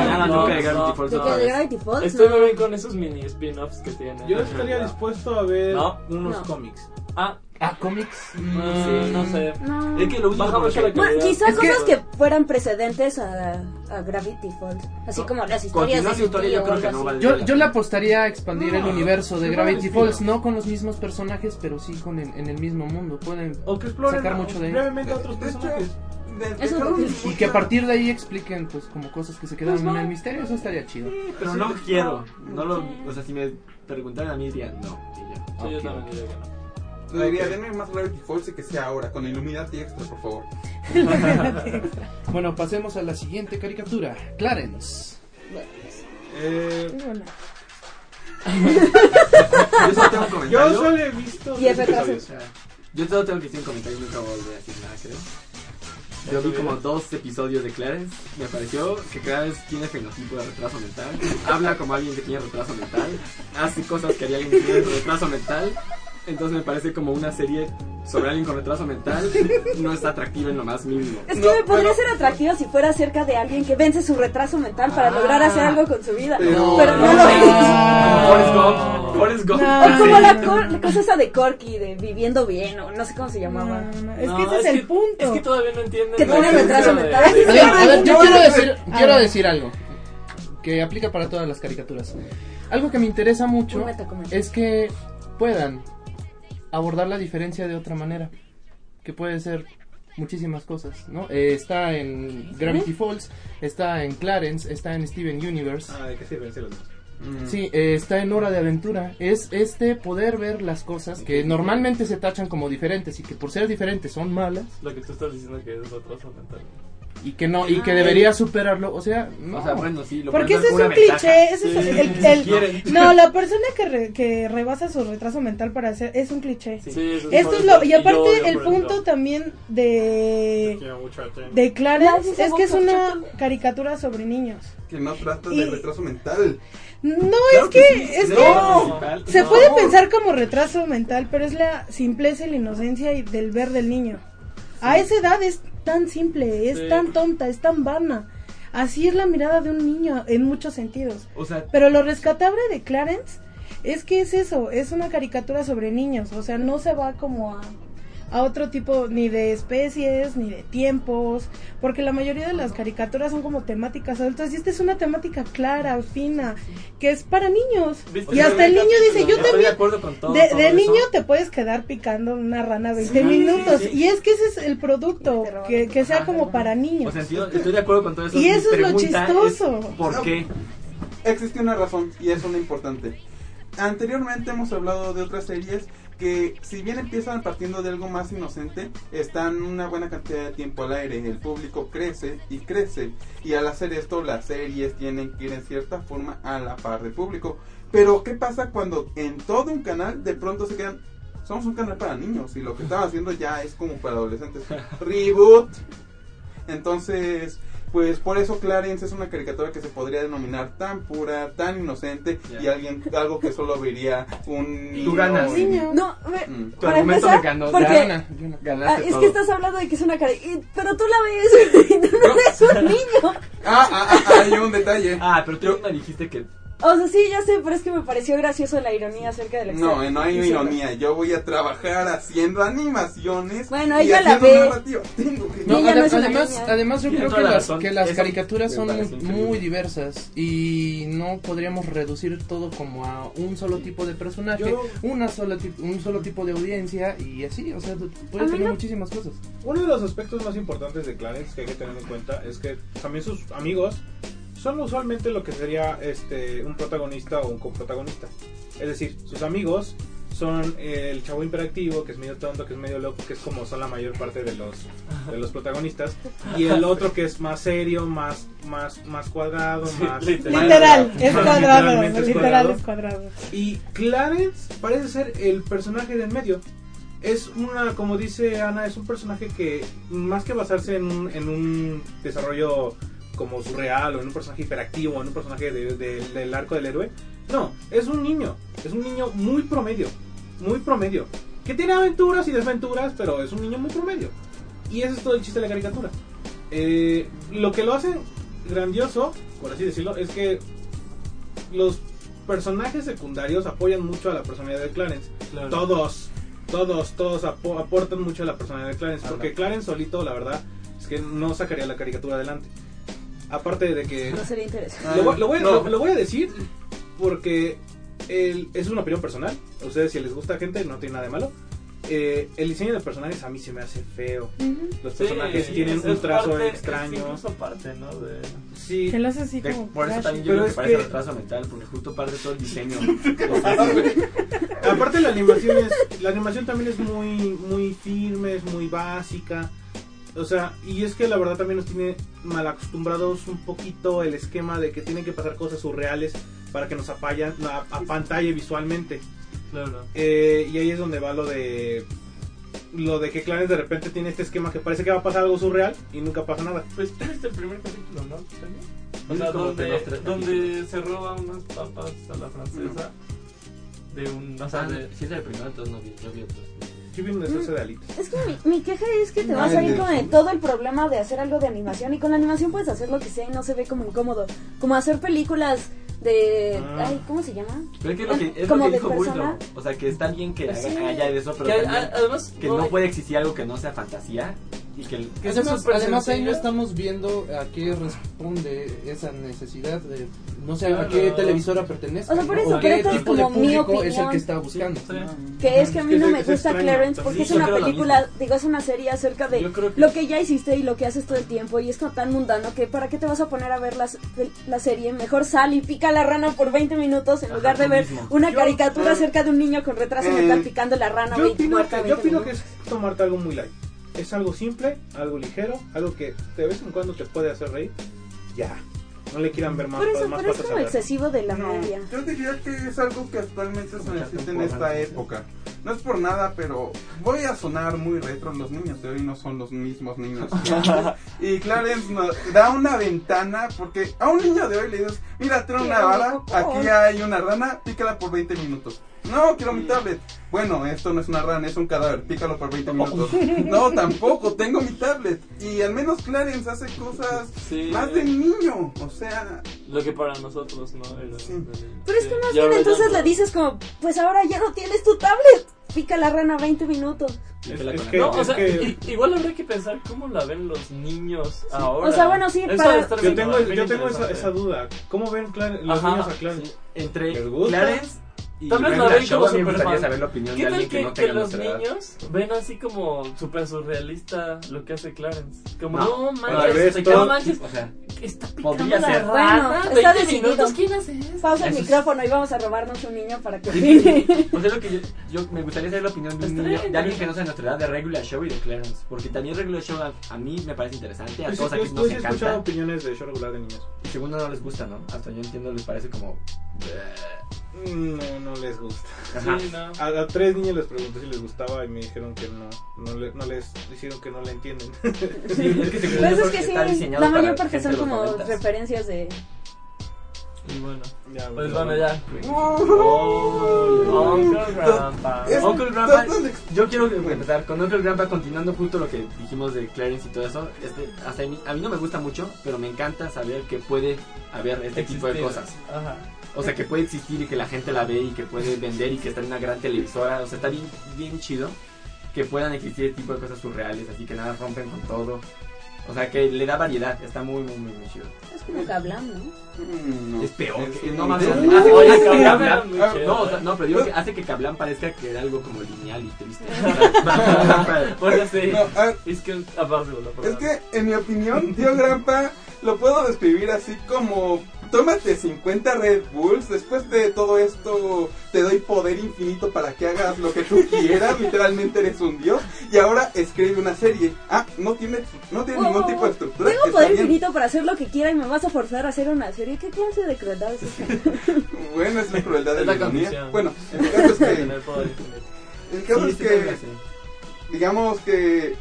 nada, no, nunca de. Gravity Falls. ¿De? ¿De. Gravity Falls? Estoy muy bien con esos mini spin-offs que tiene. Yo estaría dispuesto a ver No. unos No. cómics. Ah, Ah, cómics. no sé. No. Es que lo único la calidad. quizás Es que- cosas que... fueran precedentes a, a Gravity Falls. Así como las historias Continuar de su historia su yo creo que no Yo, le apostaría a expandir el universo de Gravity. Falls, no con los mismos personajes, pero sí con el- en el mismo mundo. Pueden O que exploren sacar mucho de ahí. brevemente a otros De hecho, personajes. de- Eso dejaron es Y que a partir de ahí expliquen, pues, como cosas que se quedaron Pues en el misterio, eso estaría chido. Pero no quiero. No lo, o sea, si me preguntaran a mí diría no. y ya. Sí, yo también diría que no. No diría, denme más Gravity Falls y que sea ahora, con Illuminati Extra, por favor. Bueno, pasemos a la siguiente caricatura. Clarence. Eh, Es. Yo solo tengo un comentario. Yo solo he visto Y episodios. Yo solo tengo que decir un comentario y nunca voy a decir nada, creo. Yo vi como dos episodios de Clarence. Me pareció que Clarence tiene fenotipo de retraso mental. Habla como alguien que tiene retraso mental. Hace cosas que haría alguien que tiene retraso mental. Entonces me parece como una serie sobre alguien con retraso mental. No está atractiva en lo más mínimo. Es que me podría ser atractivo si fuera cerca de alguien que vence su retraso mental para lograr hacer algo con su vida. Pero- Pero no lo es. Forrest Gump. Forrest Gump. O como la, cor- la cosa esa de Corky, de viviendo bien, o no sé cómo se llamaba. Es No, que ese es, el punto. Es que todavía no entienden. Que tiene retraso de- mental. de- A ver, a ver, yo quiero decir, quiero decir algo que aplica para todas las caricaturas. Algo que me interesa mucho es que puedan abordar la diferencia de otra manera, que puede ser muchísimas cosas, ¿no? Eh, está en Gravity Falls, está en Clarence, está en Steven Universe. Ah, ¿de qué los dos? Sí, eh, está en Hora de Aventura. Es este poder ver las cosas que normalmente se tachan como diferentes y que por ser diferentes son malas Lo que tú estás diciendo que es retraso mental. Y que no y que debería superarlo. O sea, no. O sea, bueno, sí, lo Porque ese es un ventaja. cliché, ese es Sí, el, si el- quieren. no, la persona que, re- que rebasa su retraso mental para hacer es un cliché. Sí, eso Esto es lo y yo aparte el punto también de de Clarence es que es una caricatura sobre niños. Que no trata Y- de retraso mental. No, Claro es que, que sí, es no. que se No. puede pensar como retraso mental, pero es la simpleza y la inocencia y del ver del niño. A esa edad es tan simple, es Sí. tan tonta, es tan vana. Así es la mirada de un niño en muchos sentidos. O sea, Pero lo rescatable de Clarence es que es eso, es una caricatura sobre niños, o sea, no se va como a, a otro tipo ni de especies, ni de tiempos, porque la mayoría de las caricaturas son como temáticas adultas y esta es una temática clara, fina, que es para niños. ¿Viste Y hasta el niño dice, yo de también... acuerdo con todo. De, todo de eso. niño te puedes quedar picando una rana 20 Sí, minutos sí, sí. y es que ese es el producto, que, que sea como para niños. O sea, sí, estoy de acuerdo con todo eso. Y Mi eso es lo chistoso. ¿Por No. qué? Existe una razón y es una importante. Anteriormente hemos hablado de otras series que si bien empiezan partiendo de algo más inocente, están una buena cantidad de tiempo al aire, el público crece y crece y al hacer esto las series tienen que ir en cierta forma a la par del público. Pero ¿qué pasa cuando en todo un canal de pronto se quedan somos un canal para niños y lo que están haciendo ya es como para adolescentes. Reboot. Entonces, pues por eso Clarence es una caricatura que se podría denominar tan pura, tan inocente y alguien algo que solo vería un niño. ganas. Niño. No, me- Mm. Tu para argumento empezar, me ganó. porque Gana, gana. ah, es todo. que estás hablando de que es una y- pero tú la ves y tú no eres un niño. Ah, ah, ah, hay un detalle. Ah, pero tú me dijiste que O sea, sí, ya sé, pero es que me pareció gracioso la ironía acerca del No, eh, no hay ironía. Yo voy a trabajar haciendo animaciones. Bueno, y ella la haciendo ve. narrativa. Tengo que. No, no además, además yo creo que la las, que las Eso caricaturas son muy diversas y no podríamos reducir todo como a un solo tipo de personaje, Yo- una sola ti- un solo tipo de audiencia y así, o sea, mí tener no- muchísimas cosas. Uno de los aspectos más importantes de Clarence que hay que tener en cuenta es que también sus amigos son usualmente lo que sería este un protagonista o un coprotagonista. Es decir, sus amigos son el chavo hiperactivo, que es medio tonto, que es medio loco, que es como son la mayor parte de los de los protagonistas, y el otro que es más serio, más más más cuadrado, más literal. Literal, es cuadrado, literalmente es literal cuadrado. es cuadrado. Y Clarence parece ser el personaje del medio. Es una, como dice Ana, es un personaje que más que basarse en un, en un desarrollo como surreal o en un personaje hiperactivo o en un personaje de- de- del arco del héroe, no, es un niño, es un niño muy promedio, muy promedio, que tiene aventuras y desventuras, pero es un niño muy promedio. Y ese es todo el chiste de la caricatura. Eh, lo que lo hace grandioso, por así decirlo, es que los personajes secundarios apoyan mucho a la personalidad de Clarence. Claro. Todos, todos, todos apo- aportan mucho a la personalidad de Clarence. Porque Clarence solito, la verdad, es que no sacaría la caricatura adelante. Aparte de que... No sería interesante. Lo, voy- lo voy, a- No. lo- lo voy a decir porque el- es una opinión personal. A ustedes, si les gusta gente, no tiene nada de malo. Eh, el diseño de personajes a mí se me hace feo. Los Sí, personajes tienen es- un es trazo parte- es extraño. incluso parte, ¿no? De... Sí. Que lo hace así De- como por eso también yo creo que es parece que- retraso mental, porque justo parte todo el diseño. Aparte la animación es, la animación también es muy, muy firme, es muy básica. O sea, y es que la verdad también nos tiene mal acostumbrados un poquito el esquema de que tienen que pasar cosas surreales para que nos apayan, a, apantalle visualmente. Claro. Eh, y ahí es donde va lo de lo de que Clarence de repente tiene este esquema que parece que va a pasar algo surreal y nunca pasa nada. Pues tú viste el primer capítulo, ¿no? También. O sea, donde, se roba unas papas a la francesa. De un. O sea, Ah, de, si es el primero, entonces no vi, no vi otros. Sí vi un desastre de alitas. Es que mi, mi queja es que te No, va a el con el- todo el problema de hacer algo de animación y con la animación puedes hacer lo que sea y no se ve como incómodo. Como hacer películas de... Ah. Ay, ¿cómo se llama? Pero es que lo que, es lo como que de dijo persona. Bulldog. O sea, que está bien que Pues sí. haya eso, pero Que hay- también a- además, que no puede existir algo que no sea fantasía y que, el- Que Además, además ahí no estamos viendo a qué responde esa necesidad de no sé a qué televisora pertenece O sea, por ¿no? eso, o pero qué esta es tipo de como mi público es el opinión. que está buscando Que es que a mí Es no que me gusta. Clarence porque Sí, es una película, digo, es una serie acerca de que- lo que ya hiciste y lo que haces todo el tiempo y es como tan mundano que ¿para qué te vas a poner a ver las- la serie? Mejor sal y pica la rana por 20 minutos en Ajá, lugar de ver mismo. una Yo- caricatura acerca de un niño con retraso Eh, mental picando la rana Yo 20 opino, muerta que, 20 yo opino que es tomarte algo muy light. Es algo simple, algo ligero, algo que de vez en cuando te puede hacer reír. Ya. No le quieran ver más, Por eso, más pero es como excesivo de la No, media. yo diría que es algo que actualmente se necesita en esta época. No es por nada, pero voy a sonar muy retro. Los niños de hoy no son los mismos niños. Y Clarence nos da una ventana porque a un niño de hoy le dices, mira, trae una vara, aquí hay una rana, pícala por 20 minutos. No, quiero mi tablet. Bueno, esto no es una rana, es un cadáver, pícalo por 20 minutos. No, tampoco, tengo mi tablet. Y al menos Clarence hace cosas Sí. más de niño. O sea, Lo que para nosotros no era. Pero es que más bien entonces le dices como, pues ahora ya no tienes tu tablet. Pica la rana 20 minutos. Es, que la es con- que, No, o es sea, que i- igual habría que pensar cómo la ven los niños ahora. O sea, bueno, sí, para- yo tengo, yo tengo esa, duda. ¿Cómo ven Clar- los Ajá, niños a Clarence? entre ¿Les gusta? Clarence y Tal vez Regular ven como gustaría saber la opinión ¿Qué de tal alguien que, que no que tenga los nuestra edad. niños ven así como súper surrealista lo que hace Clarence? Como, No, no, al manches, revés, no todo- manches, O sea, está picando podría la ser. rana, Bueno, 20 está decidido. minutos, ¿quién hace eso? Pausa el Eso es- micrófono y vamos a robarnos un niño para que opine. pues es lo que yo, yo me gustaría saber la opinión de un niño, de alguien que no sea de nuestra edad, de Regular Show y de Clarence. Porque también Regular Show a, a mí me parece interesante, a Yo, todos yo, aquí yo nos sí he escuchado encanta. opiniones de show regular de niños. Y segundo no les gusta, ¿no? Hasta yo entiendo, les parece como... No, no les gusta. Ajá. Sí, no. A, a tres niños les pregunté si les gustaba y me dijeron que no. No, le- no les dijeron que no la entienden. Sí, es que Pues es que sí, está diseñado la mayor parte son como 90s. referencias de... Y bueno, Ya, pues bueno. bueno, ya. Oh, Uncle Grandpa. Uncle Grandpa, yo quiero empezar con Uncle Grandpa continuando justo lo que dijimos de Clarence y todo eso. Este, hasta a mí, a mí no me gusta mucho, pero me encanta saber que puede haber este tipo de cosas. Ajá. O sea, que puede existir y que la gente la ve y que puede vender y que está en una gran televisora. O sea, está bien, bien chido que puedan existir este tipo de cosas surreales, así que nada rompen con todo. O sea, que le da variedad, está muy, muy, muy, muy chido. Es como Kablam, ¿no? mm, no. Es peor, Es- que- no Hace, que no, o sea, no, pero digo que hace que Kablam parezca que era algo como lineal y triste. Bueno, sí. No, Es que aparte Es que, en mi opinión, Tío Grampa lo puedo describir así como: tómate 50 Red Bulls, después de todo esto te doy poder infinito para que hagas lo que tú quieras, literalmente eres un dios, y ahora escribe una serie. Ah, no tiene, no tiene ningún tipo de estructura. Tengo poder bien. infinito para hacer lo que quiera y me vas a forzar a hacer una serie. ¿Qué clase de crueldad es esta? Bueno, es la crueldad de la condición. Bueno, el caso es que, el caso Sí, es sí, que digamos que,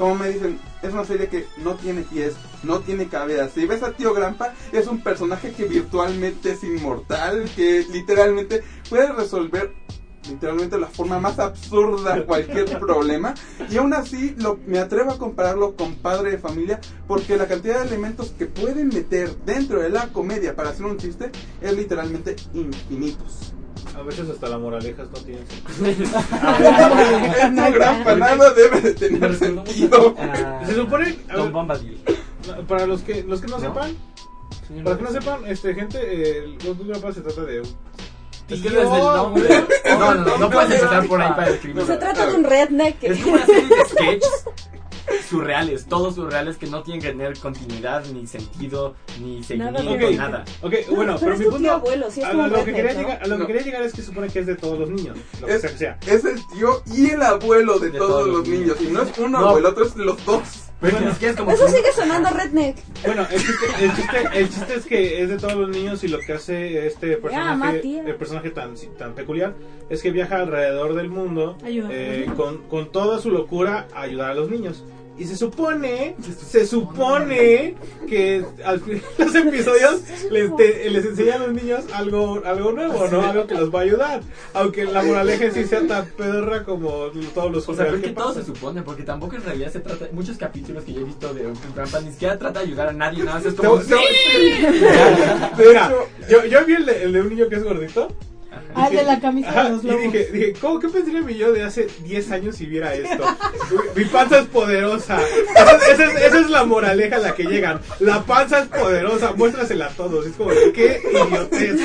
como me dicen, es una serie que no tiene pies, no tiene cabeza. Si ves a Tío Grampa, es un personaje que virtualmente es inmortal, que literalmente puede resolver literalmente la forma más absurda cualquier problema y aún así lo, me atrevo a compararlo con Padre de Familia porque la cantidad de elementos que pueden meter dentro de la comedia para hacer un chiste es literalmente infinitos. A veces hasta la moralejas no tienen sentido. El Tío Grampa nada debe de tener sentido. Ah, Se supone, Don Bombadil. para los que los que no, ¿No? sepan, para que no sepan, este gente, eh, el Goku Grandpa se trata de un Es que desde el nombre. No, no, no, no puedes empezar por ahí para describirlo. Se trata de un redneck. Es como una serie de sketches surreales, todos surreales que no tienen que tener continuidad, ni sentido, ni seguimiento, Nada de- nada. Ok, bueno, pero pero, es mi punto tío abuelo, sí es a, lo que quería ¿no? llegar, a lo que No. quería llegar es que supone que es de todos los niños, lo que Es- que sea. Es el tío y el abuelo de, todos, los niños. Y no es uno No. o el otro, es los dos. Es como Eso que- sigue sonando redneck. Bueno, el chiste, el, chiste, el chiste es que es de todos los niños y lo que hace este personaje, el personaje tan, tan peculiar, es que viaja alrededor del mundo eh, con, con toda su locura a ayudar a los niños. Y se supone, se supone que al final de los episodios les, te- les enseña a los niños algo, algo nuevo, ¿no? Algo que los va a ayudar. Aunque la moraleja sí sea tan pedorra como todos los O sea, pero es que que todo se supone, porque tampoco en realidad se trata. Muchos capítulos que yo he visto de Grandpa ni siquiera trata de ayudar a nadie, nada más es como. te- Mira, yo, yo vi el de, el de un niño que es gordito. Ah, el de la camisa Ajá, de los y lobos. dije, dije, ¿cómo qué pensaría mi yo de hace 10 años si viera esto? mi panza es poderosa. Esa, esa es, esa es la moraleja a la que llegan. La panza es poderosa, muéstrasela a todos. Es como, qué idiotez.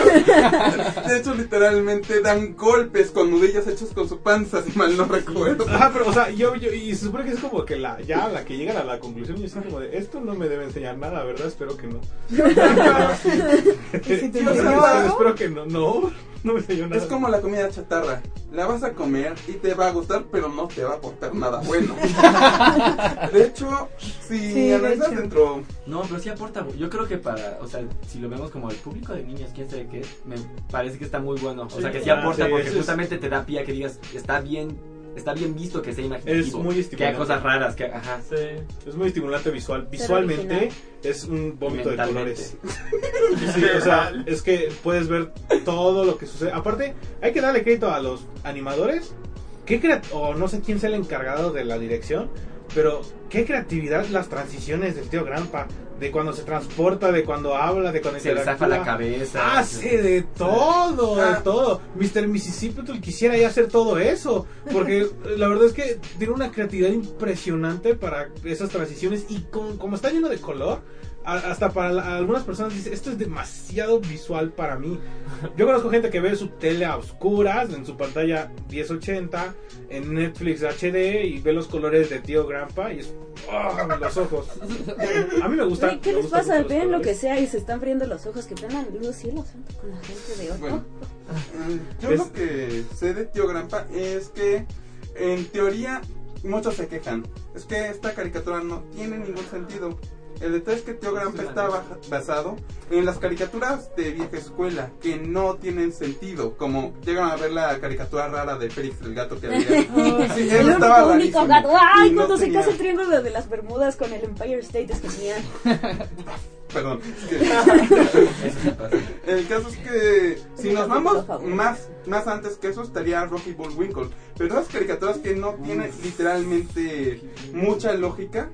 De hecho, literalmente dan golpes con nudillos hechos con su panza, si mal no recuerdo. Ajá, pero, o sea, yo, yo, y se supone que es como que la, ya la que llegan a la conclusión, y es como de, esto no me debe enseñar nada, ¿verdad? Espero que no. ¿Y si te Yo espero- algo? espero que no, no, no me enseñó nada. Es como la comida chatarra. La vas a comer y te va a gustar, pero no te va a aportar nada bueno. De hecho, si Sí, de analizas hecho. dentro No, pero sí aporta. Yo creo que para, o sea, si lo vemos como el público de niños, quién sabe qué, me parece que está muy bueno. O sea, que sí Ah, aporta sí, porque es- justamente te da pie a que digas, está bien, está bien visto que sea imaginativo. Es muy Que hay estimulante. cosas raras, que, ajá. Sí. Es muy estimulante visual. Visualmente es un vómito de colores. Sí, o sea, es que puedes ver todo lo que sucede. Aparte, hay que darle crédito a los animadores. ¿Qué crea- o no sé quién sea el encargado de la dirección, pero qué creatividad las transiciones del tío Grampa. De cuando se transporta, de cuando habla, de cuando Se le zafa la cabeza. Hace de todo, de Ah. todo. Mr. Mississippi tú quisiera ya hacer todo eso. Porque la verdad es que tiene una creatividad impresionante para esas transiciones. Y con- como está lleno de color, hasta para la- algunas personas dice esto es demasiado visual para mí. Yo conozco gente que ve su tele a oscuras en su pantalla 1080 en Netflix HD y ve los colores de tío Grandpa y es ¡ah! los ojos. A mí me gusta. ¿Qué me les pasa? Ven lo que sea y se están friendo los ojos. Que prendan luz, cielo santo, con la gente de hoy. Bueno, yo ¿Ves? lo que sé de Tío Grampa es que, en teoría, muchos se quejan. Es que esta caricatura no tiene ningún sentido. El detalle es que Tío Grampa está ba- basado en las caricaturas de vieja escuela que no tienen sentido. Como llegan a ver la caricatura rara de Félix el gato que había. Oh, Sí, El único, estaba único gato. ¡Ay! No cuando se casa el triángulo de las Bermudas con el Empire State es genial. Perdón. es que-. El caso es que si nos vamos más, más antes que eso estaría Rocky Bullwinkle. Pero esas caricaturas que no tienen literalmente mucha lógica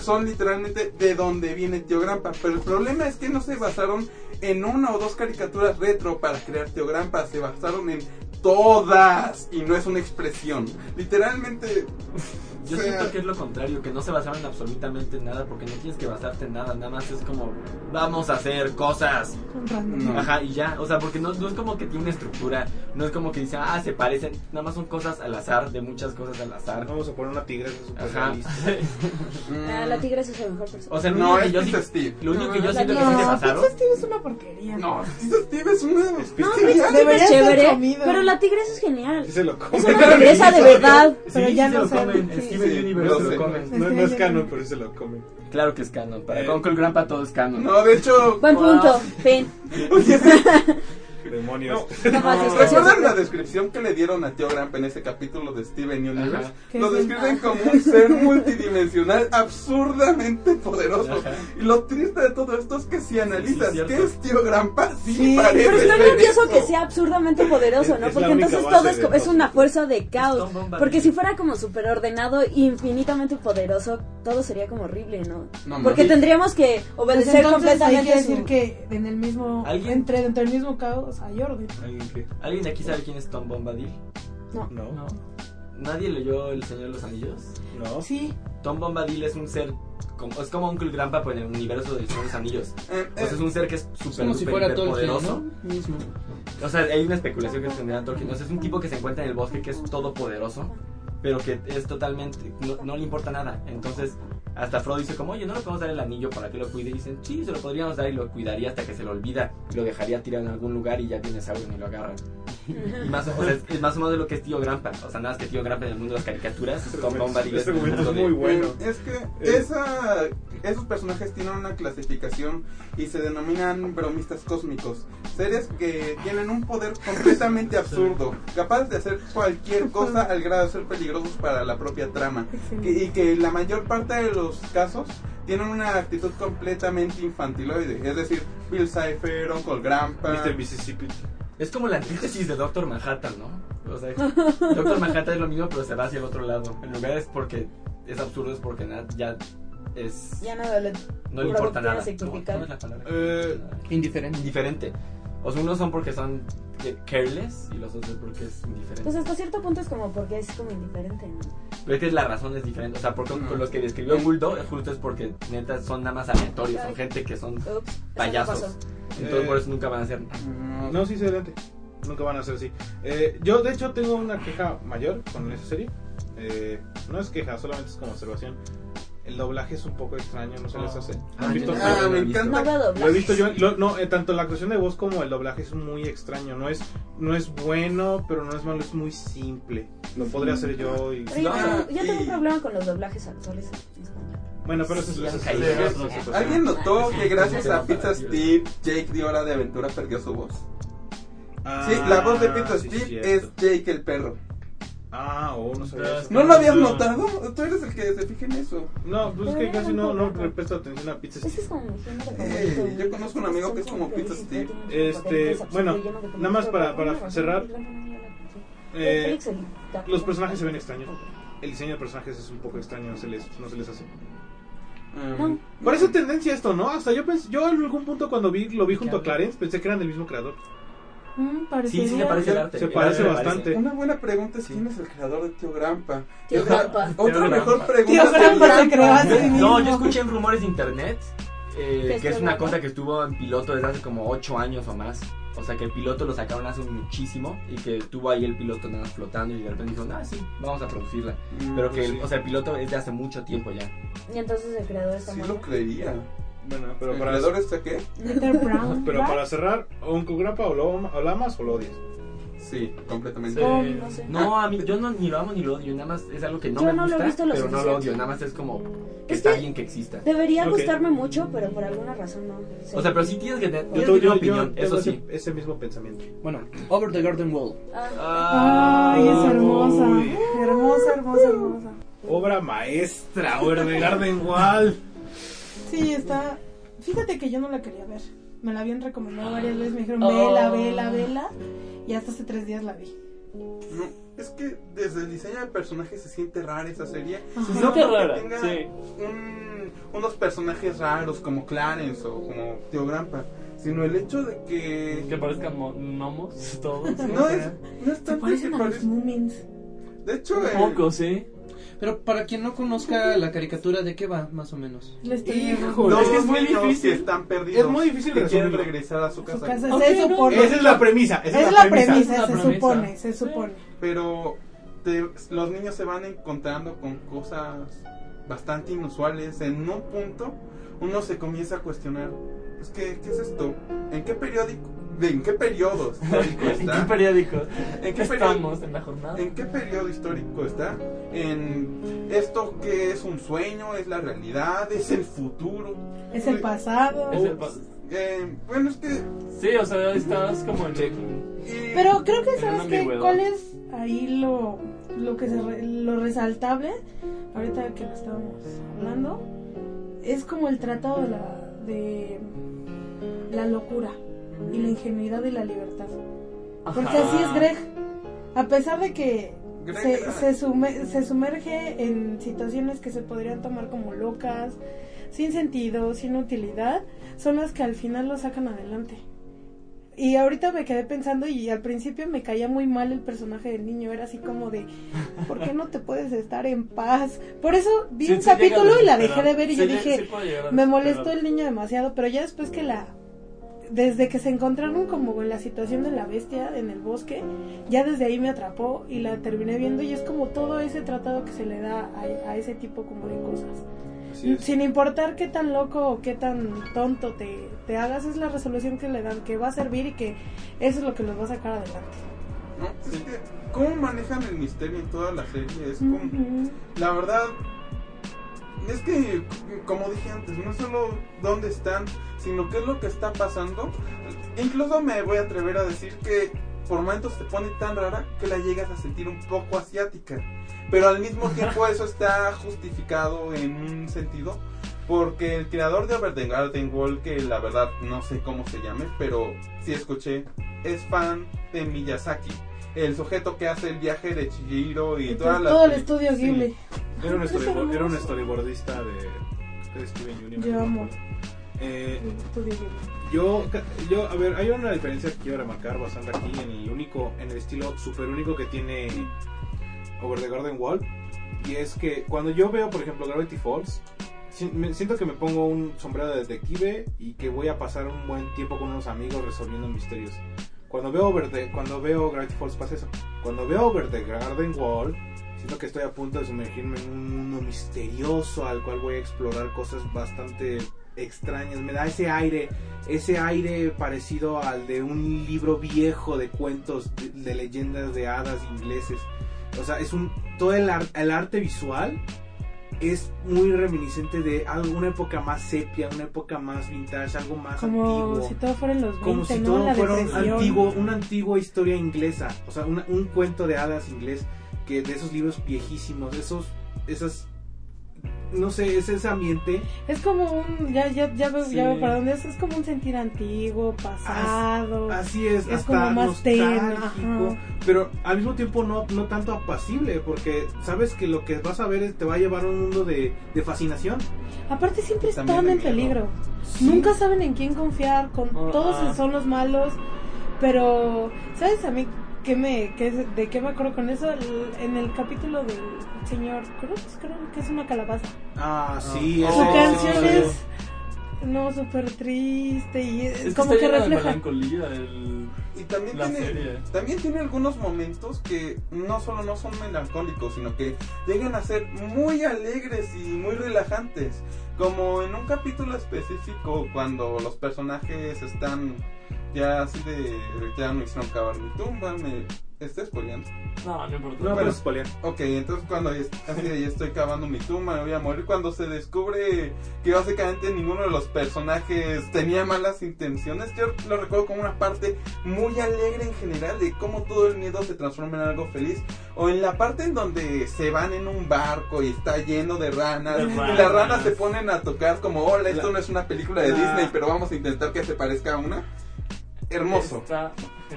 son literalmente de donde viene Tío Grampa. Pero el problema es que no se basaron en una o dos caricaturas retro para crear Tío Grampa. Se basaron en todas y no es una expresión. Literalmente... Yo sea, siento que es lo contrario, que no se basaron en absolutamente nada, porque no tienes que basarte en nada, nada más es como, vamos a hacer cosas. No. Ajá, y ya, o sea, porque no, no es como que tiene una estructura, no es como que dice, ah, se parecen, nada más son cosas al azar, de muchas cosas al azar. Vamos a poner una tigresa super Ajá. Ah, la tigresa es el mejor personaje. O sea, lo No, que es yo sí- Steve. Lo único que yo siento la- que sí se No, basaron. Steve es una porquería. No, Pizza Steve es una... No, Es Pizza Debería Steve es ser chévere, pero la tigresa es genial. Sí se lo Es una tigresa de verdad. Pero Sí, ya sí no se Steven Universe se lo comen. No, no es canon, pero se lo comen. Claro que es canon, para Eh. Grandpa todo es canon. No, de hecho... Buen punto. Fin. Demonios. No. ¿Recuerdan la descripción que le dieron a Tío Grampa en ese capítulo de Steven Universe? Ajá. Lo ¿Qué es describen como un ser multidimensional absurdamente poderoso. Ajá. Y lo triste de todo esto es que si analizas Sí, qué es Tío Grampa, sí, Sí, parece Pero está eso. que sea absurdamente poderoso, Es- ¿no? es Porque entonces todo es, una fuerza de caos. Porque si fuera como súper ordenado, infinitamente poderoso, todo sería como horrible, ¿no? No, Porque tendríamos que Pues obedecer entonces hay completamente que su- decir que en el mismo ¿Alguien? entre dentro del mismo caos hay orden. ¿Alguien que? ¿Alguien de aquí sabe quién es Tom Bombadil? No. No. No. ¿Nadie leyó El Señor de los Anillos? No. Sí. Tom Bombadil es un ser, como, es como Uncle Grandpa pero en el universo del Señor de los Anillos. Eh, O sea, es eh, un ser que es súper, si poderoso. ¿no? Mismo. O sea, hay una especulación que tendrá Tolkien. O sea, es un tipo que se encuentra en el bosque que es todopoderoso, pero que es totalmente. No, no le importa nada. Entonces, hasta Frodo dice, como, oye, ¿no le podemos dar el anillo para que lo cuide? Y dicen, sí, se lo podríamos dar y lo cuidaría hasta que se lo olvida. Y lo dejaría tirado en algún lugar y ya viene Sauron y lo agarran. Y más, o sea, es, es más o menos de lo que es Tío Grampa. O sea, nada más que Tío Grampa en el mundo de las caricaturas. Tom Bombadil Ese es de- muy bueno. Eh, es que esa, esos personajes tienen una clasificación y se denominan bromistas cósmicos. Seres que tienen un poder completamente absurdo, capaces de hacer cualquier cosa al grado de ser peligrosos para la propia trama. Que- y que la mayor parte de los casos tienen una actitud completamente infantiloide. Es decir, Bill Cipher, Uncle Grandpa. Mr. Mississippi. Es como la antítesis de Doctor Manhattan, ¿no? O sea, Doctor Manhattan es lo mismo, pero se va hacia el otro lado. En lugar es porque es absurdo, es porque nada, ya es. Ya nada le, No le importa nada. ¿Cómo es la palabra? Eh, Indiferente. Indiferente. O sea, unos son porque son careless y los otros porque es indiferente. Pues hasta cierto punto es como porque es como indiferente, ¿no? Pero es que la razón es diferente. O sea, porque con los que describió Bulldog, justo es porque neta son nada más aleatorios. Son gente que son Ups, no payasos. Entonces Eh, por eso nunca van a ser. No, sí, sí, adelante. Nunca van a ser así. Eh, yo, de hecho, tengo una queja mayor con esa serie. Eh, no es queja, solamente es como observación. El doblaje es un poco extraño, no se les hace. Ah, ¿Han visto? yo Ah, no me lo he visto. encanta. Lo he visto yo, lo- no, eh, tanto la actuación de voz como el doblaje es muy extraño. No es, no es bueno, pero no es malo, es muy simple. Lo podría hacer yo y... Pero yo, No, tengo, yo tengo y- un problema con los doblajes actuales en español. Bueno, pero eso es... ¿Alguien notó que gracias a Pizza. Steve, Jake de Hora de Aventura perdió su voz? Ah, Sí, la voz de Pizza sí, Steve es Jake el perro. Ah, oh, no sabía eso. ¿No lo habías notado? Tú eres el que se fija en eso. No, pues es que casi no, no le presto atención a Pizza Steve. Eh, yo conozco un amigo que es como Pizza Steve. Este, bueno, nada más para- para cerrar, eh, Los personajes se ven extraños. El diseño de personajes es un poco extraño, no se les, no se les hace. Um, Parece tendencia esto, ¿no? Hasta yo pensé, yo en algún punto cuando vi, lo vi junto a Clarence pensé que eran del mismo creador. Mm, Sí, sí, se parece el arte. Se parece bastante. Una buena pregunta es quién es el creador de Tío Grampa. Tío Otra- Grampa. Otra Tío mejor Grampa. pregunta. Tío Grampa se creó a sí mismo. No, yo escuché en rumores de internet eh, ¿Qué es que es una cosa que estuvo en piloto desde hace como 8 años o más. O sea, que el piloto lo sacaron hace muchísimo y que tuvo ahí el piloto nada más flotando y de repente dijo, ah, sí, vamos a producirla. Mm, Pero que, sí. o sea, el piloto es de hace mucho tiempo ya. Y entonces el creador está Sí lo creería. Bueno, pero ¿El para, creador está qué? Brown. pero para cerrar, Uncle Grandpa o lo, o lo amas o lo odias. Sí, completamente. Sí. Oh, no sé. No, a mí, yo no, ni lo amo ni lo odio, nada más es algo que no Yo me no lo he gusta, visto lo pero no lo suficiente. odio, nada más es como que Es está que- bien que exista. Debería Ok. gustarme mucho, pero por alguna razón no. Sí. O sea, pero sí tienes que tener, Yo, tienes yo, yo, opinión, tengo eso sí. ese mismo pensamiento. Bueno, Over the Garden Wall. Ah, Ay, es hermosa. Uy. Hermosa, hermosa, hermosa. Obra maestra, Over the Garden Wall. Sí, está. Fíjate que yo no la quería ver. Me la habían recomendado varias veces. Me dijeron, Oh. vela, vela, vela. Y hasta hace tres días la vi. No, es que desde el diseño de personajes se siente rara esa serie. Se No siente porque rara, tenga sí. un- unos personajes raros como Clarence o como Tío Grampa, sino el hecho de que... Que parezcan mo- gnomos todos. No es, no es tanto que parecen a los parezca- Moomins. De hecho, Un eh, poco, sí. Pero para quien no conozca la caricatura, ¿de qué va, más o menos? La Híjole, dos es que es muy difícil. están perdidos. Es muy difícil que quieren regresar a su Su casa. casa Ok, se no. supone. Esa es la premisa. Esa Es la premisa, Es la se premisa. supone, se supone. Pero te- los niños se van encontrando con cosas bastante inusuales. En un punto, uno se comienza a cuestionar: pues, ¿qué, qué es esto? ¿En qué periódico? ¿De en qué periodo histórico ¿En qué está? periódico? ¿En qué periodo? estamos en la jornada? ¿En qué periodo histórico está? ¿En esto que es un sueño? ¿Es la realidad? ¿Es el futuro? Es el pasado. Es el pa- Eh, bueno, es que. Sí, o sea, estás como en... y- Pero creo que sabes que cuál es ahí lo, lo que se re- lo resaltable ahorita que lo estábamos hablando es como el tratado de la de la locura y la ingenuidad y la libertad. Porque Ajá. así es Greg. A pesar de que Greg se, era- se, sume- se sumerge en situaciones que se podrían tomar como locas, sin sentido, sin utilidad, son las que al final lo sacan adelante. Y ahorita me quedé pensando y al principio me caía muy mal el personaje del niño, era así como de, ¿por qué no te puedes estar en paz? Por eso vi Sí, un sí capítulo y la dejé de ver y yo dije, me molestó el niño demasiado, pero ya después que la desde que se encontraron como en la situación de la bestia en el bosque, ya desde ahí me atrapó y la terminé viendo y es como todo ese tratado que se le da a, a ese tipo como de cosas. Sin importar qué tan loco o qué tan tonto te, te hagas, es la resolución que le dan, que va a servir y que eso es lo que los va a sacar adelante. ¿no? Es que, ¿cómo manejan el misterio en toda la serie? Es como, la verdad, es que, como dije antes, no solo dónde están, sino qué es lo que está pasando. Incluso me voy a atrever a decir que por momentos te pone tan rara que la llegas a sentir un poco asiática. Pero al mismo tiempo eso está justificado en un sentido. Porque el creador de Over the Garden Wall, que la verdad no sé cómo se llame, pero sí escuché, es fan de Miyazaki. El sujeto que hace el viaje de Chihiro y todas las todo el estudio Sí. Ghibli. Era un, Es storyboard- era un hermoso. storyboardista de, de Steven Universe. Yo amo. Eh, el estudio Ghibli. yo, yo, a ver, hay una diferencia que quiero remarcar bastante aquí en el único, en el estilo super único que tiene Over the Garden Wall. Y es que cuando yo veo, por ejemplo, Gravity Falls, siento que me pongo un sombrero de detective y que voy a pasar un buen tiempo con unos amigos resolviendo misterios. Cuando veo, Over the- cuando veo Gravity Falls pasa eso. Cuando veo Over the Garden Wall, siento que estoy a punto de sumergirme en un mundo misterioso al cual voy a explorar cosas bastante extrañas. Me da ese aire, ese aire parecido al de un libro viejo de cuentos, de, de leyendas de hadas ingleses. O sea, es un todo el, ar- el arte visual es muy reminiscente de algo- una época más sepia, una época más vintage, algo más Como antiguo. si todo fuera en los 20, como si ¿no? todo la fuera un antiguo, una antigua historia inglesa, o sea, una- un cuento de hadas inglés, que de esos libros viejísimos, esos, esas, no sé, es ese ambiente. Es como un, ya, ya, ya veo, Sí. ya veo para dónde es, es como un sentir antiguo, pasado. Así es, es hasta como más tenue, nostálgico, pero al mismo tiempo no, no tanto apacible, porque sabes que lo que vas a ver es- te va a llevar a un mundo de, de fascinación. Aparte siempre están en peligro. Sí. Nunca saben en quién confiar, con Ah. todos son los malos, pero ¿sabes a mí qué me qué de qué me acuerdo con eso? El- en el capítulo del señor Cruz, creo que es una calabaza. Ah, sí, Su ese- canción es no súper triste y es, como que refleja melancolía el, Y también la tiene, serie. también tiene algunos momentos que no solo no son melancólicos, sino que llegan a ser muy alegres y muy relajantes. Como en un capítulo específico, cuando los personajes están ya así de. Ya no hicieron cavar mi tumba, me. ¿Estoy spoileando? No, no importa. No, pero spoilear. Ok, entonces cuando ya, así de, ya estoy cavando mi tumba, me voy a morir. Cuando se descubre que básicamente ninguno de los personajes tenía malas intenciones, yo lo recuerdo como una parte muy alegre en general de cómo todo el miedo se transforma en algo feliz. O en la parte en donde se van en un barco y está lleno de ranas, De y las ranas se ponen a tocar como, hola, esto La- no es una película de la- Disney, pero vamos a intentar que se parezca a una. Hermoso. Está.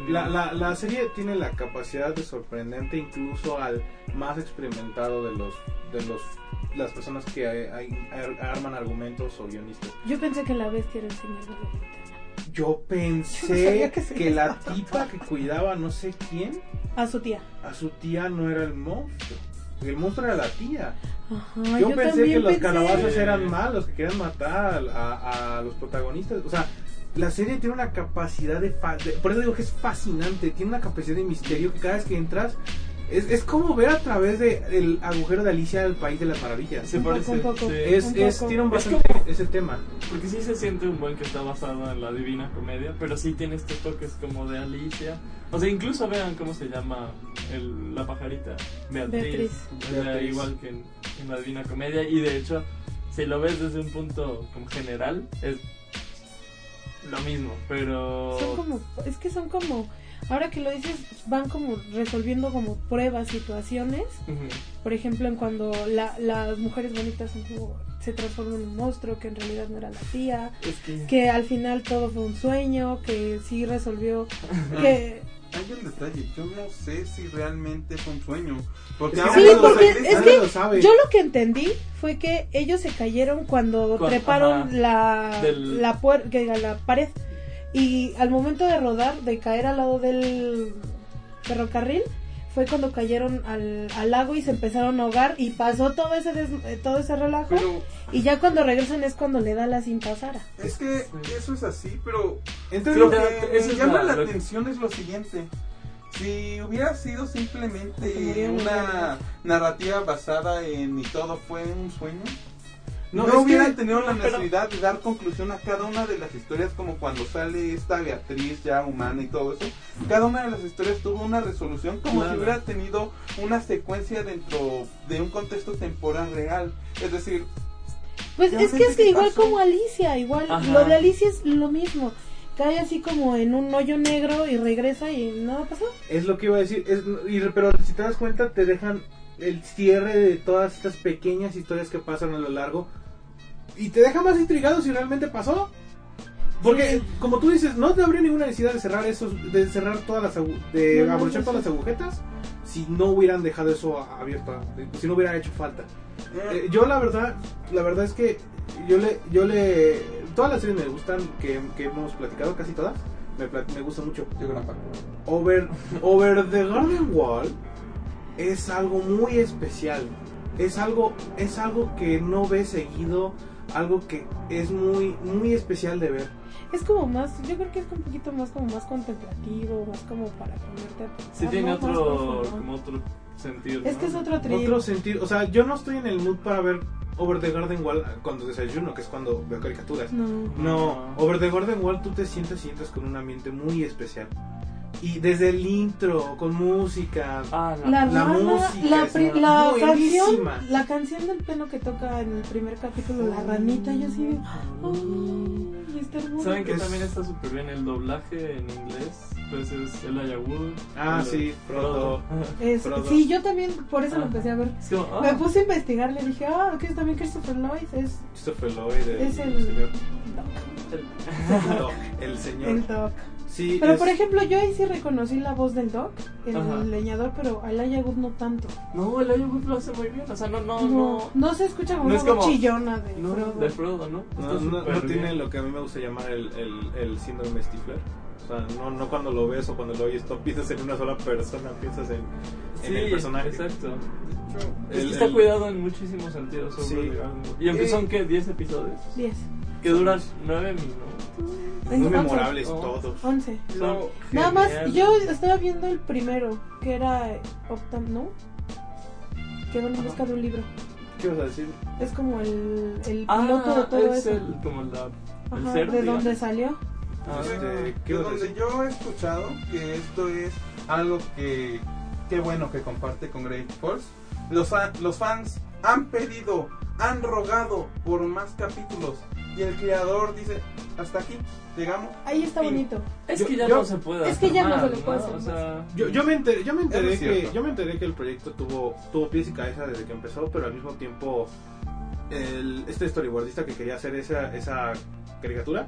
La, la, la serie tiene la capacidad de sorprendente incluso al más experimentado de los de los las personas que hay- hay- ar- arman argumentos o guionistas. Yo pensé que la bestia era el señor de la linterna. Yo Yo pensé no que la tipa que cuidaba no sé quién, A su tía. a su tía no era el monstruo. El monstruo era la tía. Ajá, yo, pensé que los pensé. calabazas eran malos, que querían matar a, a los protagonistas. O sea, la serie tiene una capacidad de, fa- de- Por eso digo que es fascinante. Tiene una capacidad de misterio que cada vez que entras. Es, es como ver a través del agujero de Alicia al País de las Maravillas. Se Un poco, parece. un poco. sí. Es, Un es, poco. tiene un Es bastante ese tema. Porque sí se siente un buen que está basado en la divina comedia, pero sí tiene estos toques como de Alicia. O sea, incluso vean cómo se llama el- la pajarita. Beatriz. Beatriz. Beatriz. igual que en, en la divina comedia. Y de hecho, si lo ves desde un punto como general, es lo mismo, pero... Son como, es que son como, ahora que lo dices, van como resolviendo como pruebas, situaciones. Por ejemplo, en cuando la- las mujeres bonitas son como- se transforman en un monstruo, que en realidad no era la tía, Es que... que al final todo fue un sueño, que sí resolvió, que... Hay un detalle, yo no sé si realmente fue un sueño. Porque Es que aún Sí, cuando porque regresa- es que lo sabe. yo lo que entendí fue que ellos se cayeron cuando Cuan- treparon ajá. la, Del- la, puer- que la pared y al momento de rodar, de caer al lado del ferrocarril, fue cuando cayeron al, al lago y se empezaron a ahogar y pasó todo ese des- eh, todo ese relajo Pero y ya cuando regresan es cuando le da la cinta a Sara. es que eso es así, pero Entonces, lo que me es llama la- la lo que- atención es lo siguiente. Si hubiera sido simplemente una narrativa basada en y todo fue un sueño, No, hubieran que- tenido la pero- necesidad de dar conclusión a cada una de las historias, como cuando sale esta Beatriz ya humana y todo eso. Cada una de las historias tuvo una resolución como Claro. si hubiera tenido una secuencia dentro de un contexto temporal real. Es decir, Pues es que es que igual pasó. como Alicia, igual Ajá. lo de Alicia es lo mismo. Cae así como en un hoyo negro y regresa y nada pasó. Es lo que iba a decir, es, y- pero si te das cuenta te dejan el cierre de todas estas pequeñas historias que pasan a lo largo y te deja más intrigado si realmente pasó. Porque, como tú dices, no te habría ninguna necesidad de cerrar esos, de cerrar todas las, de No, abrochar no, todas las agujetas si no hubieran dejado eso abierto, si no hubiera hecho falta. Eh, yo la verdad, la verdad es que yo le, yo le, todas las series me gustan que, que hemos platicado, casi todas, me, me gusta mucho. yo parte. Over, Over the Garden Wall es algo muy especial. Es algo, es algo que no ves seguido, algo que es muy, muy especial de ver. Es como más, yo creo que es un poquito más como más contemplativo, más como para ponerte a pensar. Sí tiene ¿no? Más otro, como otro sentido. Es ¿no? que es otro trip. Otro sentido, o sea, yo no estoy en el mood para ver Over the Garden Wall cuando desayuno, que es cuando veo caricaturas. No. No, Over the Garden Wall tú te sientes, sientes con un ambiente muy especial. Y desde el intro, con música, Ah, no. La, La rana, música la, pri- la canción, la canción del piano que toca en el primer capítulo, la ranita, yo así de, "Ay, está hermoso". ¿Saben que Es- también está súper bien el doblaje en inglés? Pues es. Ah, el- sí, Frodo. Es- Frodo. sí, yo también por eso lo Ah. empecé a ver. Como, ah, Me puse a investigar, le dije, ah, que es también Christopher Lloyd, es, Christopher Lloyd, el, es el, señor. Doc, el señor. el Doc. Sí, Pero es- por ejemplo, yo ahí sí reconocí la voz del Doc, el Ajá. leñador, pero a Elijah Wood no tanto. No, Elijah Wood lo hace muy bien. O sea, no, no, No, no. no se escucha como No una es como- chillona de No, Frodo. de Frodo, ¿no? no, tiene lo que a mí me gusta llamar el, el, el síndrome Stifler. O sea, no, no cuando lo ves o cuando lo oyes, tú piensas en una sola persona, piensas en, en Sí, el personaje. exacto. Es que está el- cuidado en muchísimos sentidos. sobre Sí. Y aunque Eh, son, ¿qué? 10 episodios. Diez. Que duran 9 minutos. Muy memorables todos. Once. Son Nada más, yo estaba viendo el primero, que era Optam, ¿no? Que van en busca de un libro. ¿Qué vas a decir? Es como el, el piloto Ah, de todo es eso. el, como la, el Ajá, ser, de digamos. donde salió. Ah, Este, de ¿qué ibas a donde decir? yo he escuchado que esto es algo que qué bueno que comparte con Great Force. Los, fa- los fans han pedido, han rogado por más capítulos y el creador dice hasta aquí llegamos. Ahí está Fin. bonito. Es Yo- que ya yo- no se puede es que ya no se le puede hacer O sea, Yo, yo me enteré, yo me enteré Eso es que cierto. yo me enteré que el proyecto tuvo tuvo pies y cabeza desde que empezó, pero al mismo tiempo el, este storyboardista que quería hacer esa, esa caricatura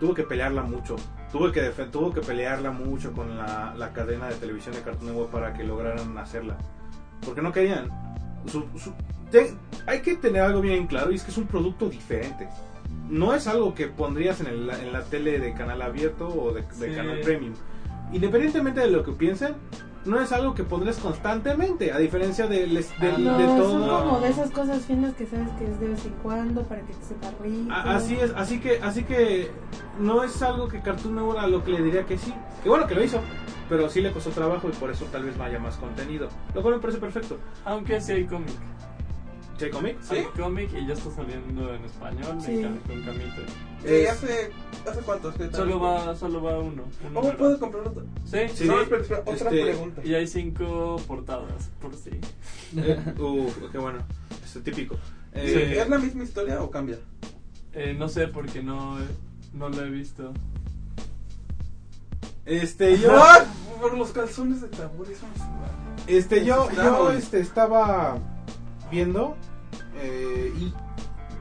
tuvo que pelearla mucho, tuvo que tuvo que pelearla mucho con la, la cadena de televisión de Cartoon Network para que lograran hacerla, porque no querían. Su- su- te- hay que tener algo bien claro y es que es un producto diferente. No es algo que pondrías en, el- en la tele de canal abierto o de, de Sí. canal premium. Independientemente de lo que piensen, no es algo que pondrías constantemente, a diferencia del, del- Ah, No, de son todo. como de esas cosas finas que sabes que es de vez en cuando para que te sepa rico. Así es, así que, así que no es algo que Cartoon Network a lo que le diría que sí. Que bueno que lo hizo, pero sí le costó trabajo y por eso tal vez no haya más contenido. Lo cual me parece perfecto. aunque sí hay cómic. ¿Che cómic? Hay cómic y ya está saliendo en español Sí. en con Camito. Eh, Es- hace, ¿Hace cuántos? Solo va, solo va uno. un ¿Cómo número. puedo comprar otro? Sí, Sí. No, espera, espera, otra Este, pregunta. Y hay cinco portadas por sí. Eh, uh, qué bueno. Es típico. Sí, Eh, ¿Es la misma historia o cambia? Eh, no sé porque no, no lo he visto. Este, yo. ¡Ah! Por los calzones de tabú, eso no se vale. Este, yo, yo este, estaba viendo eh, y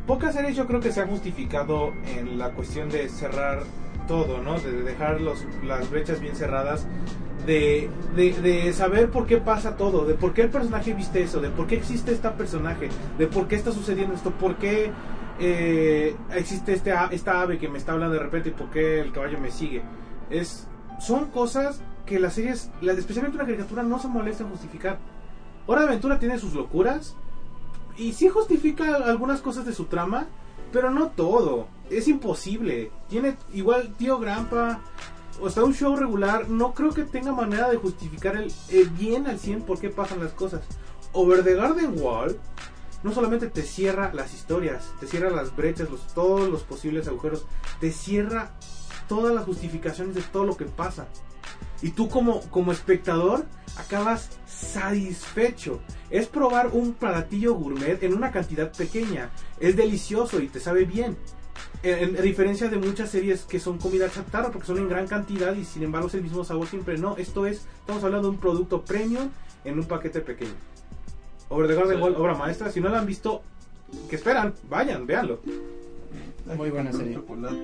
pocas series yo creo que se han justificado en la cuestión de cerrar todo, ¿no? De dejar los, las brechas bien cerradas, de, de, de saber por qué pasa todo, de por qué el personaje viste eso, de por qué existe este personaje, de por qué está sucediendo esto, por qué eh, existe este, esta ave que me está hablando de repente y por qué el caballo me sigue. Es, son cosas que las series, la- especialmente una caricatura, no se molesta en justificar. Hora de Aventura tiene sus locuras y sí justifica algunas cosas de su trama, pero no todo. Es imposible. Tiene igual Tío Grampa o está un show regular, no creo que tenga manera de justificar el, el bien al 100 por qué pasan las cosas. Over the Garden Wall no solamente te cierra las historias, te cierra las brechas, los, todos los posibles agujeros, te cierra todas las justificaciones de todo lo que pasa. Y tú como, como espectador acabas satisfecho. Es probar un platillo gourmet en una cantidad pequeña. Es delicioso y te sabe bien. En, en diferencia de muchas series que son comida chatarra porque son en gran cantidad y sin embargo es el mismo sabor siempre. No, esto es, estamos hablando de un producto premium en un paquete pequeño. Over the Garden Sí. Wall, obra maestra. Si no la han visto, ¿qué esperan? Vayan, véanlo. Muy buena serie. chocolate,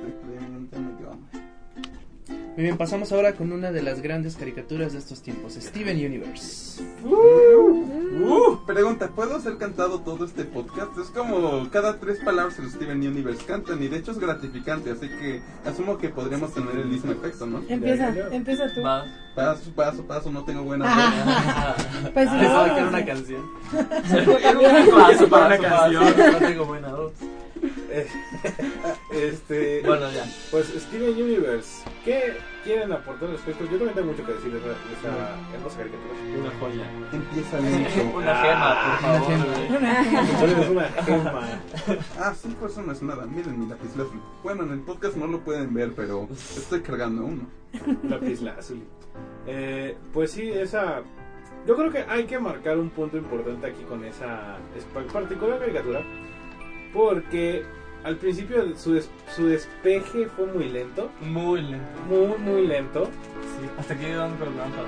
Muy bien, pasamos ahora con una de las grandes caricaturas de estos tiempos, Steven Universe. Uh, pregunta, ¿puedo ser cantado todo este podcast? Es como cada tres palabras el Steven Universe cantan y de hecho es gratificante, así que asumo que podríamos tener el mismo efecto, ¿no? Empieza, empieza tú. Va. Paso, paso, paso, no tengo buena Ah. voz. Pues Pensaba no- que era una canción. Paso para una Paso, canción. paso, No tengo buena voz. este, Bueno, ya. Pues Steven Universe, ¿qué quieren aportar al respecto? Yo también tengo mucho que decir de esa, hermosa caricatura. Una joya. Empieza lento. Una gema, por favor. Una gema. Ah, sí, pues eso no es nada. Miren mi lápiz lazuli. Bueno, en el podcast no lo pueden ver, pero estoy cargando uno. Lápiz lazuli. Eh, pues sí, esa. Yo creo que hay que marcar un punto importante aquí con esa particular caricatura. Porque al principio su, des- su despeje fue muy lento. Muy lento. Muy, muy lento. Sí, hasta que llegaron con lámpara.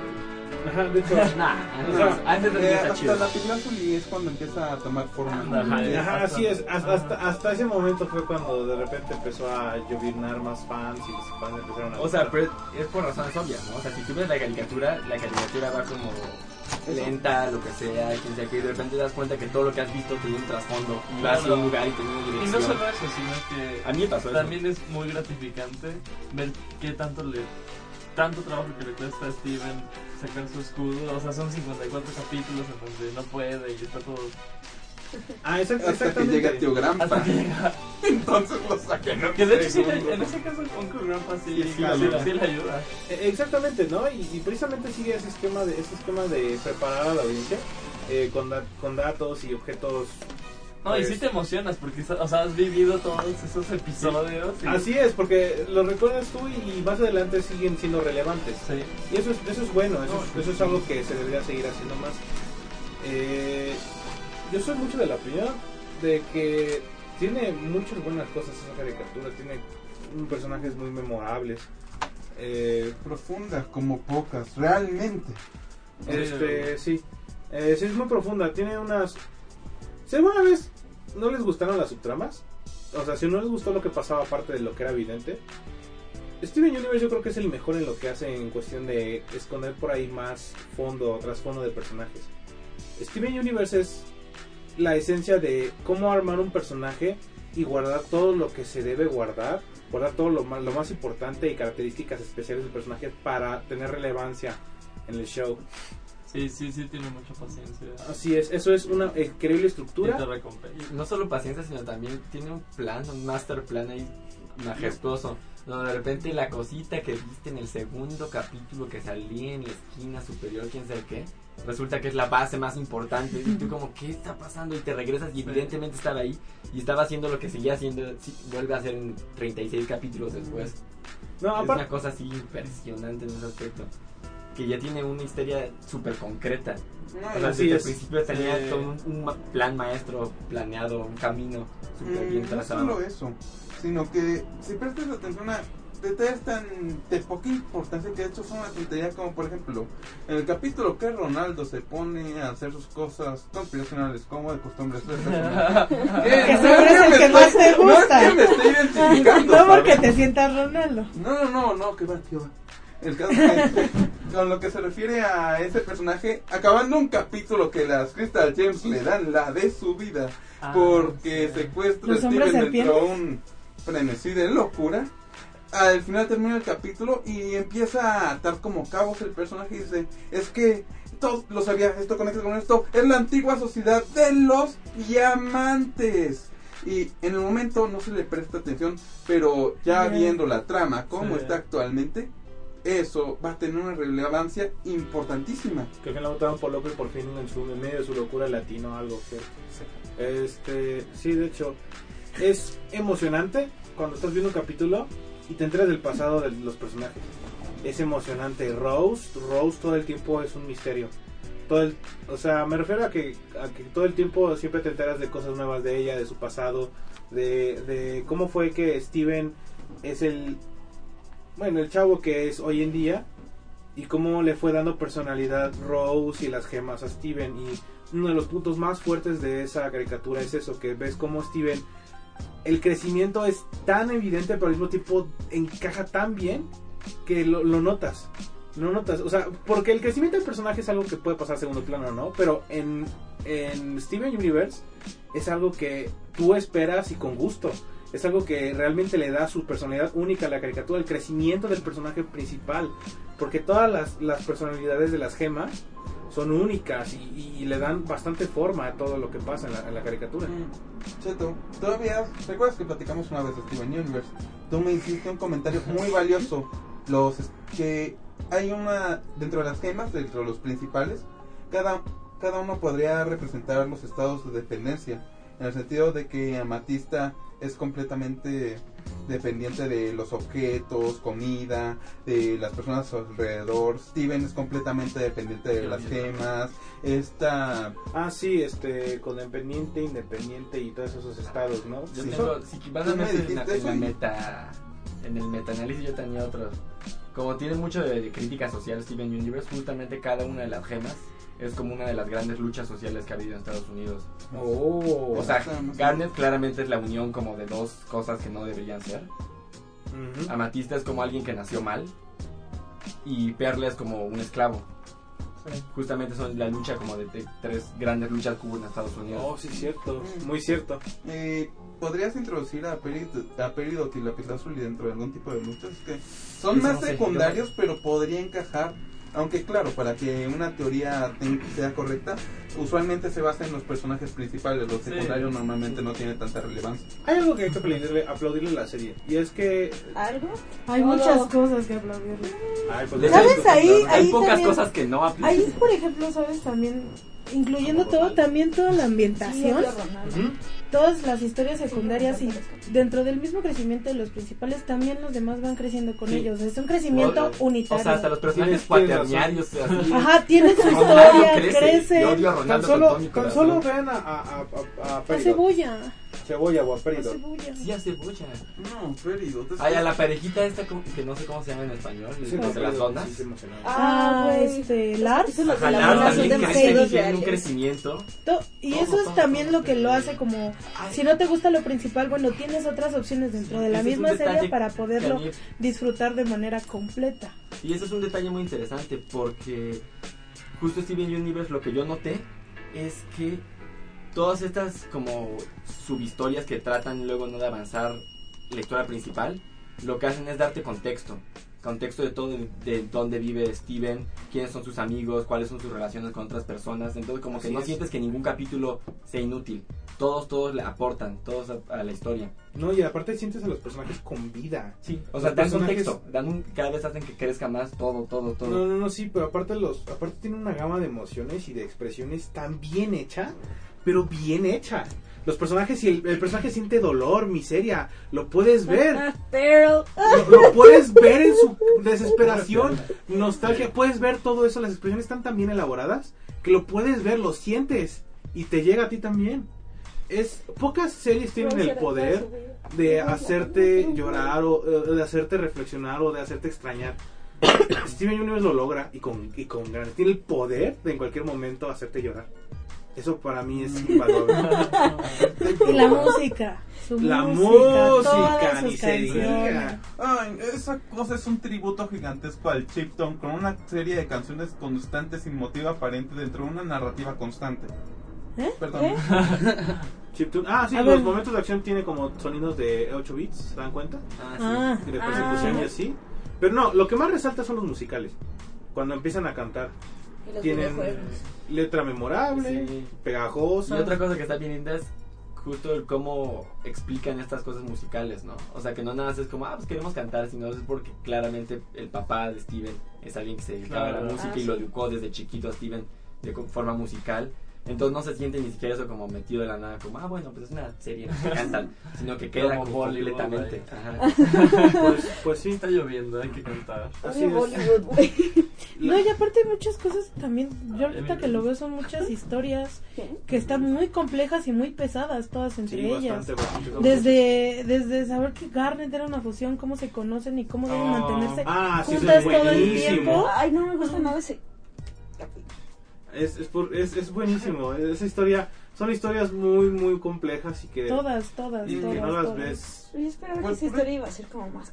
Ajá, de hecho. Nah, o sea, antes de Eh, hasta la lazuli es cuando empieza a tomar forma. Ajá, Eh, Ajá, así es. Hasta, hasta, hasta ese momento fue cuando de repente empezó a lloviznar más fans y los fans empezaron a. O sea, pero es por razones obvias, ¿no? O sea, si tú ves la caricatura, la caricatura va como lenta, lo que sea, quien sea que y de repente te das cuenta que todo lo que has visto tiene un trasfondo y va hacia un lugar y tiene una Y no dirección. solo eso, sino que A mí me pasó eso. también es muy gratificante ver qué tanto le tanto trabajo que le cuesta a Steven sacar su escudo. O sea, son 54 capítulos en donde no puede y está todo. Ah, exact- Hasta que llega Tío Grampa. Hasta que llega. Entonces lo sacan. ¿no? Que de hecho sí en ese caso Uncle Grandpa sí, Sí, sí, le sí, ayuda. sí le ayuda. Eh, Exactamente, ¿no? Y, y precisamente sigue ese esquema de ese esquema de preparar a la audiencia eh, con, da- con datos y objetos. No, y pues, sí te emocionas porque o sea, has vivido todos esos episodios. y- Así es, porque lo recuerdas tú y, y más adelante siguen siendo relevantes. Sí. Y eso es, eso es bueno, eso, es- eso es algo que se debería seguir haciendo más. Eh, yo soy mucho de la opinión de que tiene muchas buenas cosas esa caricatura, tiene personajes muy memorables. Eh, Profunda, como pocas, realmente. Este, sí. Eh, sí, es muy profunda. Tiene unas. Si alguna vez no les gustaron las subtramas, o sea, si no les gustó lo que pasaba aparte de lo que era evidente, Steven Universe yo creo que es el mejor en lo que hace en cuestión de esconder por ahí más fondo o trasfondo de personajes. Steven Universe es la esencia de cómo armar un personaje y guardar todo lo que se debe guardar, guardar todo lo más, lo más importante y características especiales del personaje para tener relevancia en el show. Sí, sí, sí, tiene mucha paciencia. Así es, eso es una increíble estructura. No solo paciencia, sino también tiene un plan, un master plan ahí majestuoso. Donde de repente la cosita que viste en el segundo capítulo que salía en la esquina superior, quién sabe qué, resulta que es la base más importante. Y tú como, ¿qué está pasando? Y te regresas y evidentemente estaba ahí y estaba haciendo lo que seguía haciendo, sí, vuelve a hacer en 36 capítulos después. No, es una cosa así impresionante en ese aspecto. Que ya tiene una historia súper concreta. No, O sea, desde el principio tenía Sí. todo un, plan maestro planeado, un camino súper bien no trazado. solo eso, sino que si prestas atención a detalles tan de poca importancia que de hecho son una tontería como por ejemplo en el capítulo que Ronaldo se pone a hacer sus cosas conspiracionales como de costumbre. Que No seguro es el que más te no es gusta. que me estoy identificando No porque te sientas Ronaldo. No, no, no, no, que va, que va. El caso es que, con lo que se refiere a ese personaje, acabando un capítulo que las Crystal Gems le dan la de su vida, Ah, porque sí. secuestra a ¿Los hombres Steven dentro de un frenesí de locura. Al final termina el capítulo y empieza a atar como cabos el personaje y dice, es que todo lo sabía, esto conecta con esto, es la antigua sociedad de los diamantes. Y en el momento no se le presta atención, pero ya viendo la trama, cómo Sí. está actualmente, eso va a tener una relevancia importantísima. Que al final votaron por López por fin en, su, en medio de su locura latino algo. que- Este, sí, de hecho, es emocionante cuando estás viendo un capítulo y te enteras del pasado de los personajes. Es emocionante. Rose, Rose todo el tiempo es un misterio. Todo o sea, me refiero a que, a todo el tiempo siempre te enteras de cosas nuevas de ella, de su pasado, de, de cómo fue que Steven es el, bueno, el chavo que es hoy en día y cómo le fue dando personalidad Rose y las gemas a Steven y uno de los puntos más fuertes de esa caricatura es eso que ves cómo Steven el crecimiento es tan evidente pero al mismo tiempo encaja tan bien que lo, notas no notas. O sea porque el crecimiento del personaje es algo que puede pasar segundo plano no pero en en Steven Universe es algo que tú esperas y con gusto. Es algo que realmente le da su personalidad única a la caricatura, el crecimiento del personaje principal, porque todas las, las personalidades de las gemas son únicas y, y le dan bastante forma a todo lo que pasa en la, en la caricatura. Cheto, todavía, ¿recuerdas que platicamos una vez de Steven Universe? Tú me hiciste un comentario muy valioso, los que hay una, dentro de las gemas, dentro de los principales, cada, cada uno podría representar los estados de dependencia, en el sentido de que Amatista es completamente dependiente de los objetos, comida, de las personas a su alrededor. Steven es completamente dependiente de las gemas. Esta Ah, sí, este, codependiente, independiente y todos esos estados, ¿no? Yo Sí. tengo, si van a meter en la, en meta, en el metaanálisis yo tenía otros. Como tiene mucho de, de crítica social Steven Universe, justamente cada una de las gemas es como una de las grandes luchas sociales que ha habido en Estados Unidos. Oh, O sea, Garnet claramente es la unión como de dos cosas que no deberían ser. ujú. Amatista es como alguien que nació mal y Perla es como un esclavo. Justamente son la lucha como de, de tres grandes luchas que hubo en Estados Unidos. Oh, sí, cierto, muy cierto. Eh, ¿Podrías introducir a, Perid a Peridot y Lapislázuli dentro de algún tipo de luchas? Es que son más secundarios, pero podría encajar. Aunque claro, para que una teoría sea correcta, usualmente se basa en los personajes principales. Los Sí. secundarios normalmente no tienen tanta relevancia. Hay algo que hay que aplaudirle, aplaudirle a la serie y es que ¿Algo? Hay muchas cosas que aplaudirle. Ay, pues, ¿Sabes ahí? Hay pocas también- cosas que no aplican. Ahí, por ejemplo, ¿sabes? También, incluyendo todo, también toda la ambientación, Ujú. Todas las historias secundarias y dentro del mismo crecimiento de los principales, también los demás van creciendo con Sí. ellos. Es un crecimiento O unitario. sea, hasta los personajes cuaternarios. Ajá, tienen su historia, crece, crecen. Tan solo, tan solo vean a, a, a, a, a cebolla. Cebolla o a A Peridot. cebolla. Sí, a cebolla. No, es Ay, a la parejita esta como- que no sé cómo se llama en español, Sí, los de las sí, sí, emocionante. Ah, güey. este, Lars. Eso es lo que Ajá, la Lars también crece tiene un reales. crecimiento. To- Y Todo, eso es también todo. lo que lo hace como, si no te gusta lo principal, bueno, tienes otras opciones dentro de la Ese es un misma detalle serie para que poderlo mí- disfrutar de manera completa. Y eso es un detalle muy interesante porque justo Steven Universe lo que yo noté es que todas estas como subhistorias que tratan luego no de avanzar la historia principal, lo que hacen es darte contexto. Contexto de todo, de, de dónde vive Steven, quiénes son sus amigos, cuáles son sus relaciones con otras personas. Entonces como que Así no es. sientes que ningún capítulo sea inútil. Todos, todos le aportan, todos a, a la historia. No, y aparte sientes a los personajes con vida. Sí, o Los sea, dan personajes- contexto, dan un, cada vez hacen que crezca más todo, todo, todo. No, no, no, sí, pero aparte los, aparte tiene una gama de emociones y de expresiones tan bien hecha, pero bien hecha. Los personajes, si el, el personaje siente dolor, miseria, lo puedes ver. Pero. Lo, lo puedes ver en su desesperación, nostalgia, puedes ver todo eso, las expresiones están tan bien elaboradas que lo puedes ver, lo sientes y te llega a ti también. Es pocas series tienen el poder de hacerte llorar o de hacerte reflexionar o de hacerte extrañar. Steven Universe lo logra y con, y con ganas. Tiene el poder de en cualquier momento hacerte llorar. Eso para mí es invaluable. Y la música, su La música, música, todas ni sus se canciones. diga. Ay, esa cosa es un tributo gigantesco al Chipton con una serie de canciones constantes sin motivo aparente dentro de una narrativa constante. ¿Eh? Perdón. ¿Eh? Chiptune. Ah, sí, A los ver. momentos de acción tiene como sonidos de 8 bits, ¿se dan cuenta? Ah, Y de persecución ah. y así. Pero no, lo que más resalta son los musicales. Cuando empiezan a cantar. Tienen letra memorable, Sí. pegajosa. Y otra cosa que está bien linda es justo el cómo explican estas cosas musicales, ¿no? O sea, que no nada más es como, ah, pues queremos cantar, sino es porque claramente el papá de Steven es alguien que se dedicaba a la Claro. música Ah, y lo sí. educó desde chiquito a Steven de forma musical. Entonces no se siente ni siquiera eso como metido de la nada, como, ah, bueno, pues es una serie, que cantan, sino que queda Como completamente. Ajá. Pues, pues sí. Está lloviendo, hay que cantar. Así Oye, es. Bollywood, güey. No, y aparte hay muchas cosas también, yo ahorita que lo veo son muchas historias que están muy complejas y muy pesadas todas entre Sí, ellas. bastante, bastante. Desde, desde saber que Garnet era una fusión, cómo se conocen y cómo deben Oh. mantenerse Ah, sí, juntas es todo el tiempo. Ay, no me gusta nada ese. Es, es, por- es, es buenísimo. Esa historia, son historias muy, muy complejas y que, Todas, todas, y que todas. no las todas. ves. Yo esperaba que Pues, esa pues, historia iba a ser como más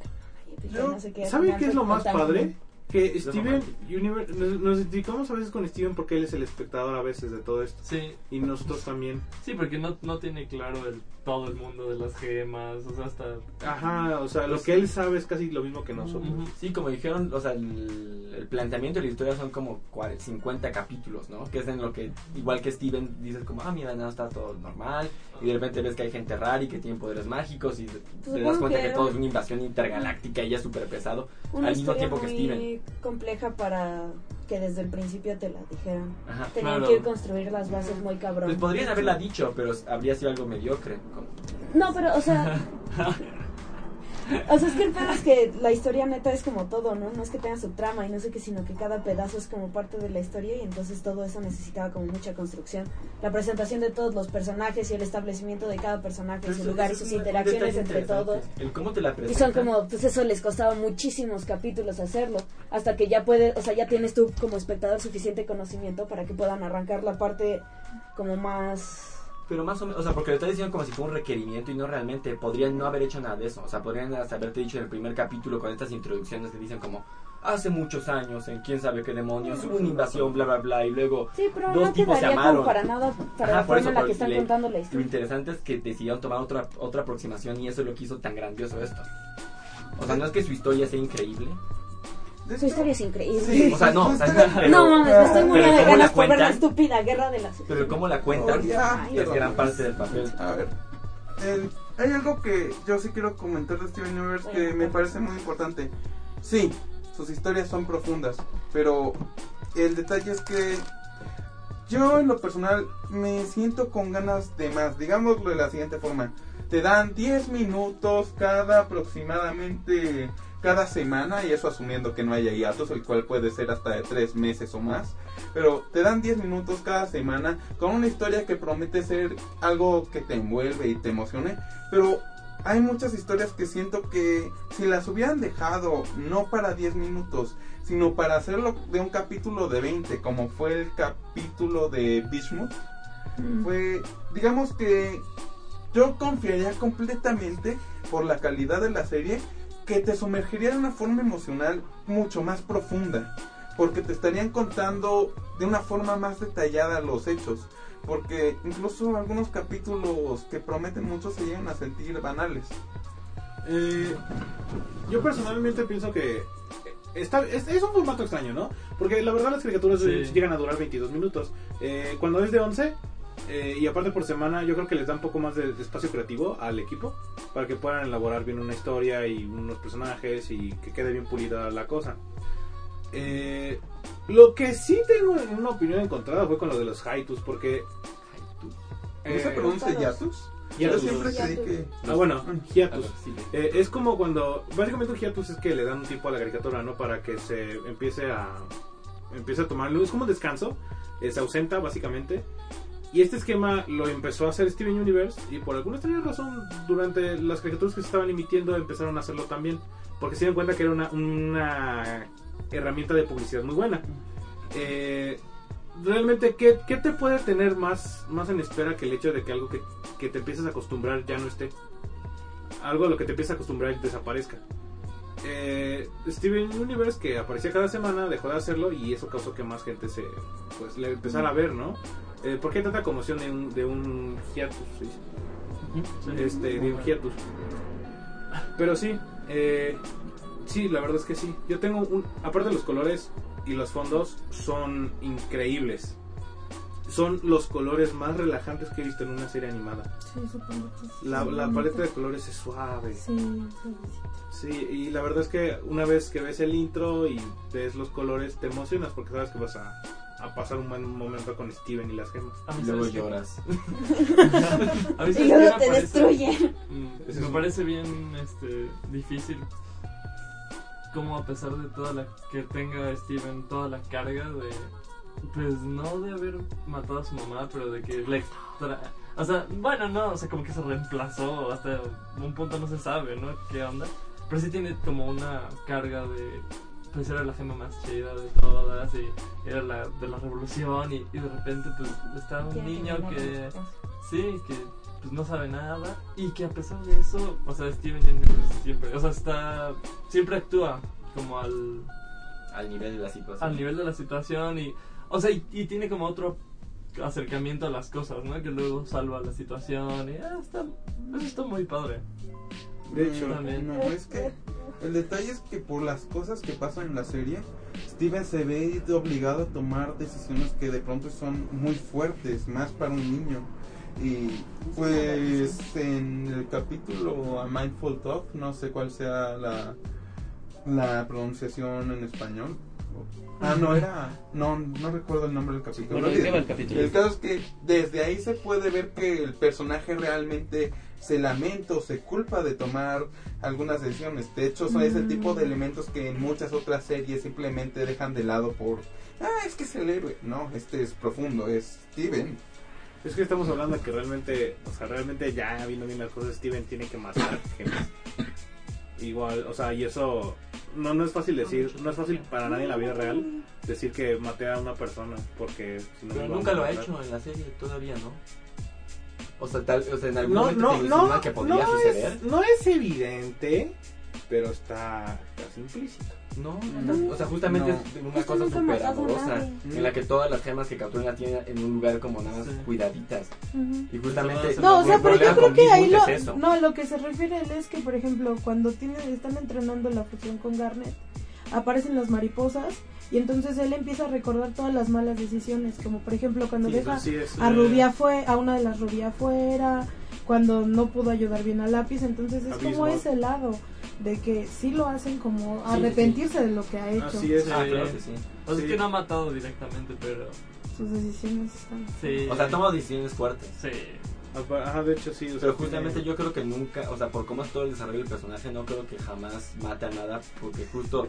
pues yo- no sé qué, al ¿Saben final qué es lo más padre? bien. Que Steven. Universe, nos, nos identificamos a veces con Steven porque él es el espectador a veces de todo esto. Sí, Y nosotros también. sí, porque no, no tiene claro el, todo el mundo de las gemas, o sea, hasta... Ajá, o sea, lo que él sabe es casi lo mismo que nosotros. Sí, como dijeron, o sea, el, el planteamiento de la historia son como 40, 50 capítulos, ¿no? Que es en lo que, igual que Steven, dices como, ah, mira, nada, está todo normal. Y de repente ves que hay gente rara y que tiene poderes mágicos y te, das cuenta que todo es una invasión intergaláctica y ya es súper pesado. Una al mismo tiempo que muy Steven. compleja para que desde el principio te la dijeran. Ajá. Tenían Claro. que ir construir las bases muy cabrón. Pues podrían haberla dicho, pero habría sido algo mediocre. como- No, pero, o sea. o sea, es que el pedo es que la historia neta es como todo, ¿no? No es que tenga su trama y no sé qué, sino que cada pedazo es como parte de la historia y entonces todo eso necesitaba como mucha construcción. La presentación de todos los personajes y el establecimiento de cada personaje, su lugar y sus interacciones entre todos. El cómo te la Y son como, pues eso les costaba muchísimos capítulos hacerlo, hasta que ya puedes, o sea, ya tienes tú como espectador suficiente conocimiento para que puedan arrancar la parte como más... Pero más o menos, o sea, porque lo está diciendo como si fuera un requerimiento y no realmente. Podrían no haber hecho nada de eso. O sea, podrían hasta haberte dicho en el primer capítulo con estas introducciones que dicen como. Hace muchos años, en quién sabe qué demonios, hubo una invasión, bla, bla, bla, y luego Sí, pero dos no tipos se amaron. para nada para Ajá, la por eso, en la que están le- contando la Lo historia. interesante es que decidieron tomar otra, otra aproximación y eso es lo que hizo tan grandioso esto. O sea, no es que su historia sea increíble. De Su hecho, historia es increíble. Sí, O sea, no, su o sea, historia- pero- no mames, me estoy muriendo de pero ¿cómo ganas la por ver la cuentan? estúpida guerra de las... Pero cómo la cuentan Oh, ya. es gran parte del papel. A ver, el- hay algo que yo sí quiero comentar de Steven Universe que me parece muy importante. Sí, sus historias son profundas, pero el detalle es que yo en lo personal me siento con ganas de más. Digámoslo de la siguiente forma. Te dan 10 minutos cada aproximadamente cada semana y eso asumiendo que no haya hiatos, el cual puede ser hasta de 3 meses o más. Pero te dan 10 minutos cada semana con una historia que promete ser algo que te envuelve y te emocione. Pero hay muchas historias que siento que si las hubieran dejado no para 10 minutos, sino para hacerlo de un capítulo de 20, como fue el capítulo de Bishmut, fue, digamos que yo confiaría completamente por la calidad de la serie que te sumergiría de una forma emocional mucho más profunda, porque te estarían contando de una forma más detallada los hechos, porque incluso algunos capítulos que prometen mucho se llegan a sentir banales. Eh, yo personalmente pienso que está, es, es un formato extraño, ¿no? Porque la verdad las caricaturas Sí. llegan a durar 22 minutos. Eh, cuando es de 11, eh, y aparte por semana, yo creo que les da un poco más de, de espacio creativo al equipo para que puedan elaborar bien una historia y unos personajes y que quede bien pulida la cosa. Eh, lo que sí tengo una opinión encontrada fue con lo de los Haitus, porque... ¿No se eh, pronuncia Yatus? Yo Hiatus. siempre creí que... Ah, bueno, hiatus. Sí. Eh, es como cuando, básicamente un hiatus es que le dan un tiempo a la caricatura, ¿no? Para que se empiece a, empiece a tomarlo, es como un descanso, eh, se ausenta básicamente. Y este esquema lo empezó a hacer Steven Universe y por alguna extraña razón durante las caricaturas que se estaban emitiendo empezaron a hacerlo también. Porque se dieron cuenta que era una, herramienta de publicidad muy buena. Eh, realmente, ¿qué, qué te puede tener más, más en espera que el hecho de que algo que, que te empieces a acostumbrar ya no esté? Algo a lo que te empiezas a acostumbrar desaparezca. Eh, Steven Universe, que aparecía cada semana, dejó de hacerlo y eso causó que más gente se pues le empezara a ver, ¿no? Eh, ¿Por qué tanta conmoción de un, de un hiatus? ¿sí? Este, de un hiatus. Pero sí, eh, sí, la verdad es que sí. Yo tengo un. Aparte, los colores y los fondos son increíbles. son los colores más relajantes que he visto en una serie animada. Sí, supongo que sí. La, la paleta de colores es suave. Sí, Sí, y la verdad es que una vez que ves el intro y ves los colores, te emocionas porque sabes que vas a, a pasar un buen momento con Steven y las gemas. A mí Y luego lloras. A mí Y ¿sabes luego te parece? destruyen. Mm, me parece bien este, difícil como a pesar de toda la que tenga Steven toda la carga de pues no de haber matado a su mamá pero de que le extra o sea bueno no o sea como que se reemplazó hasta un punto no se sabe no qué onda pero sí tiene como una carga de pues era la gema más chida de todas y era la de la revolución y, y de repente pues está un que niño que. Sí, que pues no sabe nada y que a pesar de eso, o sea, Steven Universe siempre, o sea, está siempre actúa como al Al nivel de la situación. al nivel de la situación y o sea, y, y tiene como otro acercamiento a las cosas, ¿no? Que luego salva la situación y ah, está está muy padre. De hecho, También. No, es que el detalle es que por las cosas que pasan en la serie, Steven se ve obligado a tomar decisiones que de pronto son muy fuertes, más para un niño. Y pues en el capítulo A Mindful Talk, no sé cuál sea la, la pronunciación en español. Ah, no, era. No, no recuerdo el nombre del capítulo. Bueno, ¿de qué va el capítulo? El caso es que desde ahí se puede ver que el personaje realmente se lamenta o se culpa de tomar algunas decisiones. De hecho, son ese tipo de elementos que en muchas otras series simplemente dejan de lado por. Ah, es que es el héroe. No, este es profundo, es Steven. Es que estamos hablando de que realmente, o sea, realmente ya viendo bien las cosas, Steven tiene que matar. Igual, o sea, y eso no, no es fácil decir, no es fácil para nadie en la vida real decir que maté a una persona, porque si no Pero lo nunca lo ha hecho en la serie, todavía, ¿no? O sea, tal, o sea en algún No, momento no, te no, que podría no suceder. es, no es evidente, pero está casi implícito. No, no, o sea, justamente No. es una cosa súper amorosa, en la que todas las gemas que capturan la tienen en un lugar como nada más Sí. cuidaditas. Ujú. Y justamente No, o sea, pero yo creo que ahí lo, es eso. no, lo que se refiere él es que, por ejemplo, cuando tienen, están entrenando la fusión con Garnet, aparecen las mariposas y entonces él empieza a recordar todas las malas decisiones, como por ejemplo cuando Sí, deja sí es, a Rubia fue a una de las Rubia afuera, cuando no pudo ayudar bien a Lápiz, entonces es como ese lado de que sí lo hacen como Sí, sí, arrepentirse de lo que ha hecho. Así es. Ah, claro que sí. O sea, Sí. es que no ha matado directamente, pero Sus decisiones están... sí. O sea, toma decisiones fuertes. Sí. Ajá, de hecho sí. o sea, Pero tiene- justamente yo creo que nunca, o sea, por cómo es todo el desarrollo del personaje, no creo que jamás mate a nada, porque justo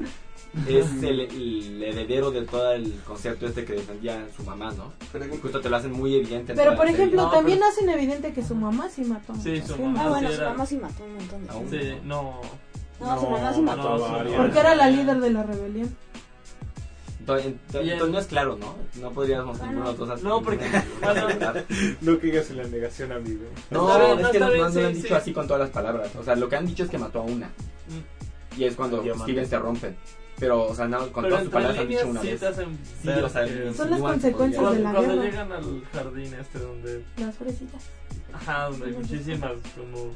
es el, el heredero de todo el concepto este que defendía su mamá, ¿no? Y justo te lo hacen muy evidente. en Pero por ejemplo, No, también pero- hacen evidente que su mamá sí mató. a Sí, muchas su mamá Ah, bueno, sí su mamá sí mató un montón de gente. Sí, no. No, su mamá sí No, mató. su mamá- Porque era la líder de la rebelión. No es claro, ¿no? No podríamos Ah, ninguna no. de las cosas. No, porque- No caigas en la negación, amigo. No, bien, es que no, no lo han dicho sí. así con todas las palabras. O sea, lo que han dicho es que mató a una. Mm. Y es cuando. Steven se rompe. Pero, o sea, no, con todas sus palabras han dicho una sí vez. te hacen Sí, ver o sea, que- Son las consecuencias podría- de la Cuando, cuando guerra. llegan al jardín este donde Las fresitas. ajá donde hay muchísimas como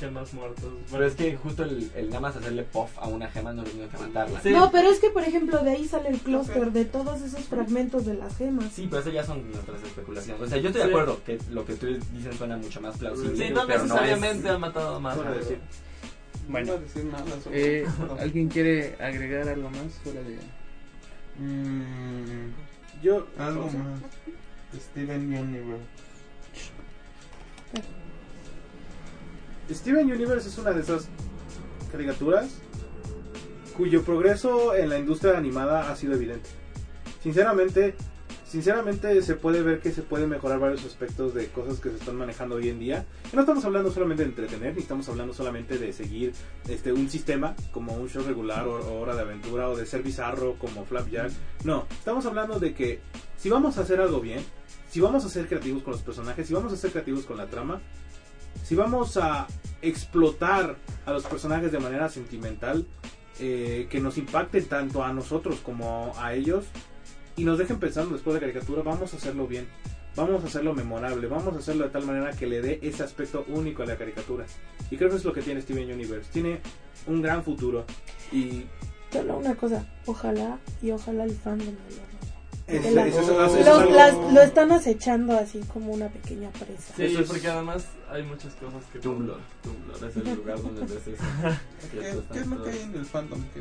gemas muertas Pero es que justo el, el nada más hacerle puff a una gema no es lo que matarla. Sí. No, pero es que, por ejemplo, de ahí sale el clúster de todos esos fragmentos de las gemas. Sí, pero eso ya son nuestras especulaciones. O sea, yo estoy de acuerdo que lo que tú dices suena mucho más plausible. sí no pero necesariamente es- han matado más. No a sobre Eh. ¿Alguien quiere agregar algo más fuera de...? Mm, Yo, algo o sea, más. Steven Universe. Steven Universe es una de esas caricaturas cuyo progreso en la industria animada ha sido evidente. Sinceramente, sinceramente se puede ver que se puede mejorar varios aspectos de cosas que se están manejando hoy en día. Y no estamos hablando solamente de entretener, ni estamos hablando solamente de seguir este un sistema como un show regular o, o hora de aventura o de ser bizarro como Flapjack. No, estamos hablando de que si vamos a hacer algo bien, si vamos a ser creativos con los personajes, si vamos a ser creativos con la trama, si vamos a explotar a los personajes de manera sentimental, eh, que nos impacten tanto a nosotros como a ellos y nos dejen pensando después de la caricatura, vamos a hacerlo bien, vamos a hacerlo memorable, vamos a hacerlo de tal manera que le dé ese aspecto único a la caricatura. Y creo que es lo que tiene Steven Universe, tiene un gran futuro y Solo una cosa, ojalá y ojalá el fandom de la Es- Que la- eso- eso- eso es los- algo- las- lo están acechando así como una pequeña presa. Sí, Eso es- porque además hay muchas cosas que... Tumblr, Tumblr es el lugar donde ves eso. ¿Qué, qué es lo que hay en el fandom? Que...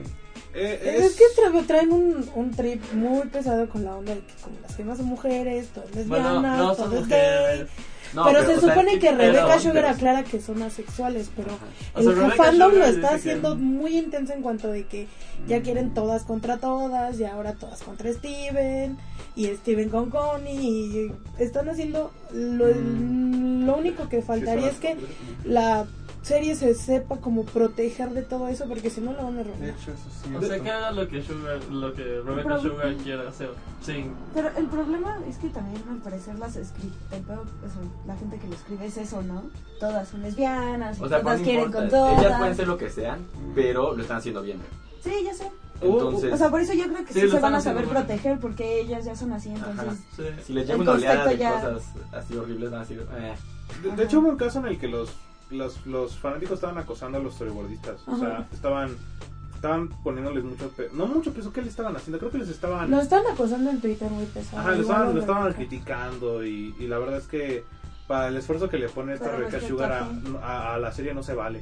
Eh, Es que tra- traen un, un trip muy pesado con la onda de que como las gemas son mujeres, todo es lesbiana, Bueno, no todo es gay. No, pero, pero, se sea, supone sí, que pero- Rebecca Sugar pero- aclara que son asexuales, pero O sea, el Rebecca fandom lo Sugar está dice que- haciendo muy intenso en cuanto de que ya quieren todas contra todas y ahora todas contra Steven y Steven con Connie y están haciendo lo, lo único que faltaría es que la serie se sepa como proteger de todo eso porque si no la van a De arruinar. hecho, eso sí. O sea, que haga lo que Sugar, lo que Rebecca Pero- Sugar quiera hacer. Sí. Pero el problema es que también al parecer las escri- el peor- o sea, la gente que lo escribe es eso, ¿no? Todas son lesbianas, O sea, todas no quieren importa. con todas. Ellas pueden ser lo que sean, pero lo están haciendo bien. Sí, ya sé. Entonces, O sea, por eso yo creo que Sí, sí, lo se van a saber bueno. proteger porque ellas ya son así, entonces... Ajá. Sí. si les llega una oleada de ya- cosas así horribles, van a decir, eh. De, de hecho hubo un caso en el que los, los, los fanáticos estaban acosando a los storyboardistas. O sea, estaban estaban poniéndoles mucho peso. No mucho peso, ¿qué le estaban haciendo? Creo que les estaban... Lo están acosando en Twitter muy pesado. Ajá, lo estaban, lo estaban criticando y, y la verdad es que para el esfuerzo que le pone esta Pero Rebecca respecto Sugar a la serie no se vale.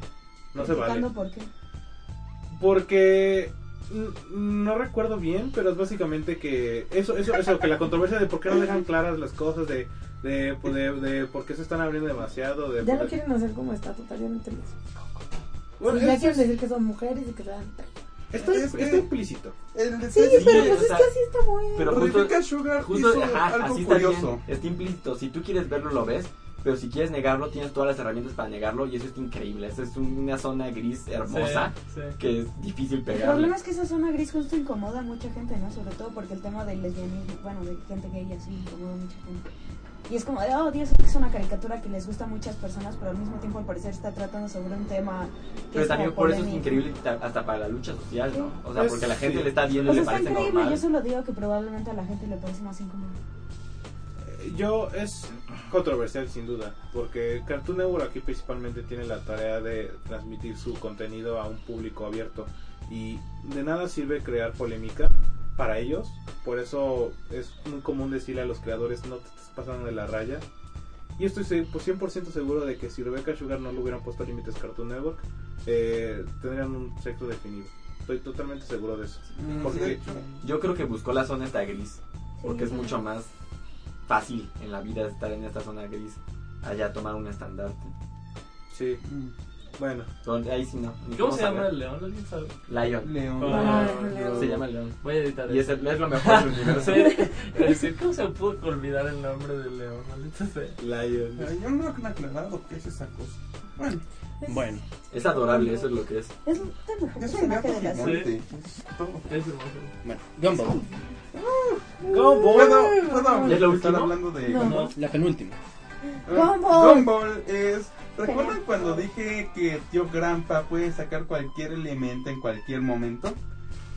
No se vale. Por qué. Porque no recuerdo bien, pero es básicamente que eso, eso, eso, que la controversia de por qué no dejan claras las cosas, de, de, pues, de, de por qué se están abriendo demasiado, de Ya lo quieren hacer como estatutariamente les. Bueno, Sí, ya quieren es- decir que son mujeres y que se dan. está, Es que- está implícito. El Sí, pero pues es que así está bueno. Pero justo, Sugar justo hizo ajá, algo así está curioso. bien, está implícito. Si tú quieres verlo, lo ves. Pero si quieres negarlo, tienes todas las herramientas para negarlo. Y eso es increíble. Eso es una zona gris hermosa Sí, sí. que es difícil El pegarle. problema es que esa zona gris justo incomoda a mucha gente, ¿no? Sobre todo porque el tema del lesbianismo, bueno, de gente gay y así, incomoda a mucha gente. Y es como de, oh, Dios, es una caricatura que les gusta a muchas personas, pero al mismo tiempo al parecer está tratando sobre un tema que Pero es también como por eso es increíble ta- hasta para la lucha social, ¿no? O sea, Pues, porque la gente sí. le está viendo O y le parece increíble, normal. yo solo digo que probablemente a la gente le parece más incómodo. Eh, Yo es controversial sin duda, porque Cartoon Network aquí principalmente tiene la tarea de transmitir su contenido a un público abierto y de nada sirve crear polémica para ellos, por eso es muy común decirle a los creadores no te estés pasando de la raya. Y estoy se- pues, 100% seguro de que si Rebecca Sugar no le hubieran puesto límites Cartoon Network, eh, tendrían un sexo definido. Estoy totalmente seguro de eso. Mm, Porque- Yo creo que buscó la zona esta gris. Porque es Sí. mucho más fácil en la vida estar en esta zona gris. Allá tomar un estandarte. Sí, bueno. Entonces, ahí sí no. ni ¿Cómo se llama el león? ¿Alguien sabe? Lion. León. Ah, León. Se llama León. Voy a editar Y es, el- es lo mejor del universo. Sí, es decir, ¿cómo se me pudo olvidar el nombre del león? Maldita sea. Lion. Ay, Yo no he aclarado qué es esa cosa. Bueno, Bueno, Es adorable, eso es lo que es. Es un el mejor es un gato de la serie. gigante. Es todo. Es hermoso. bueno, Gumball, ¿Puedo, puedo ¿Ya es lo estar último? hablando de No. Gumball? la penúltima. Gumball. Gumball es. ¿Recuerdan cuando dije que tío Grampa puede sacar cualquier elemento en cualquier momento?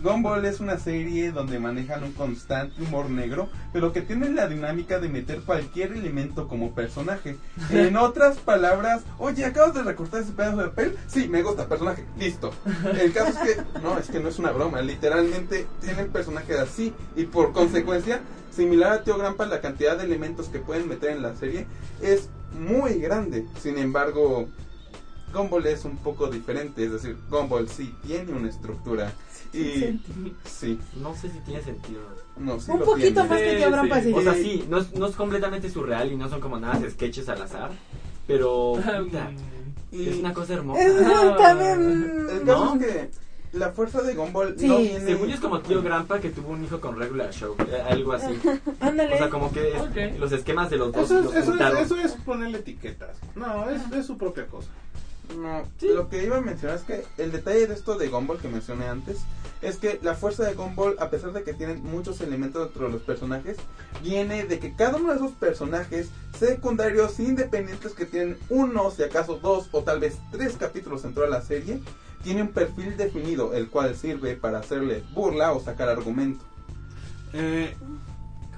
Gumball es una serie donde manejan un constante humor negro, pero que tiene la dinámica de meter cualquier elemento como personaje. En otras palabras, oye, ¿acabas de recortar ese pedazo de papel? Sí, me gusta, personaje, listo. El caso es que, no, es que no es una broma, literalmente tienen personajes así, y por consecuencia, similar a Tío Grampa, la cantidad de elementos que pueden meter en la serie es muy grande. Sin embargo, Gumball es un poco diferente, es decir, Gumball sí tiene una estructura. Y sí, No sé si tiene sentido. no, sí Un lo poquito tiene. más que Sí, Tío Grampa, sí. sí. O sea, sí, no es, no es completamente surreal y no son como nada de sketches al azar. Pero puta, Y es una cosa hermosa. Es también. el caso ¿No? es que la fuerza de Gumball Sí. no viene... Según yo es como tío Grampa que tuvo un hijo con regular show, eh, algo así. Ándale. O sea, como que es- los esquemas de los dos Eso es, los eso, es, juntaron. eso es ponerle etiquetas. No, es, es su propia cosa. No, lo que iba a mencionar es que el detalle de esto de Gumball que mencioné antes es que la fuerza de Gumball, a pesar de que tienen muchos elementos dentro de los personajes, viene de que cada uno de esos personajes secundarios independientes que tienen uno, si acaso dos o tal vez tres capítulos en toda la serie, tiene un perfil definido, el cual sirve para hacerle burla o sacar argumento. Eh,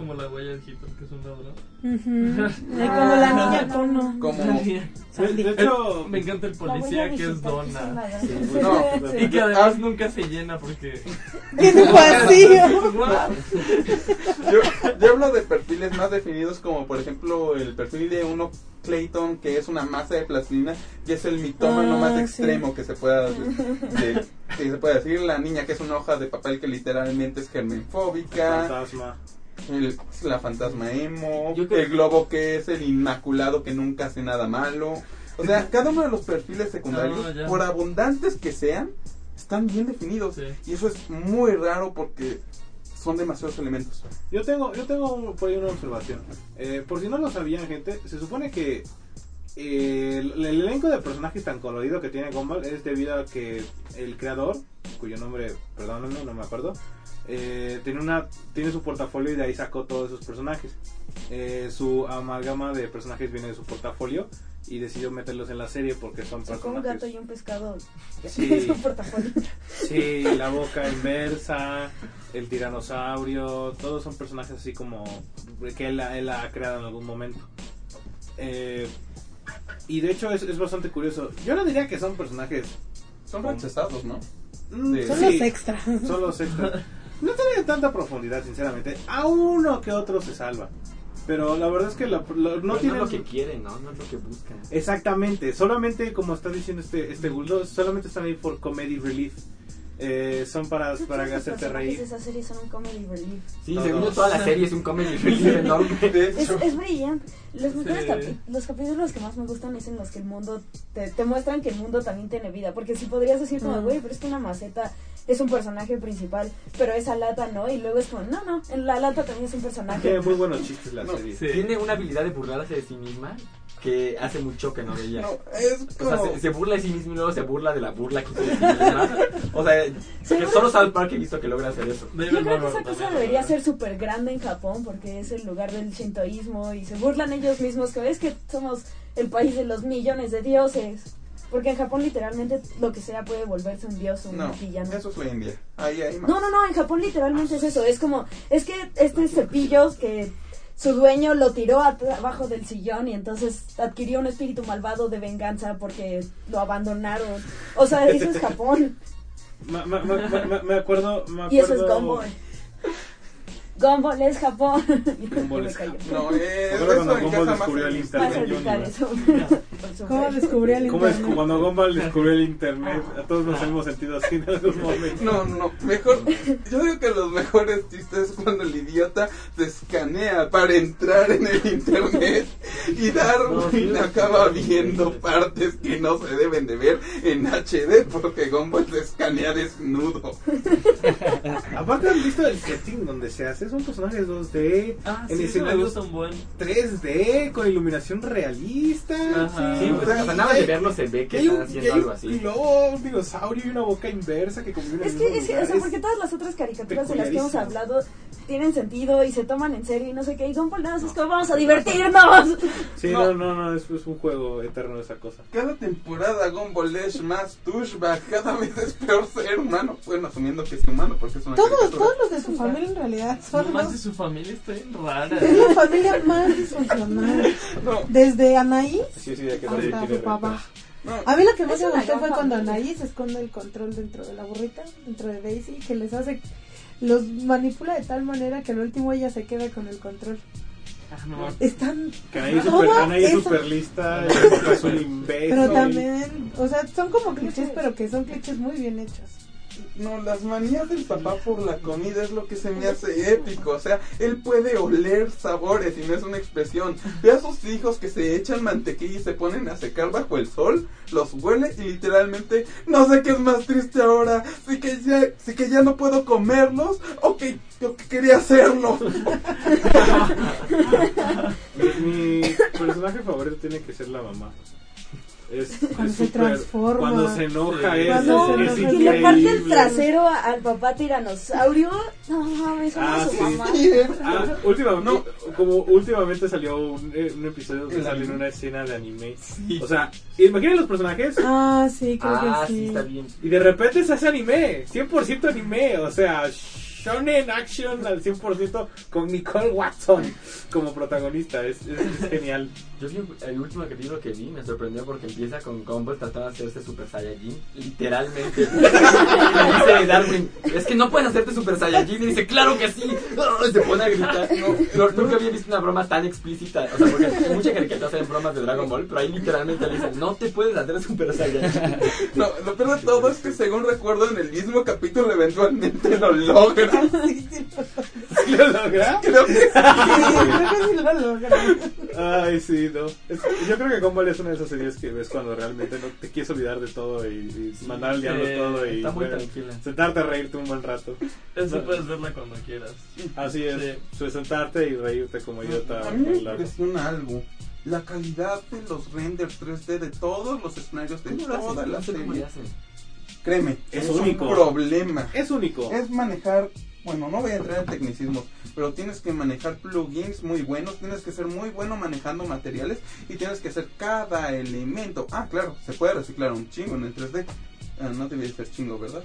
Como la huella de Hitler, que es un ladrón. Ay, como la niña cono. Como... de, de hecho, Me encanta el policía que es Donna. No, Y que además nunca se llena porque. Tiene un vacío. Yo, perfiles más definidos como por ejemplo el perfil de uno Clayton que es una masa de plastilina y es el mitómano Ah, más sí. extremo que se pueda de- que se puede decir la niña que es una hoja de papel que literalmente es germenfóbica Fantasma. El- la fantasma emo, Yo creo- el globo que es el inmaculado que nunca hace nada malo. O sea, cada uno de los perfiles secundarios, ya. por abundantes que sean, están bien definidos. Sí. Y eso es muy raro porque son demasiados elementos. Yo tengo, yo tengo un- por ahí una observación. Eh, por si no lo sabían, gente, se supone que eh, el, el elenco de personajes tan colorido que tiene Gumball es debido a que el creador, cuyo nombre, perdónenme, no me acuerdo, eh, tiene, una, tiene su portafolio y de ahí sacó todos esos personajes. Eh, su amalgama de personajes viene de su portafolio y decidió meterlos en la serie porque son Sacó un gato personajes. y un pescado Sí. su portafolio. Sí, la boca inversa, el tiranosaurio, todos son personajes así como que él, ha- él ha creado en algún momento. Eh, y de hecho es, es bastante curioso. Yo no diría que son personajes... Son rechazados, ¿no? Mm, De- Son sí, los extras. Son los extras. No tiene tanta profundidad, sinceramente. A uno que otro se salva. Pero la verdad es que la- lo- no No, tienen... es lo que quieren, ¿no? No es lo que buscan. Exactamente, solamente como está diciendo este este Bulldog, solamente están ahí por comedy relief. Eh, son para, para hacerte reír. esa serie son un comedy relief. Sí, Todos. según yo, toda la serie es un comedy relief enorme. De Es, hecho, es brillante. Los, mejores Sí. capi- los capítulos que más me gustan es en los que el mundo te, te muestran que el mundo también tiene vida. Porque si podrías decir como, Mm. güey, pero es que una maceta es un personaje principal, pero esa lata no. Y luego es como, no, no, en la lata también es un personaje. Tiene muy buenos chistes la No, serie. Sí. Tiene una habilidad de burlarse de sí misma que hace mucho que no veía. no, es O sea, se, se burla de sí mismo y luego se burla de la burla que hizo de sí misma. O sea, que solo South Park he visto que logra hacer eso. Yo creo que esa cosa debería ser súper grande en Japón porque es el lugar del shintoísmo y se burlan ellos mismos que es que somos el país de los millones de dioses. Porque en Japón literalmente lo que sea puede volverse un dios o un No, villano. eso es la India. Ahí hay más. No, no, no, en Japón literalmente es eso. Es como, es que este cepillos que su dueño lo tiró abajo del sillón y entonces adquirió un espíritu malvado de venganza porque lo abandonaron. O sea, eso es Japón. Me acuerdo. Me acuerdo Y eso es Gumball. Gumball es Japón. Gumball es callo. No, eh, eso cuando Gumball descubrió el internet. ¿Cómo fe. descubrí el ¿Cómo es internet? cuando Gumball descubrió el internet? A todos nos hemos sentido así en algún momento. No, no, mejor. Yo digo que los mejores chistes es cuando el idiota se escanea para entrar en el internet y Darwin acaba viendo partes que no se deben de ver en HD porque Gumball se escanea desnudo. Aparte, ¿han visto el setting donde se hace? Son personajes 2D, Ah, en sí, escenarios gusta un buen. 3D, con iluminación realista. Ajá. Sí, o sea, nada más de verlo se ve que hay están haciendo hay algo así. globo, un dinosaurio y una boca inversa que conviven Es que, es, o sea, Es- porque todas las otras caricaturas de las que hemos hablado tienen sentido y se toman en serio y no sé qué. Y Gumball nada más es como, vamos a divertirnos. Sí, no, no, no, es, es un juego eterno esa cosa. Cada temporada Gumball es más touchback, cada vez es peor ser humano. Bueno, asumiendo que es humano porque es una Todos, caricatura. todos los de su familia en realidad son Más los- de su familia está bien rara. Es la familia más disfuncional. No, Desde Anaí Sí, sí, hasta su papá. no. A mí lo que más me gustó fue cuando. Anaí se esconde el control dentro de la burrita, dentro de Daisy, que les hace, los manipula de tal manera que al último ella se queda con el control. Ah, no. Están, Que Anaí es super, lista, y el papá es un imbécil. pero también, o sea, son como clichés, pero que son clichés muy bien hechos. No, las manías del papá por la comida es lo que se me hace épico. O sea, él puede oler sabores y no es una expresión. Ve a sus hijos que se echan mantequilla y se ponen a secar bajo el sol, los huele y literalmente no sé qué es más triste ahora. Si que ya, si que ya no puedo comerlos o que, quería hacerlo. Mi personaje favorito tiene que ser la mamá. Es, Cuando es se súper- transforma. Cuando se enoja Sí. es, Cuando se es enoja. Y le parte el trasero al papá tiranosaurio. No mames, Ah, sí. mamá. Ah, últimamente, como últimamente salió un, eh, un episodio que salió en una escena de anime. O sea, imaginen los personajes Ah, sí, creo Ah, que sí, sí. está bien. y de repente se hace anime. 100% anime. O sea, shonen action al 100% con Nicole Watson como protagonista. Es, es- es genial. Yo vi el último capítulo que vi, me sorprendió porque empieza con Gumball tratando de hacerse Super Saiyajin, literalmente. y dice Darwin, es que no puedes hacerte Super Saiyajin. Y dice, claro que sí. ¡Ah! Y se pone a gritar. No, no, nunca había visto una broma tan explícita. O sea, porque en muchas caricaturas hacen bromas de Dragon Ball, pero ahí literalmente le dicen, no te puedes hacer Super Saiyajin. No, lo peor de todo es que según recuerdo en el mismo capítulo eventualmente lo logra. ¿Lo logra? Creo que Sí, lo logra. Ay, sí, no. Es- yo creo que Gumball es una de esas series que ves cuando realmente no te quieres olvidar de todo y, y mandar al diablo sí, todo y bueno, tranquila. sentarte a reírte un buen rato. Eso No. puedes verla cuando quieras. Así es, Sí. pues sentarte y reírte como idiota. A mí me impresiona algo. La calidad de los renders 3D de todos los escenarios de ¿Cómo lo hacen? toda la No sé cómo le serie. hacen. Créeme, Es es, único. un problema. Es único. Es manejar, bueno, no voy a entrar en tecnicismos, pero tienes que manejar plugins muy buenos, tienes que ser muy bueno manejando materiales y tienes que hacer cada elemento. Ah, claro, se puede reciclar un chingo en el 3D. Ah, no debía ser chingo, ¿verdad?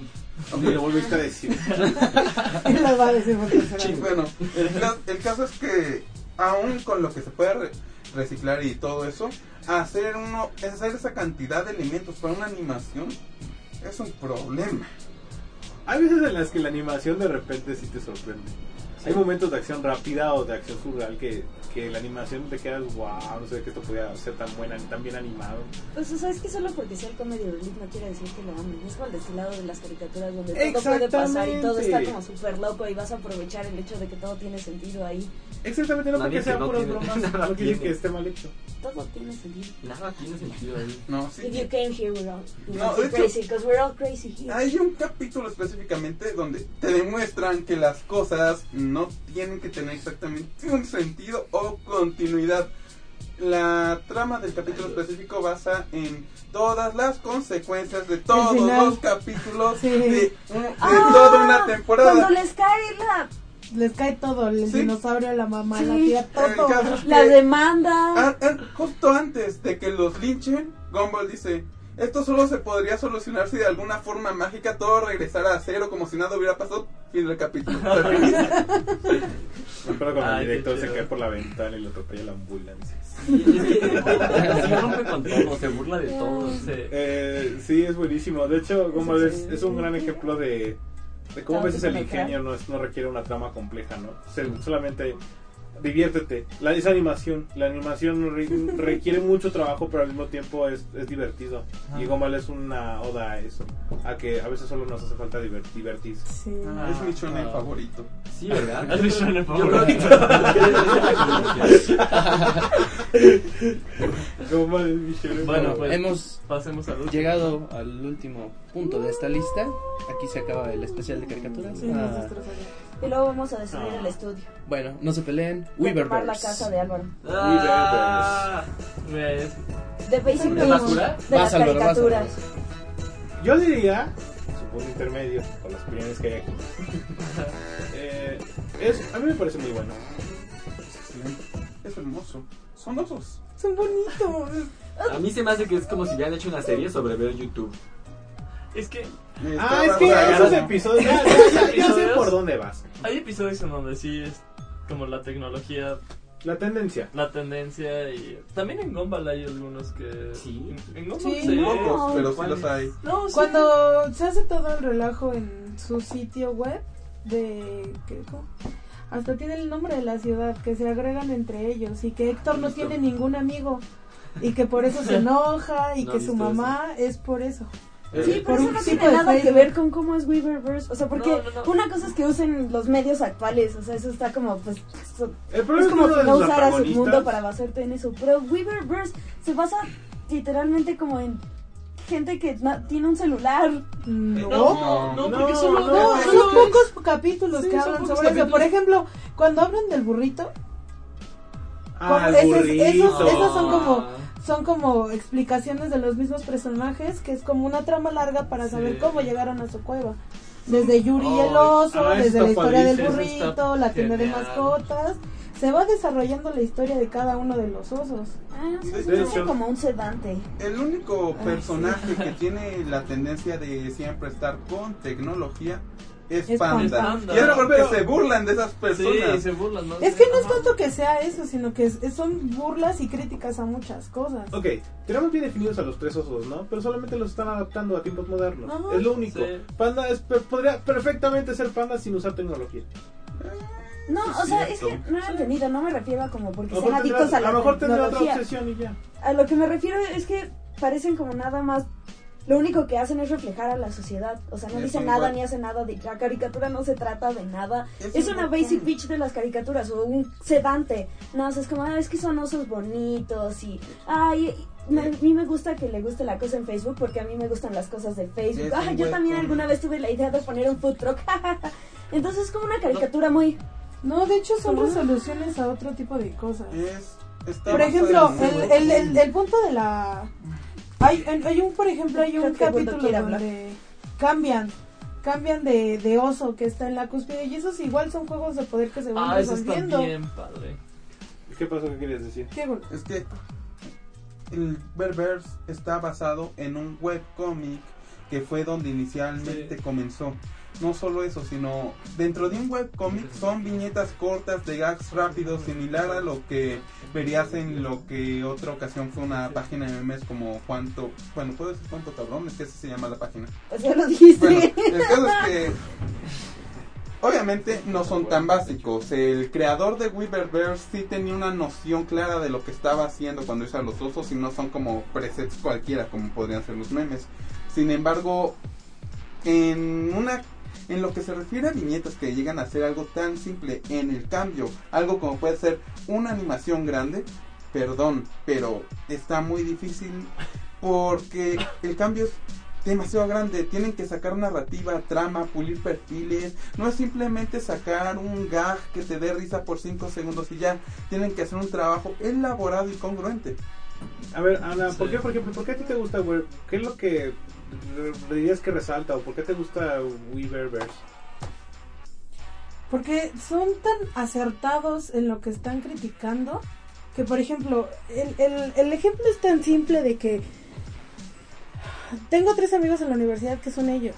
Ok, lo volviste a decir. Lo va a decir bueno, el, ca- el caso es que aún con lo que se puede re- reciclar y todo eso, hacer uno, hacer esa cantidad de elementos para una animación es un problema. Hay veces en las que la animación de repente sí te sorprende. Hay momentos de acción rápida o de acción surreal que, que la animación te quedas, wow, no sé que esto podía ser tan buena, tan bien animado. Pues o sea, es que solo porque sea el comedy relief no quiere decir que lo amen. Es como el destilado de las caricaturas donde todo puede pasar y todo está como súper loco y vas a aprovechar el hecho de que todo tiene sentido ahí. Exactamente, no Nadie porque que sean no puras tiene- bromas, no quiere que esté mal hecho. Todo tiene sentido. Nada tiene sentido ahí. No, sí. If you came here, we're all, No, crazy, because we're all crazy here. Hay un capítulo específicamente donde te demuestran que las cosas no tienen que tener exactamente un sentido o continuidad. La trama del capítulo específico basa en todas las consecuencias de todos los capítulos Sí. de, un- de Ah, toda una temporada. Cuando les cae la, Les cae todo, el Sí. dinosaurio, la mamá, Sí. la tía, todo. la demanda. Ah, ah, justo antes de que los linchen, Gumball dice, esto solo se podría solucionar si de alguna forma mágica todo regresara a cero como si nada hubiera pasado. Fin del capítulo. Me acuerdo cuando Ay, el director se cae por la ventana y lo atropella la ambulancia. Sí, es que se rompe con todo, se burla de todo. Sí. Eh, sí, es buenísimo. De hecho, Gumball es, es un gran ejemplo de, de cómo a veces el ingenio no, es- no requiere una trama compleja, ¿no? Se- solamente diviértete. La, es animación. La animación re- requiere mucho trabajo, pero al mismo tiempo es, es divertido. Y Gumball es una oda a eso. A que a veces solo nos hace falta diver- divertirse. Sí. Ah. es mi shonen favorito. Sí, ¿verdad? Es mi shonen que Gumball es mi shonen Bueno, favorito. pues hemos Pasemos al último. llegado al último punto de esta lista. Aquí se acaba el especial de caricaturas. Sí, Ah. Y luego vamos a destruir Ah. el estudio. bueno, no se peleen. Y a la Weaververse. casa de Álvaro. Ah, ¿ves? De Basic ¿De basura? De Vas, las Álvaro, vas, caricaturas. Yo diría, su punto intermedio, con las opiniones que hay aquí. Eh, es, a mí me parece muy bueno. Es excelente. Es hermoso. Son osos. Son bonitos. A mí se me hace que es como si hubieran hecho una serie sobre ver YouTube. Es que Ah, es que esos episodios. Ya, ya, ya, ya sé por dónde vas. hay episodios en donde sí es como la tecnología, La tendencia. la tendencia y también en Gumball hay algunos que... Sí. En Gumball Sí, sí. Pocos, pero sí ¿cuál los hay. No, sí. Cuando se hace todo el relajo en su sitio web de ¿qué, hasta tiene el nombre de la ciudad que se agregan entre ellos y que Héctor no tiene ningún amigo y que por eso se enoja y No que su mamá es por eso. Sí, pero eso no tiene nada que ver con cómo es Weaververse. O sea, porque No, no, no. una cosa es que usen los medios actuales. O sea, eso está como, pues. so- El es como no usar a su mundo para basarte en eso. Pero Weaververse se basa literalmente como en gente que tiene un celular. No. No, no, porque No, solo... no, No, no, son pocos capítulos Sí, que hablan sobre eso. capítulos. Por ejemplo, cuando hablan del burrito, Ah, el burrito. esos- esos son como-. Son como explicaciones de los mismos personajes, que es como una trama larga para saber Sí. cómo llegaron a su cueva. Desde Yuri y el oso, ah, desde la historia del burrito, la tienda de mascotas. Se va desarrollando la historia de cada uno de los osos. Ah, De hecho- como un sedante. El único Ay, personaje que tiene la tendencia de siempre estar con tecnología es, Es panda. panda. Pero- porque pero- se burlan de esas personas. Sí, se burlan, ¿no? Es que no es tanto que sea eso, sino que es- son burlas y críticas a muchas cosas. Ok, tenemos bien definidos a los tres osos, ¿no? Pero solamente los están adaptando a tiempos modernos. Ajá. es lo único. Sí. Panda es, podría perfectamente ser panda sin usar tecnología. No, o sea, es que no he entendido, no me refiero a como porque sean adictos a la a lo mejor tendrá otra tecnología. obsesión y ya. A lo que me refiero es que parecen como nada más. Lo único que hacen es reflejar a la sociedad. O sea, no dicen nada ni hacen nada. De, la caricatura no se trata de nada. Es Es, un una basic pitch de las caricaturas o un sedante. No, o sea, es como, ah, es que son osos bonitos y. Ay, me- a mí me gusta que le guste la cosa en Facebook porque a mí me gustan las cosas de Facebook. Ah, yo también alguna vez tuve la idea de poner un food truck. Entonces es como una caricatura muy. No, de hecho son ¿Cómo? resoluciones a otro tipo de cosas. Es, está Por ejemplo, el, el, el punto de la... Hay, hay un, por ejemplo, hay un capítulo hablar. donde cambian, cambian de, de oso que está en la cúspide y esos igual son juegos de poder que se van Ah, eso está resolviendo. bien padre. ¿Qué pasó? ¿Qué querías decir? Qué Es que el Berber's está basado en un webcomic que fue donde inicialmente Sí. comenzó. No solo eso, sino dentro de un webcomic son viñetas cortas de gags rápidos, similar a lo que verías en lo que otra ocasión fue una página de memes como cuánto, bueno, puedo decir cuánto cabrón, es que así se llama la página. Pues ya lo dijiste. Bueno, el caso es que obviamente no son tan básicos. El creador de Weaververse sí tenía una noción clara de lo que estaba haciendo cuando hizo a los osos y no son como presets cualquiera como podrían ser los memes. Sin embargo, en una en lo que se refiere a viñetas que llegan a ser algo tan simple en el cambio, algo como puede ser una animación grande, perdón, pero está muy difícil porque el cambio es demasiado grande. Tienen que sacar narrativa, trama, pulir perfiles. No es simplemente sacar un gag que te dé risa por 5 segundos y ya. Tienen que hacer un trabajo elaborado y congruente. A ver, Ana, ¿por Sí. qué, por ejemplo, por qué a ti te gusta Weaver? ¿Qué es lo que dirías que resalta o por qué te gusta Weaververse? Porque son tan acertados en lo que están criticando que, por ejemplo, el, el, el ejemplo es tan simple de que tengo tres amigos en la universidad que son ellos.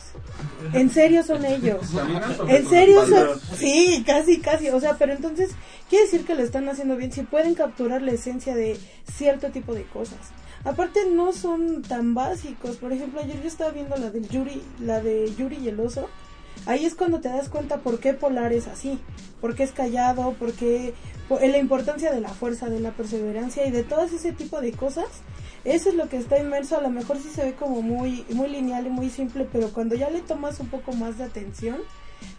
En serio son ellos. En serio son... Sí, casi, casi. O sea, pero entonces quiere decir que lo están haciendo bien. Si pueden capturar la esencia de cierto tipo de cosas. Aparte no son tan básicos. Por ejemplo, ayer yo estaba viendo la del Yuri, la de Yuri y el oso. Ahí es cuando te das cuenta por qué Polar es así, por qué es callado, por qué por- la importancia de la fuerza, de la perseverancia y de todo ese tipo de cosas. Eso es lo que está inmerso, a lo mejor sí se ve como muy muy lineal y muy simple, pero cuando ya le tomas un poco más de atención,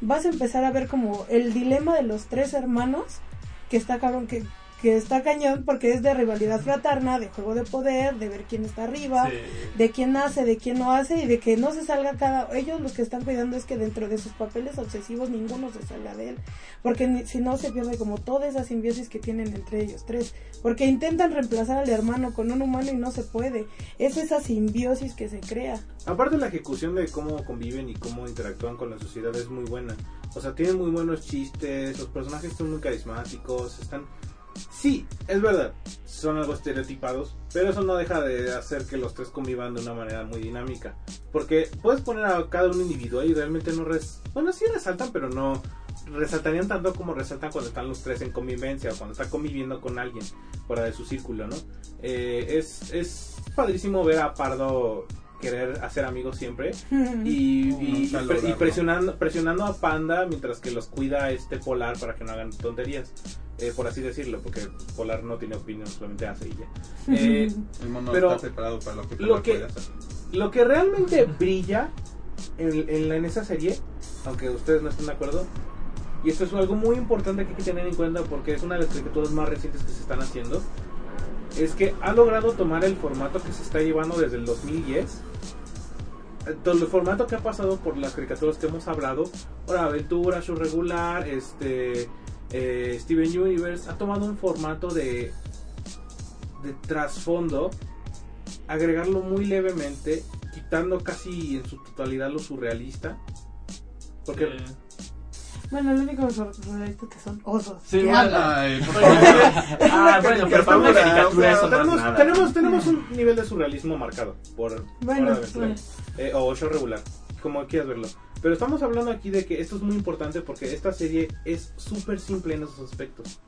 vas a empezar a ver como el dilema de los tres hermanos, que está cabrón, que, que está cañón porque es de rivalidad fraterna, de juego de poder, de ver quién está arriba, Sí. de quién hace, de quién no hace y de que no se salga cada ellos los que están cuidando es que dentro de sus papeles obsesivos ninguno se salga de él, porque ni- si no se pierde como toda esa simbiosis que tienen entre ellos tres, porque intentan reemplazar al hermano con un humano y no se puede, es esa simbiosis que se crea. Aparte la ejecución de cómo conviven y cómo interactúan con la sociedad es muy buena. O sea, tienen muy buenos chistes, los personajes son muy carismáticos, están... Sí, es verdad, son algo estereotipados, pero eso no deja de hacer que los tres convivan de una manera muy dinámica. Porque puedes poner a cada uno individual y realmente no res... Bueno, sí resaltan, pero no resaltarían tanto como resaltan cuando están los tres en convivencia o cuando está conviviendo con alguien fuera de su círculo, ¿no? Eh, es, es padrísimo ver a Pardo querer hacer amigos siempre y, y- y pre- y presionando presionando a Panda mientras que los cuida este Polar para que no hagan tonterías eh, por así decirlo porque Polar no tiene opinión solamente hace y ya Eh, El mono Pero está preparado para lo que lo que- puede hacer. lo que realmente brilla en, en, la- en esa serie, aunque ustedes no estén de acuerdo, y esto es algo muy importante que hay que tener en cuenta porque es una de las caricaturas más recientes que se están haciendo, es que ha logrado tomar el formato que se está llevando desde el 2010. eh, Todo el formato que ha pasado por las caricaturas que hemos hablado, Hora Aventura, Show Regular, este, eh, Steven Universe, ha tomado un formato de, de trasfondo agregarlo muy levemente, quitando casi en su totalidad lo surrealista. Porque. Bueno, lo único surrealista que son osos. Sí. Ay, por favor. Ah, bueno, pero para una caricatura eso tenemos, nada. tenemos, tenemos un nivel de surrealismo marcado por Bueno, Aventura. bueno. Eh, o show regular, como quieras verlo. Pero estamos hablando aquí de que esto es muy importante porque esta serie es súper simple en esos aspectos.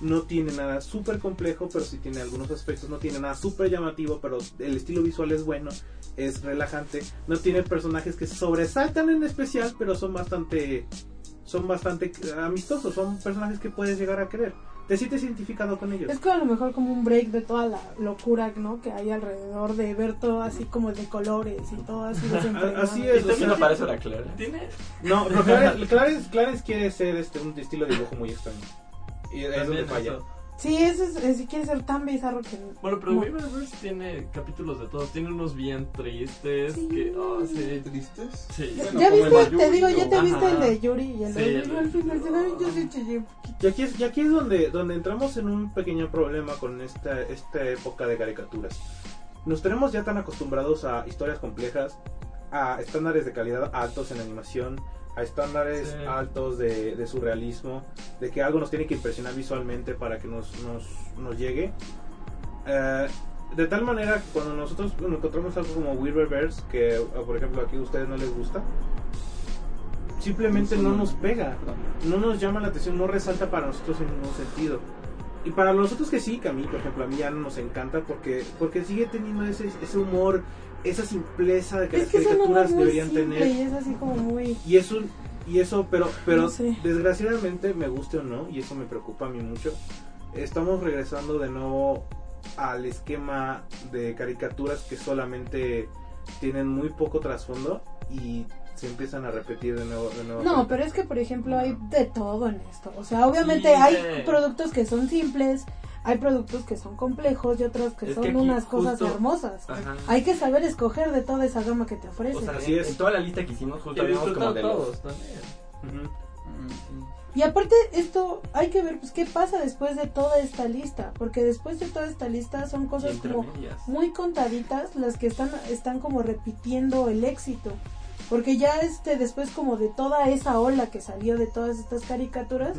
No tiene nada súper complejo, pero sí tiene algunos aspectos. No tiene nada súper llamativo, pero el estilo visual es bueno, es relajante. No tiene personajes que sobresaltan en especial, pero son bastante, son bastante amistosos. Son personajes que puedes llegar a querer. Te sientes identificado con ellos. Es como a lo mejor como un break de toda la locura, ¿no? Que hay alrededor de ver todo así como de colores y todo así. Así es. Y también o sea, aparece la Clara. Tiene. No, pero Clarence- Clarence quiere ser este, un estilo de dibujo muy extraño. Y es donde falla. eso. Sí, eso es, es- si quiere ser tan bizarro que... Bueno, pero no. Weaververse tiene capítulos de todos. Tiene unos bien tristes. Que, oh, sí. ¿Tristes? Sí. ¿Ya- Bueno, ¿Ya como el viste? Te digo, ya te viste el de Yuri y el Sí, de Yuri al final. yo sí chillé. Y aquí es, y aquí es donde, donde entramos en un pequeño problema con esta, esta época de caricaturas. Nos tenemos ya tan acostumbrados a historias complejas, a estándares de calidad altos en animación, a estándares Sí. altos de, de surrealismo, de que algo nos tiene que impresionar visualmente para que nos, nos, nos llegue. Eh, de tal manera cuando nosotros encontramos algo como Weaververse, que eh, por ejemplo aquí a ustedes no les gusta, simplemente no nos pega, no nos llama la atención, no resalta para nosotros en ningún sentido. Y para nosotros que sí, que a mí, por ejemplo, a mí ya no nos encanta porque, porque sigue teniendo ese, ese humor, esa simpleza de que Es las que es un caricaturas muy deberían simple tener. y es así como muy... Y eso, y eso pero, pero No sé. desgraciadamente, me guste o no, y eso me preocupa a mí mucho, estamos regresando de nuevo al esquema de caricaturas que solamente tienen muy poco trasfondo y se empiezan a repetir de nuevo. De nuevo No, pero es que, por ejemplo, hay de todo en esto. O sea, obviamente Sí, hay productos que son simples, hay productos que son complejos y otros que Es son que unas cosas hermosas. Ajá. Hay que saber escoger de toda esa gama que te ofrecen. O sea, Así en, es. en toda la lista que hicimos, Y justo como de todos los. también. Ujú. Y aparte, esto hay que ver, pues, qué pasa después de toda esta lista. Porque después de toda esta lista son cosas como muy contaditas las que están, están como repitiendo el éxito. Porque ya este, después como de toda esa ola que salió de todas estas caricaturas,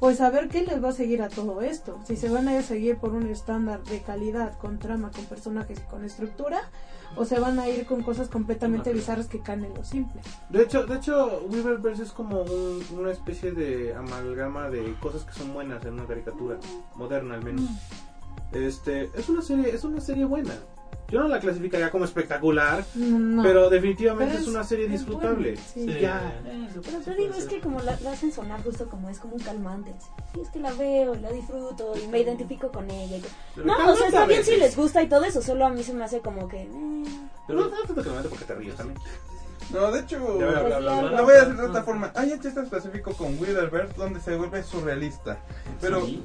pues a ver qué les va a seguir a todo esto. Si se van a seguir por un estándar de calidad, con trama, con personajes y con estructura, o se van a ir con cosas completamente bizarras que caen en lo simple. De hecho, de hecho, Weaververse es como un- una especie de amalgama de cosas que son buenas en una caricatura moderna al menos. Este, es una serie, es una serie buena. Yo no la clasificaría como espectacular, No. pero definitivamente Pero es, una serie es disfrutable. buena, sí. Sí. Ya. Pero te digo, es que como la, la hacen sonar justo como es como un calmante. Sí, es que la veo y la disfruto y me identifico con ella. y que- No, o sea, está bien si les gusta y todo eso, solo a mí se me hace como que... eh, Pero no tanto mate porque te ríes también. No, de hecho, Ya, bla, bla, bla, lo bla. voy a decir de esta forma. Hay un chiste específico con Witherverse donde se vuelve surrealista. Pero Sí.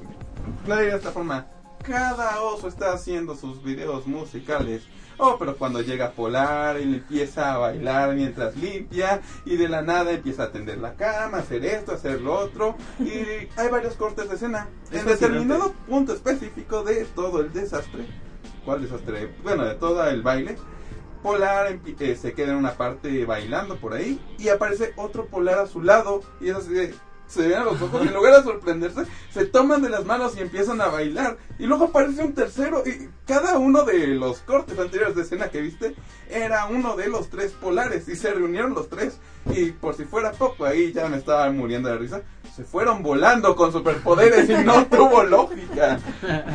diré de esta forma. Cada oso está haciendo sus videos musicales. Oh, pero cuando llega Polar y empieza a bailar mientras limpia y de la nada empieza a tender la cama, hacer esto, hacer lo otro y hay varios cortes de escena. Es en determinado punto específico de todo el desastre, ¿cuál desastre? Bueno, de todo el baile, Polar eh, se queda en una parte bailando por ahí y aparece otro Polar a su lado y es así de, se ven a los ojos y en lugar de sorprenderse se toman de las manos y empiezan a bailar. Y luego aparece un tercero y cada uno de los cortes anteriores de escena que viste era uno de los tres polares y se reunieron los tres. Y por si fuera poco ahí ya me estaba muriendo de risa se fueron volando con superpoderes y no tuvo lógica.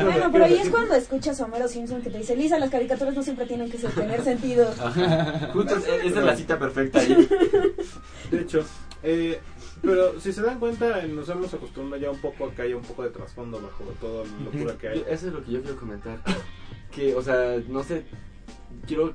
Bueno, pero ahí es cuando escuchas a Homero Simpson que te dice, Lisa, las caricaturas no siempre tienen que ser- tener sentido. Justo es- esa es la cita perfecta ahí. De hecho, eh, pero si se dan cuenta, nos hemos acostumbrado ya un poco a que haya un poco de trasfondo bajo toda la locura que hay. Yo- Eso es lo que yo quiero comentar. Que, o sea, no sé, quiero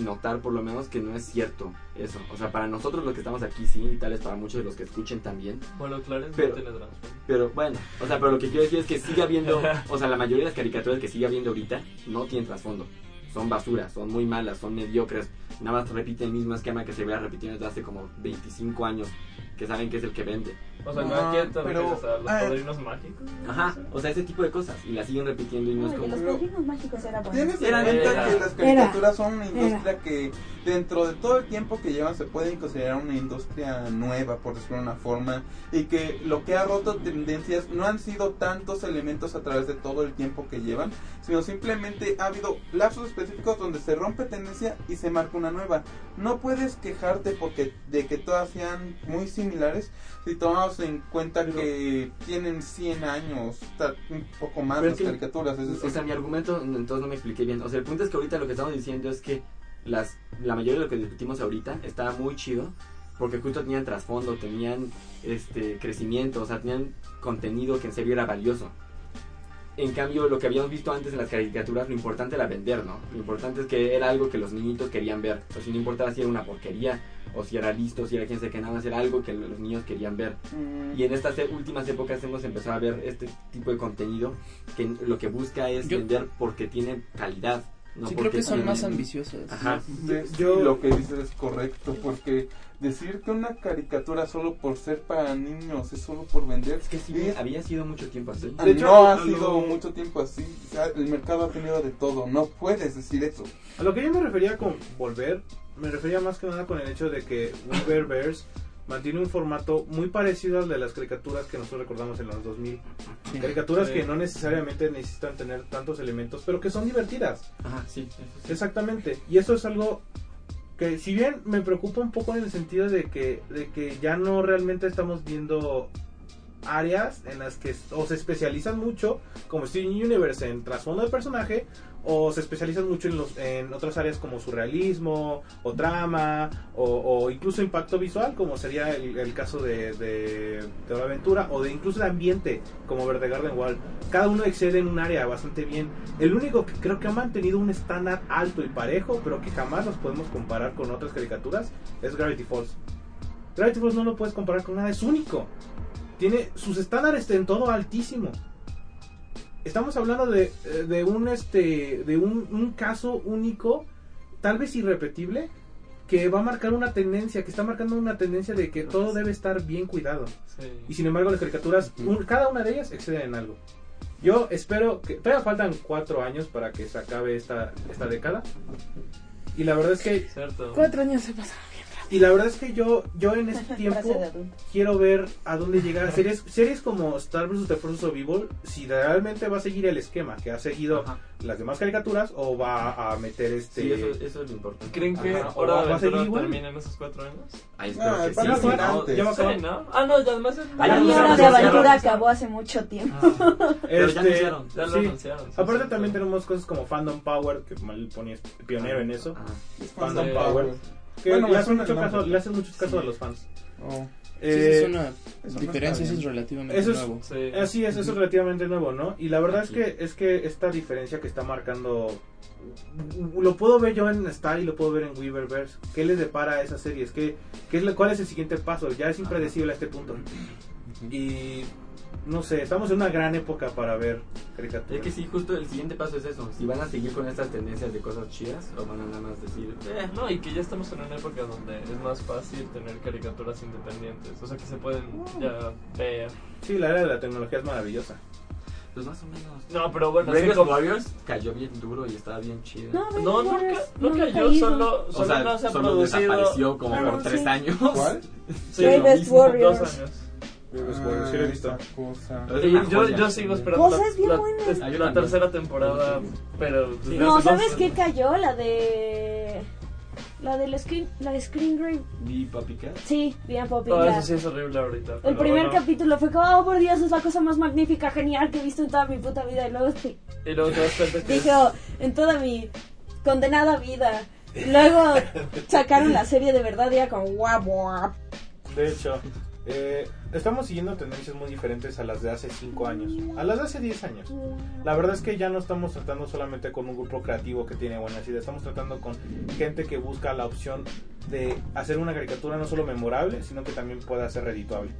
notar por lo menos que no es cierto eso. O sea, para nosotros los que estamos aquí sí, y tal vez para muchos de los que escuchen también. Bueno, Clarence Pero- no tiene trasfondo. Pero bueno, o sea, pero lo que quiero decir es que sigue habiendo, o sea, la mayoría de las caricaturas que sigue habiendo ahorita no tienen trasfondo. Son basura, son muy malas, son mediocres. Nada más repiten el mismo esquema que se vea repitiendo desde hace como 25 años, que saben que es el que vende. O sea, no aquí pero- a los ah, padrinos mágicos. Ajá, o sea, ese tipo de cosas. Y la siguen repitiendo y no es Oye, como... los padrinos mágicos era bueno. Tienes en Era- cuenta era- que las era- caricaturas son una era. industria que dentro de todo el tiempo que llevan se pueden considerar una industria nueva, por decirlo de una forma, y que lo que ha roto tendencias no han sido tantos elementos a través de todo el tiempo que llevan, sino simplemente ha habido lapsos específicos donde se rompe tendencia y se marca una nueva. No puedes quejarte porque de que todas sean muy similares si tomamos en cuenta que tienen 100 años, un poco más las que- caricaturas, es decir, O sea, mi argumento, entonces no me expliqué bien. O sea, el punto es que ahorita lo que estamos diciendo es que las, la mayoría de lo que discutimos ahorita estaba muy chido porque justo tenían trasfondo, tenían este crecimiento, o sea, tenían contenido que en serio era valioso. En cambio, lo que habíamos visto antes en las caricaturas, lo importante era vender, ¿no? Lo importante es que era algo que los niñitos querían ver. O si no importaba si era una porquería, o si era listo, si era quien se que nada más era algo que los niños querían ver. mm, Y en estas últimas épocas hemos empezado a ver este tipo de contenido que lo que busca es Yo- vender porque tiene calidad. No Sí, creo porque que son más ambiciosos. Ajá. De- Yo- lo que dices es correcto, porque decir que una caricatura solo por ser para niños es solo por vender, Es que sí, es- había sido mucho tiempo así. ah, De hecho, no ha lo- sido mucho tiempo así. O sea, el mercado ha tenido de todo, no puedes decir eso. A lo que yo me refería con volver, me refería más que nada con el hecho de que Weaververse mantiene un formato muy parecido al de las caricaturas que nosotros recordamos en los 2000. Sí. Caricaturas Sí. que no necesariamente necesitan tener tantos elementos, pero que son divertidas. Ajá, sí. sí. Exactamente. Y eso es algo que si bien me preocupa un poco en el sentido de que, de que ya no realmente estamos viendo áreas en las que o se especializan mucho, como Steven Universe en trasfondo de personaje, o se especializan mucho en, otras áreas como surrealismo, o trama, o, incluso impacto visual, como sería el, el caso de, la aventura, o de incluso de ambiente, como Verde Garden Wall. Cada uno excede en un área bastante bien. El único que creo que ha mantenido un estándar alto y parejo, pero que jamás nos podemos comparar con otras caricaturas, es Gravity Falls. Gravity Falls no lo puedes comparar con nada, es único. Tiene sus estándares en todo altísimo. Estamos hablando de, eh, de un este de un, un caso único, tal vez irrepetible, que va a marcar una tendencia, que está marcando una tendencia de que todo debe estar bien cuidado. Sí. Y sin embargo las caricaturas, un- cada una de ellas exceden en algo. Yo espero que todavía faltan cuatro años para que se acabe esta, esta década. Y la verdad es que Cierto. Cuatro años se pasaron. Y la verdad es que yo yo en este tiempo quiero ver a dónde llegar series series como Star vs. The Forces of Evil si realmente va a seguir el esquema que ha seguido Ajá. las demás caricaturas o va a meter este Sí, eso, eso es lo importante. ¿Creen que Ajá, o Hora de va a seguir igual. termine en esos cuatro años? Ahí espero Ah, sí. si sí, no- antes. ya va a Sí, acabar. ¿no? Ah, no, además... es- Ah, ya A lo mí Hora de. Aventura acabó hace mucho tiempo. Pero ya Este, anunciaron. Ya lo sí. anunciaron. sí, aparte sí. también tenemos cosas como Fandom Power que mal pone es pionero en eso Ajá. Fandom Sí. Power que Bueno, le, suena mucho caso, le hacen muchos casos a los fans Oh. Sí, Eh, es una eso diferencia, eso es relativamente Eso es- nuevo. Sí. Así es, eso es relativamente nuevo, ¿no? Y la verdad es que es que esta diferencia que está marcando lo puedo ver yo en Star y lo puedo ver en Weaververse. ¿Qué les depara a esas series? ¿Qué, qué es la- ¿Cuál es el siguiente paso? Ya es impredecible a este punto. Y no sé, estamos en una gran época para ver caricaturas. Es que sí, justo el siguiente paso es eso. Si van a seguir con estas tendencias de cosas chidas o van a nada más decir, eh, No, y que ya estamos en una época donde es más fácil tener caricaturas independientes. O sea, que se pueden ya ver. Sí, la era de la tecnología es maravillosa. pues más o menos. No, pero bueno, Brave sí, como- Warriors cayó bien duro y estaba bien chida. No, No, no no ha cayó, caído. solo, o solo sea, no se ha solo producido. desapareció como por tres años. ¿Cuál? Sí, Warriors. Dos años. Sí lo he visto. cosa. Yo, yo sigo esperando Cosas bien la, buenas. la tercera temporada, pero... No, ¿sabes qué cayó? La de. La del screen, la de Screen Grave. Vi Papi. Sí. No, ya. eso sí es horrible ahorita. El primer bueno. capítulo fue como, oh por Dios, es la cosa más magnífica, genial que he visto en toda mi puta vida. Y luego sí, Y luego te das cuenta que dije, oh, en toda mi condenada vida. Luego sacaron la serie de verdad y era como, guau, guau. De hecho, eh, estamos siguiendo tendencias muy diferentes a las de hace 5 años, a las de hace 10 años. La verdad es que ya no estamos tratando solamente con un grupo creativo que tiene buenas ideas, estamos tratando con gente que busca la opción de hacer una caricatura no solo memorable, sino que también pueda ser redituable.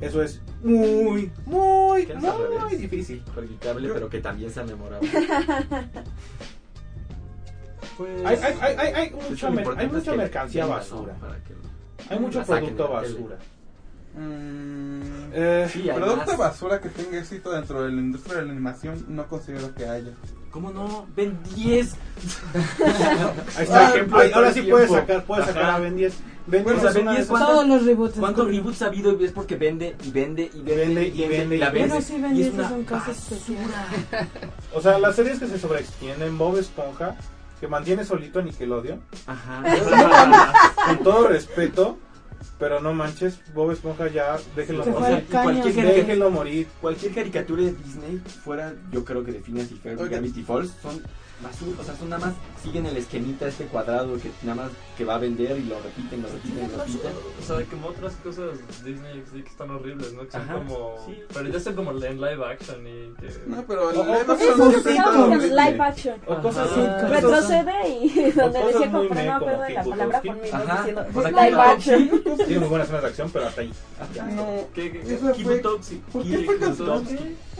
Eso es muy, muy, muy revés. difícil. Reditable, pero que también sea memorable. Pues, Hay, hay, hay, hay, hay De hecho, mucha, mer- hay mucha mercancía basura. Hay mucho producto de basura. Eh, Sí, Producto más. basura que tenga éxito dentro de la industria de la animación, no considero que haya. ¿Cómo no? Ven 10. Ahí está Ah, ejemplo. ahí ahora sí puedes sacar, puedes sacar a Ben 10. Ben Bueno, 10 o sea, es una Ben de 10 esas- ¿cuántos- Todos los reboots. ¿Cuántos reboots ha habido? Y es porque vende y vende y vende Vende y vende y la vende. Pero sí, Ben y 10 es un caso especial. O sea, las series que se sobreextienden, Bob Esponja, que mantiene solito a Nickelodeon, Ajá. con todo respeto, pero no manches, Bob Esponja ya, déjenlo O sea, caño. cualquier, déjenlo morir. cualquier caricatura de Disney fuera, yo creo que de Phineas y Ferb. Gravity Falls son basura, o sea, son nada más siguen el esquemita este cuadrado que nada más que va a vender y lo repiten, lo repiten, lo repiten. O sea, como otras cosas Disney XD que están horribles, ¿no? Que son Ajá, como... sí. Pero ya están como en live action y que... No, pero el O- o live cosas action muy siempre ha feas, estado ¿no? horrible. live action. O cosas, Ajá. cosas- Retrocede y donde cosas decía muy como, pero meh, no me como acuerdo de la Kick palabra Buttowski. con mi voz Ajá. diciendo O sea, live Kick action. tiene muy buenas escenas de acción, pero hasta ahí. No, ¿Qué, qué, Eso qué? fue- Kibutowski. ¿Por qué fue Kibutowski.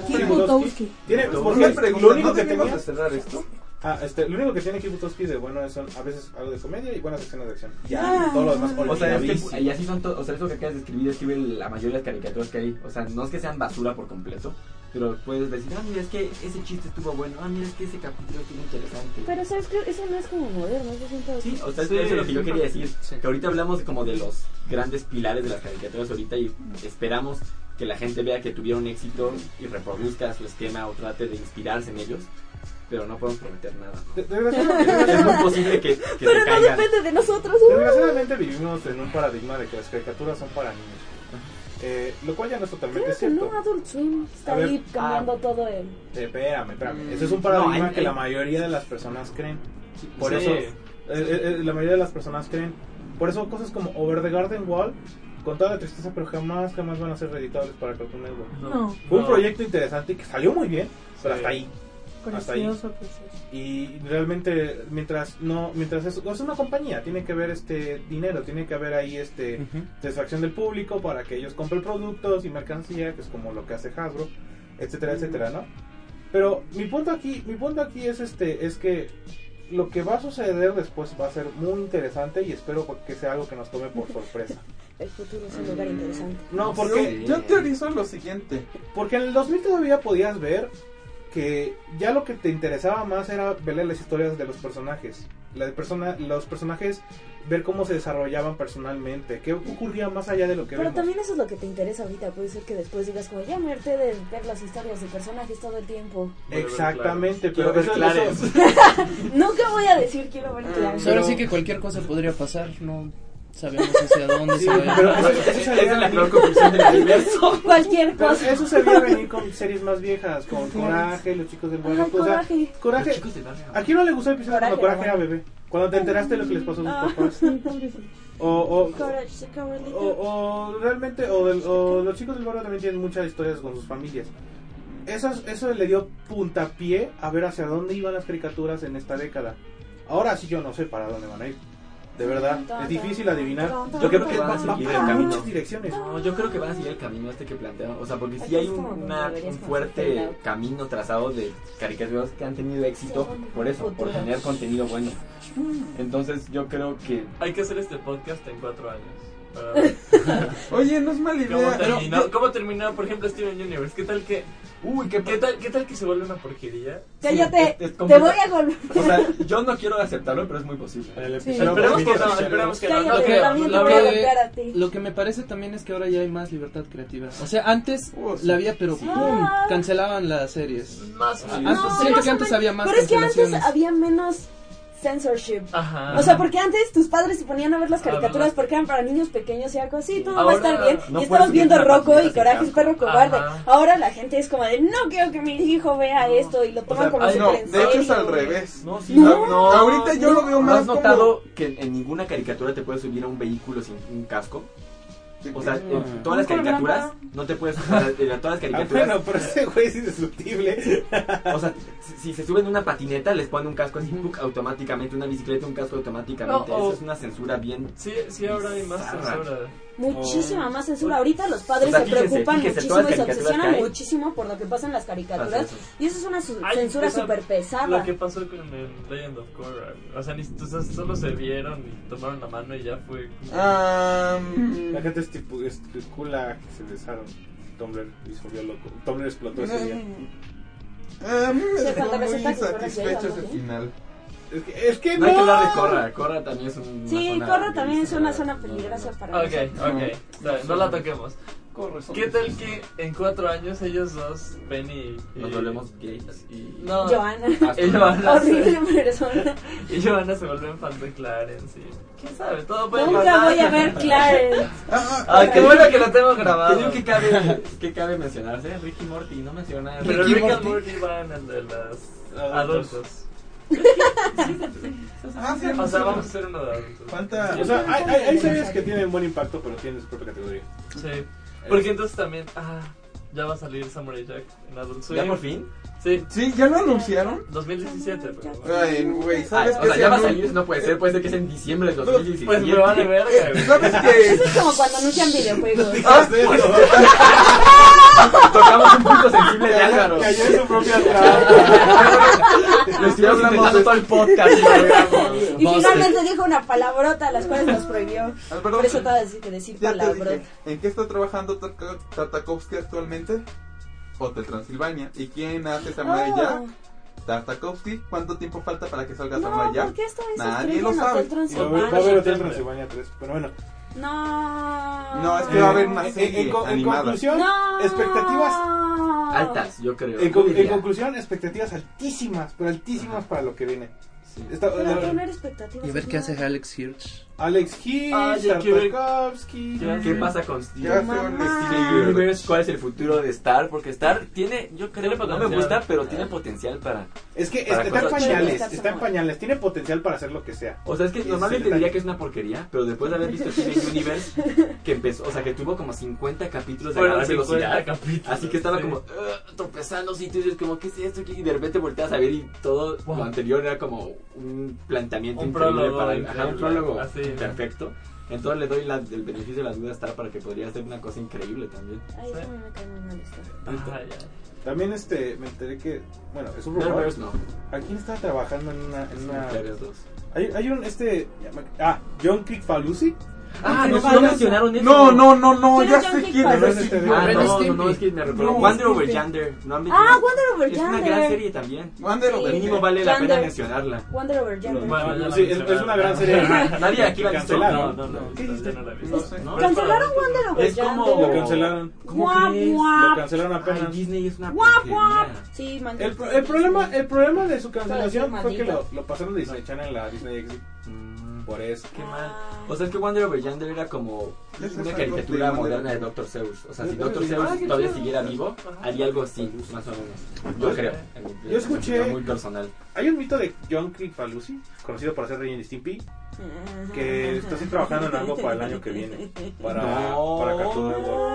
Kick Buttowski. Tiene, ¿Por porque qué lo pregunto? único ¿No que debíamos tenía, de cerrar esto? Ah, este, lo único que tiene Kibutowski de bueno son a veces algo de comedia y buenas escenas de acción. Ya, Ah. todo lo demás O sea, es que, y así son to- o sea, eso que acabas de escribir escribe la mayoría de las caricaturas que hay. O sea, no es que sean basura por completo, pero puedes decir, ah, mira, es que ese chiste estuvo bueno, ah, mira, es que ese capítulo estuvo interesante. Pero sabes que eso no es como moderno, yo siento Sí, o sea, Sí, eso es lo que yo sí, quería decir. sí. Que ahorita hablamos como de los grandes pilares de las caricaturas ahorita y esperamos que la gente vea que tuvieron éxito y reproduzca su esquema o trate de inspirarse en ellos, pero no podemos prometer nada. ¿no? Desgraciadamente- Es muy posible que, que Pero se no caigan. depende de nosotros. uh. Desgraciadamente vivimos en un paradigma de que las caricaturas son para niños. Eh, lo cual ya no es totalmente que cierto. no, Adult Swim está ver, ahí cambiando todo el... Eh, espérame, espérame. Mm, Ese es un paradigma no, hay- que la mayoría de las personas creen. Por Sí. eso, eh, eh, eh, la mayoría de las personas creen. Por eso cosas como Over the Garden Wall, con toda la tristeza, pero jamás, jamás van a ser reeditables para Cartoon Network. No. Fue un No. proyecto interesante y que salió muy bien, pero Sí. hasta ahí. Hasta ahí. Precioso, precioso. Y realmente, mientras no, mientras es, es una compañía, tiene que haber este dinero, tiene que haber ahí este Ujú. satisfacción del público para que ellos compren productos y mercancía, que es como lo que hace Hasbro, etcétera, etcétera, ¿no? Pero mi punto aquí, mi punto aquí es este, es que lo que va a suceder después va a ser muy interesante y espero que sea algo que nos tome por sorpresa. El futuro es un lugar interesante. No, porque Yo, yo teorizo lo siguiente. porque en el 2000 todavía podías ver que ya lo que te interesaba más era ver las historias de los personajes. La de persona, los personajes, ver cómo se desarrollaban personalmente, qué ocurría más allá de lo que Pero vemos. también eso es lo que te interesa ahorita. Puede ser que después digas como, ya me harté de ver las historias de personajes todo el tiempo. Exactamente, Quiero pero ver eso- Nunca voy a decir quiero ver claro. Pues ahora sí que cualquier cosa podría pasar, no sabemos hacia dónde Sí, se va a pero ir. eso, eso es la peor conclusión del universo. Cualquier pero cosa. eso se veía venir con series más viejas, con Coraje, los chicos del barrio. Ay, o sea, coraje. Coraje. Los chicos del barrio. ¿A quién no le gustó el episodio cuando Coraje Coraje era bebé? Cuando te enteraste de lo que les pasó a sus Ah. papás. O, o, o, realmente, o, del- o los chicos del barrio también tienen muchas historias con sus familias. Eso, eso le dio puntapié a ver hacia dónde iban las caricaturas en esta década. Ahora sí yo no sé para dónde van a ir. De verdad, es difícil adivinar. Yo creo que va, van a seguir el camino. direcciones. No, yo creo que van a seguir el camino este que plantearon. O sea, porque sí hay un, una- fuerte camino trazado de caricaturas que han tenido éxito por eso, por tener contenido bueno. Entonces yo creo que Hay que hacer este podcast en cuatro años. Oye, no es mala ¿Cómo idea. terminó, ¿Cómo terminó, por ejemplo, Steven Universe? ¿Qué tal que... Uy, qué, ¿Qué tal, ¿Qué tal que se vuelve una porquería? Cállate, es te voy a golpear. O sea, yo no quiero aceptarlo, pero es muy posible. Sí. Esperemos que no, esperemos que no. Cállate, no, Lo que- también te voy a golpear a ti. lo que me parece también es que ahora ya hay más libertad creativa. O sea, antes Oh, sí. la había, pero Sí. ¡pum! cancelaban las series. Más o Ah, menos. antes- No, siento que antes había más Pero es que antes había menos censorship. Ajá. O sea, porque antes tus padres se ponían a ver las caricaturas porque eran para niños pequeños y algo así, todo va a estar bien. no y estabas viendo Rocco y Coraje es perro cobarde. Ajá. Ahora la gente es como de, no quiero que mi hijo vea esto y lo toman sea, como ay, No, de hecho es al revés. No, sí, No. no. Ahorita yo lo veo ¿No más has como- notado que en ninguna caricatura te puedes subir a un vehículo sin un casco? O sea, en todas las caricaturas no te puedes subir a en todas las Ah, caricaturas. bueno, pero ese güey es indestructible. O sea, si, si se suben una patineta, les ponen un casco así, automáticamente, una bicicleta, un casco automáticamente. O- Eso es una censura bien. Sí, sí, ahora hay más censura. Muchísima Oh. más censura. Ahorita los padres O sea, se preocupan muchísimo y se obsesionan muchísimo por lo que pasa en las caricaturas. Eso. Y eso es una su- Ay, censura súper pesada. Lo que pasó con el Legend of Korra. O sea, ni, o sea, solo se vieron y tomaron la mano y ya fue. La gente estipu- estipula que se besaron. Tumblr y se volvió loco. Tumblr explotó ese día. A mí me Sí, dejó cuando muy llega, ese. Es que, es que No hay que hablar de Corra. Corra también es un. Sí, una Corra zona también es una ¿no? zona peligrosa para Ok, nosotros. ok. bien, no la toquemos. Corre, son- ¿Qué tal que en cuatro años ellos dos, Penny y. Nos volvemos gays y. No. Johanna. Y Johanna. Horrible se- persona. Y Johanna se vuelven fan de Clarence. y- ¿Quién sabe? Todo puede Nunca pasar. voy a ver Clarence. Ay, qué bueno que lo tengo grabado. Te digo que cabe, que cabe mencionarse. Ricky Morty no menciona. Pero Ricky Rick and Morty. Morty va en el de los Adultos. Ah, sí, O sea, vamos a hacer uno de adultos. Falta. O sea, hay, hay, hay series que tienen buen impacto, pero tienen su propia categoría. Sí. Porque entonces también. Ah, ya va a salir Samurai Jack en Adult Swim. ¿Ya por fin? Sí. Sí, ¿ya lo anunciaron? 2017, pero. Ay, güey, Ah, ¿sabes o qué? sea, Se ya va a salir, no puede ser, puede ser que sea en diciembre de 2017. Pues me vale verga, güey. ¿Sabes qué? Eso es como cuando anuncian videojuegos. Ah, Tocamos un punto sensible de Álvaro. Cayó en su propia trampa. Lo estoy hablando todo el podcast. y finalmente dijo una palabrota, las cuales nos prohibió. Alberto, Por eso decir que decir ya te palabrota. dije, ¿En qué está trabajando Tartakovsky actualmente? Hotel Transilvania. ¿Y quién hace Samurai Oh. Jack? Tartakovsky. ¿Cuánto tiempo falta para que salga Samurai No, Jack? ¿por qué esta vez Nadie lo en sabe. Hotel Va a haber- Transilvania? va a haber Hotel Transilvania 3. Pero bueno. No. No, es que va a haber una En- serie en, co- en animada. conclusión, No. expectativas. Altas, yo creo. En, con- en conclusión, expectativas altísimas, pero altísimas para lo que viene. Está- Pero la- tener expectativas. Y ver es qué hace Alex Hirsch. Alex Ah, ver- Tartakovsky. ¿Qué pasa con ¿Qué Steven Universe? ¿Cuál es el futuro de Star? Porque Star tiene, yo creo, no me gusta, pero tiene potencial para... Es que Para está en pañales, está en pañales, tiene potencial para hacer lo que sea. O sea, es que normalmente diría que es una porquería, pero después de haber visto Steven Universe, que empezó, o sea, que tuvo como 50 capítulos de 50 velocidad. capítulos, Así que estaba sí. como "Ugh", tropezando, y tú dices como, ¿qué es esto? Y de repente volteas a ver y todo Wow. lo anterior era como un planteamiento Un increíble prólogo para el, ajá, un prólogo así. Perfecto. Entonces le doy la- el beneficio de la duda a Star para que podría ser una cosa increíble también. Ay, eso me cae muy mal esto. Ah, ya. También este, me enteré que, bueno, es un rumor. No. ¿A quién estaba trabajando en una... En una... Hay, hay un, este, ah, John Crick Falusi. Ah, no, no no mencionaron eso. No, no, no, no, ¿Quién ya sé quién es. este Ah, no, no, no, es que me recuerdo. Stimpy. Over Yonder. No han Ah, Wonder Over Es una gran serie también. Wonder Over Mínimo vale la pena mencionarla. Wonder Over Yonder. Bueno, ya la Sí, es, una gran serie. Nadie aquí la visto. No, Cancelaron. no, no. ¿Qué hiciste? Cancelaron Wonder Over Es como-. Lo cancelaron. ¿Cómo Guap, crees? guap. Lo cancelaron apenas. Disney es una Guap, porquería. guap. Sí. El, pro- el problema el problema de su cancelación fue que lo pasaron de Disney Channel a Disney XD. Por eso. Qué mal. Ah. O sea, es que Wonder Over Yonder era como una caricatura de moderna de Dr. Zeus. O sea, si Ah, Dr. Zeus chido. todavía siguiera vivo, haría algo así, más o menos. Yo creo. Yo escuché- Muy personal. Hay un mito de John Crick Falusi, conocido por hacer Ren y Stimpy, que está así trabajando en algo para el año que viene. Para, No. para Cartoon Network.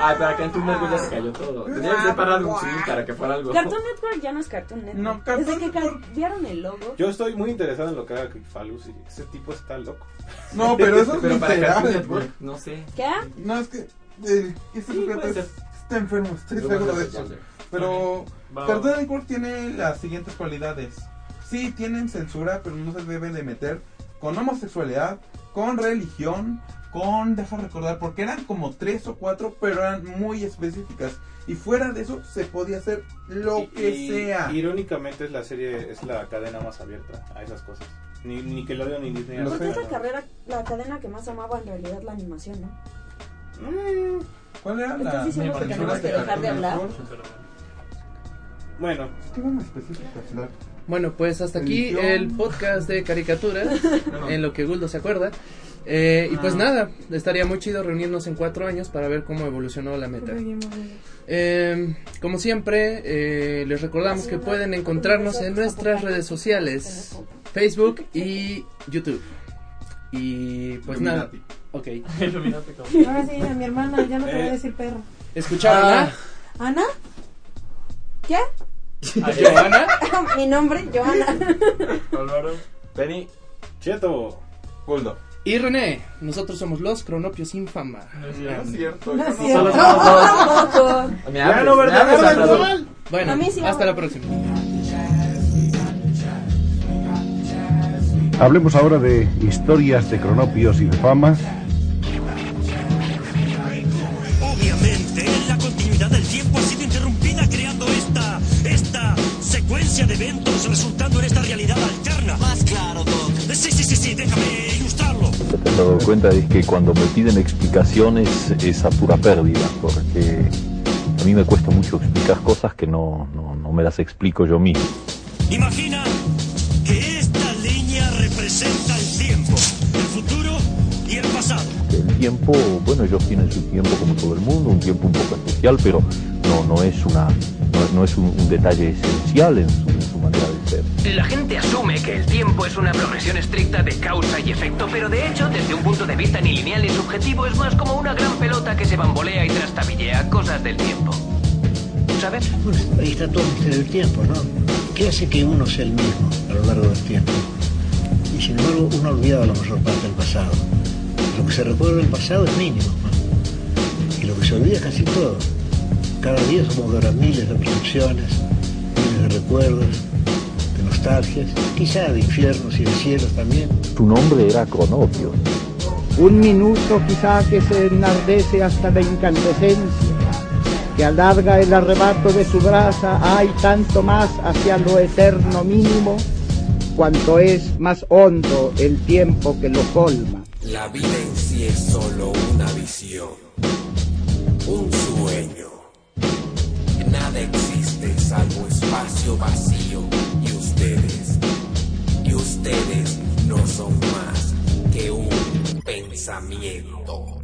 Ay, para Cartoon Network ya se cayó todo. Tendría que ser para para que fuera algo. Cartoon Network ya no es Cartoon Network. No, Cartoon Desde que cambiaron el logo. Yo estoy muy interesado en lo que haga Crick Falusi. Ese tipo está loco. No, pero eso es Pero para literal, Cartoon. Network, no sé. ¿Qué? No, es que el, ese Sí, sujeto puede ser. es- está enfermo, estoy seguro de eso. Pero Cartoon va. Network tiene las siguientes cualidades. Sí, tienen censura, pero no se debe de meter con homosexualidad, con religión, con, deja recordar, porque eran como tres o cuatro, pero eran muy específicas. Y fuera de eso se podía hacer lo Y- que y- sea. Irónicamente es la serie, es la cadena más abierta a esas cosas. Ni ni Nickelodeon ni Disney. Porque es la carrera, la cadena que más amaba en realidad la animación, ¿no? Mm, ¿Cuál era ¿Estás la diciendo que censura tenemos que dejar de hablar? Bueno. Bueno, pues hasta aquí el podcast de caricaturas, en lo que Guldo se acuerda. Eh, y pues Ah. nada, estaría muy chido reunirnos en cuatro años para ver cómo evolucionó la meta. Eh, como siempre, eh, les recordamos que pueden encontrarnos en nuestras redes sociales, Facebook y YouTube. Y pues nada, Illuminati. ok. Ahora sí, a mi hermana, ya no te voy a Eh. decir perro. ¿Escucharon? Ah. ah? ¿Ana? ¿Qué? ¿A Johanna? Mi nombre, Johanna. Álvaro. Penny, Cheto. Guldo. Y René, nosotros somos los Cronopios sin fama. No es cierto. No es no cierto. Ya no, ¿verdad? Bueno, hasta la próxima. Hablemos ahora de historias de cronopios y de fama. Secuencia de eventos resultando en esta realidad alterna. Más claro, Doc. Sí, sí, sí, sí, déjame ilustrarlo. Te has dado cuenta es que cuando me piden explicaciones es a pura pérdida, porque a mí me cuesta mucho explicar cosas que no, no, no me las explico yo mismo. Imagina tiempo, bueno, ellos tienen su tiempo como todo el mundo, un tiempo un poco especial, pero no, no es, una, no, no es un, un detalle esencial en su, en su manera de ser. La gente asume que el tiempo es una progresión estricta de causa y efecto, pero de hecho, desde un punto de vista ni lineal ni subjetivo, es más como una gran pelota que se bambolea y trastabillea cosas del tiempo. ¿Sabes? Bueno, ahí está todo el misterio del tiempo, ¿no? ¿Qué hace que uno sea el mismo a lo largo del tiempo? Y sin embargo, uno olvida la mayor parte del pasado. Lo que se recuerda del pasado es mínimo. Y lo que se olvida es casi todo. Cada día que habrá miles de percepciones, miles de recuerdos, de nostalgias, quizá de infiernos y de cielos también. Su nombre era Cronopio. Un minuto quizá que se enardece hasta la incandescencia, que alarga el arrebato de su brasa, hay tanto más hacia lo eterno mínimo, cuanto es más hondo el tiempo que lo colma. La vida en sí es solo una visión, un sueño. Nada existe salvo espacio vacío y ustedes, y ustedes no son más que un pensamiento.